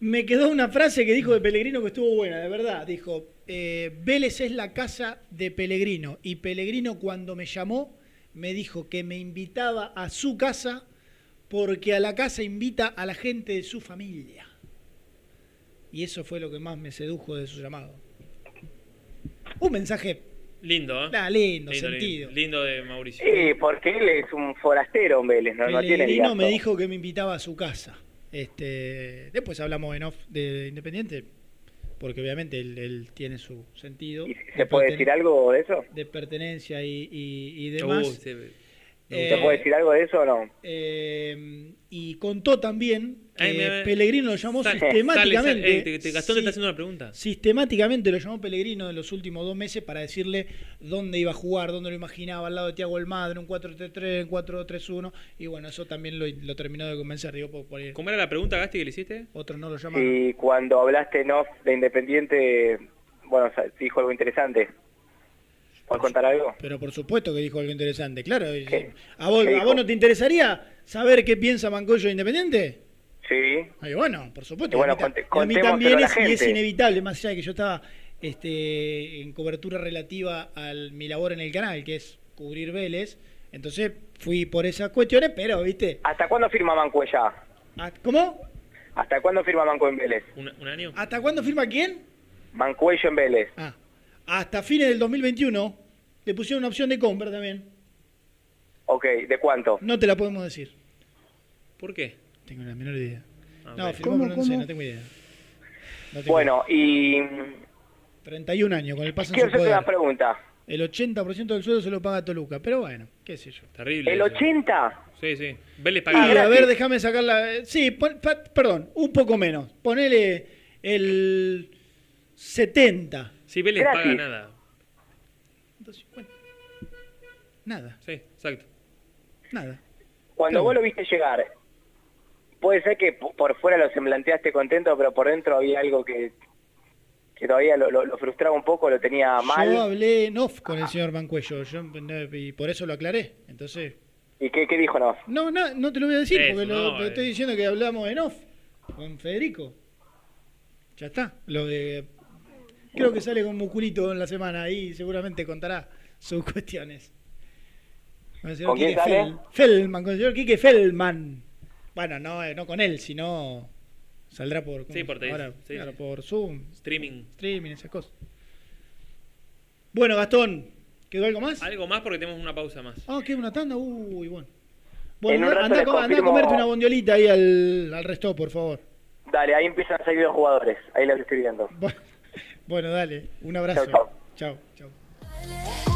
Me quedó una frase que dijo de Pellegrino que estuvo buena, de verdad. Dijo, eh, Vélez es la casa de Pellegrino y Pellegrino cuando me llamó me dijo que me invitaba a su casa porque a la casa invita a la gente de su familia. Y eso fue lo que más me sedujo de su llamado. Un mensaje Lindo, ¿eh? Ah, lindo, sentido. Lindo de Mauricio. Sí, porque él es un forastero en Vélez, no, no tiene Pellegrino gasto. me dijo que me invitaba a su casa. Este, después hablamos en off de Independiente, porque obviamente él, él tiene su sentido. ¿Se puede decir algo de eso? De pertenencia y, y, y demás. Uh, Eh, ¿Se puede decir algo de eso o no? eh, y contó también que Ay, me- Pellegrino lo llamó Sale, sistemáticamente. sale, sale. Eh, te- te- Gastón te está haciendo una pregunta. Sistemáticamente lo llamó Pellegrino en los últimos dos meses para decirle dónde iba a jugar, dónde lo imaginaba, al lado de Tiago Almada, un 4-3-3, un 4-3-1. Y bueno, eso también lo, lo terminó de convencer. Digo, por, por. ¿Cómo era la pregunta, Gasti, que le hiciste? Otros no lo llamaron. Y cuando hablaste en off de Independiente, bueno, o sea, dijo algo interesante. ¿Puedes contar algo? Pero por supuesto que dijo algo interesante, claro. ¿A vos, ¿Qué ¿A vos no te interesaría saber qué piensa Mancoyo de Independiente? Sí. Ay, bueno, por supuesto. Y bueno, y a mí, a también es, y es inevitable, más allá de que yo estaba este, en cobertura relativa a mi labor en el canal, que es cubrir Vélez. Entonces fui por esas cuestiones, pero, ¿viste? ¿Hasta cuándo firma Manco ya? Ah, ¿Cómo? ¿Hasta cuándo firma Manco en Vélez? ¿Un, año? ¿Hasta cuándo firma quién? Mancuello en Vélez. Hasta fines del 2021. Le pusieron una opción de compra también. Ok, ¿de cuánto? No te la podemos decir. ¿Por qué? Tengo la menor idea. Ah, No, ok. firmó, ¿Cómo, pero no sé, no tengo idea. No tengo Bueno, y 31 años, con el paso en quiero su hacerte poder. una pregunta. El 80% del sueldo se lo paga Toluca, pero bueno, qué sé yo. Terrible. ¿El eso. 80? Sí, sí. Vélez paga. a ver, déjame sacarla. Sí, pon- pa- perdón, un poco menos. Ponele el 70. Sí, Vélez Gratis. paga nada. Nada, Sí, exacto. nada. Cuando vos lo viste llegar, puede ser que por fuera lo semblanteaste contento, pero por dentro había algo que, que todavía lo, lo- lo frustraba un poco, lo tenía mal. Yo hablé en off con el señor Bancuello yo, y por eso lo aclaré. Entonces, ¿Y qué, qué dijo no? no, no, no te lo voy a decir Eso, porque lo, no, te eh. estoy diciendo que hablamos en off con Federico. Ya está. Lo de. Creo que sale con Musculito en la semana ahí seguramente contará sus cuestiones. Con el señor ¿Con quién Quique sale? Fel- Feldman, con el señor Quique Feldman. Bueno, no, eh, no con él, sino saldrá por, Sí, por te- ahora, sí, claro, sí. por Zoom, Streaming. streaming, esas cosas. Bueno, Gastón, ¿quedó algo más? Algo más porque tenemos una pausa más. Ah, ¿qué? ¿Una tanda? Uy, bueno. En Bueno, anda, a les co- anda a confirmo- comerte una bondiolita ahí al, al resto, por favor. Dale, ahí empiezan a salir los jugadores, ahí los estoy viendo. Bueno, dale, un abrazo. Chau, Chao, chao.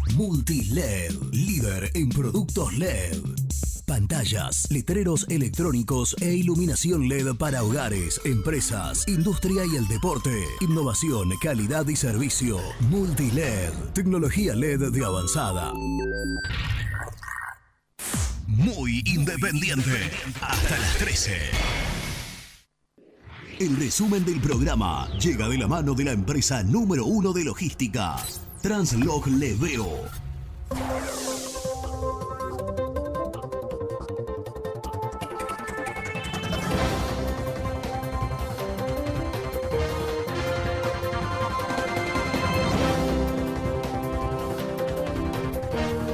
Multiled, líder en productos LED. Pantallas, letreros electrónicos e iluminación LED para hogares, empresas, industria y el deporte. Innovación, calidad y servicio. Multiled, tecnología LED de avanzada. Muy independiente. Hasta las 13. El resumen del programa llega de la mano de la empresa número uno de logística, Translog Leveo.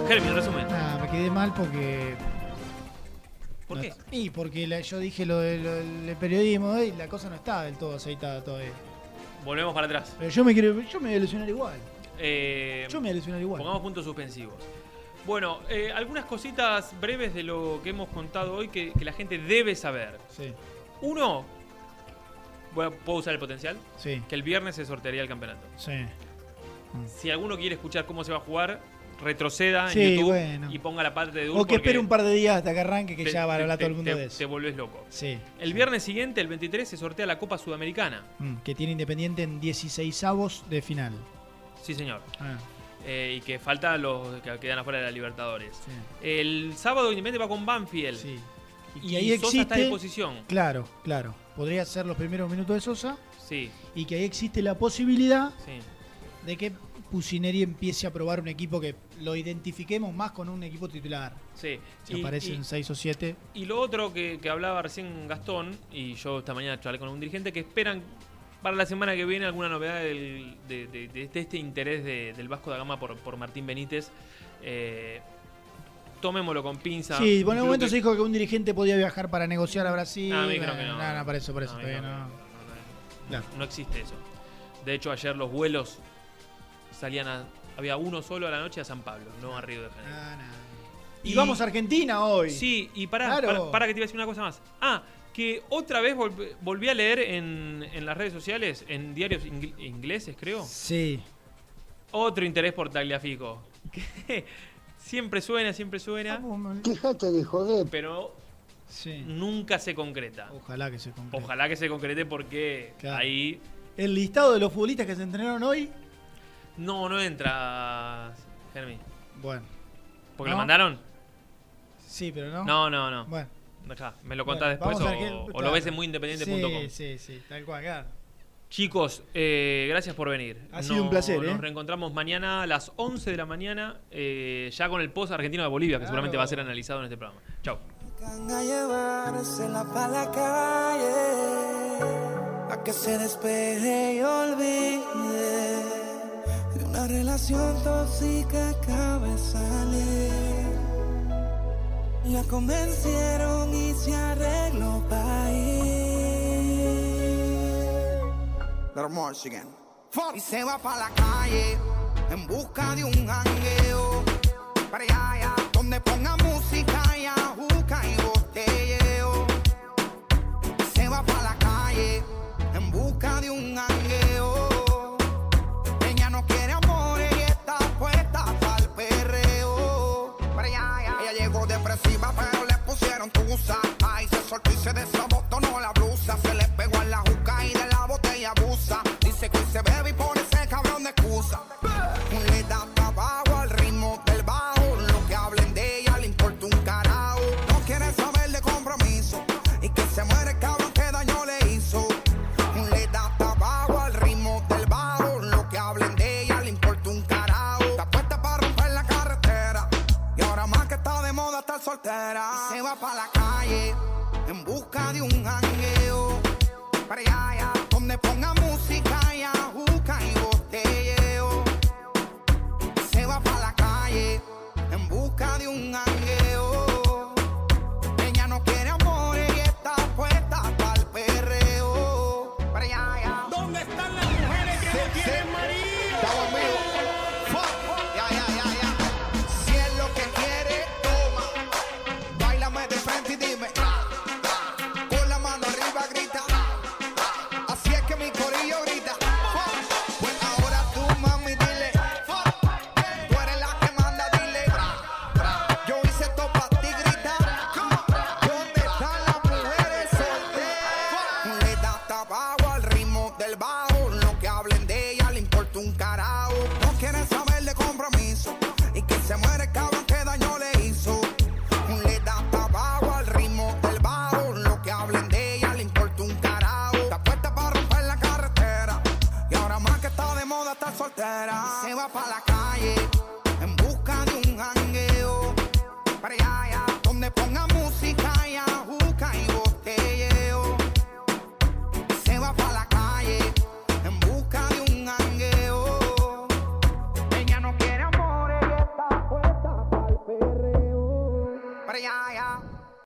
Germi, resumen. Nada, me quedé mal porque. ¿Por qué? Y porque la- yo dije lo del lo del periodismo y la cosa no está del todo aceitada todavía. Volvemos para atrás. Pero yo me quiero, yo me voy a ilusionar igual. Eh, Yo me voy a ilusionar igual. Pongamos puntos suspensivos. Bueno, eh, algunas cositas breves de lo que hemos contado hoy que, que la gente debe saber. Sí. Uno, voy a- ¿puedo usar el potencial? Sí. Que el viernes se sortearía el campeonato. Sí. Si alguno quiere escuchar cómo se va a jugar, retroceda en Sí, YouTube bueno. y ponga la parte de Dul O que espere un par de días hasta que arranque que ya va a hablar todo el mundo te- de eso. Te volvés loco. Sí. El viernes siguiente, el 23, se sortea la Copa Sudamericana. Mm, que tiene Independiente en 16 avos de final. Sí, señor. Ah. Eh, y que falta los que quedan afuera de la Libertadores. El sábado Independiente va con Banfield. Y, ahí Sosa existe. está a disposición. Claro, claro. Podría ser los primeros minutos de Sosa. Sí. Y que ahí existe la posibilidad Sí. de que Pusineri empiece a probar un equipo que lo identifiquemos más con un equipo titular. Sí. Si Y- aparecen y- 6 o 7. Y lo otro que, que hablaba recién Gastón, y yo esta mañana charlé con un dirigente, que esperan para la semana que viene alguna novedad del- de, de- de- de este interés de- del Vasco da Gama por, por Martín Benítez. Eh, tomémoslo con pinza. Sí, en un momento que- se dijo que un dirigente podía viajar para negociar a Brasil. Ah, a mí creo que Bueno, no. no, por eso, por eso. No, todavía no. no, no existe eso. De hecho, ayer los vuelos salían a. Había uno solo a la noche a San Pablo, no a Río de Janeiro. Y vamos a Argentina hoy. Sí, y para, Claro. para, para que te iba a decir una cosa más. Ah, que otra vez volv- volví a leer en, en las redes sociales, en diarios ingl- ingleses, creo. Sí. Otro interés por Tagliafico. Que siempre suena, siempre suena. Quejate de joder. Pero nunca se concreta. Ojalá que se concrete. Ojalá que se concrete porque Claro. ahí El listado de los futbolistas que se entrenaron hoy. no, no entra, Germi. Bueno. ¿Porque ¿No? lo mandaron? Sí, pero no. No, no, no. Bueno. Dejá, me lo contás Bueno, después o, qué- o lo claro. ves en muyindependiente.com. Sí, sí, sí, tal cual, claro. Chicos, eh, gracias por venir. Ha sido un placer, Nos ¿eh? reencontramos mañana a las 11 de la mañana, eh, ya con el post argentino de Bolivia, que seguramente va a ser analizado en este programa. Chau. a llevársela pa' la calle, a que se despeje y olvide de una relación tóxica que acaba de salir. La convencieron y se arregló para ir. Little em Michigan. Y se va para la calle en busca de un jangueo. Para allá, donde ponga música y ajuca y botelleo. Y se va para la calle en busca de un jangueo. agresiva, pero le pusieron tusa. Ay, se soltó y se deshizo soltera y se va para la calle en busca de un jangueo. Para allá, donde ponga música y ajuca y botelleo. Se va para la calle en busca de un jangueo.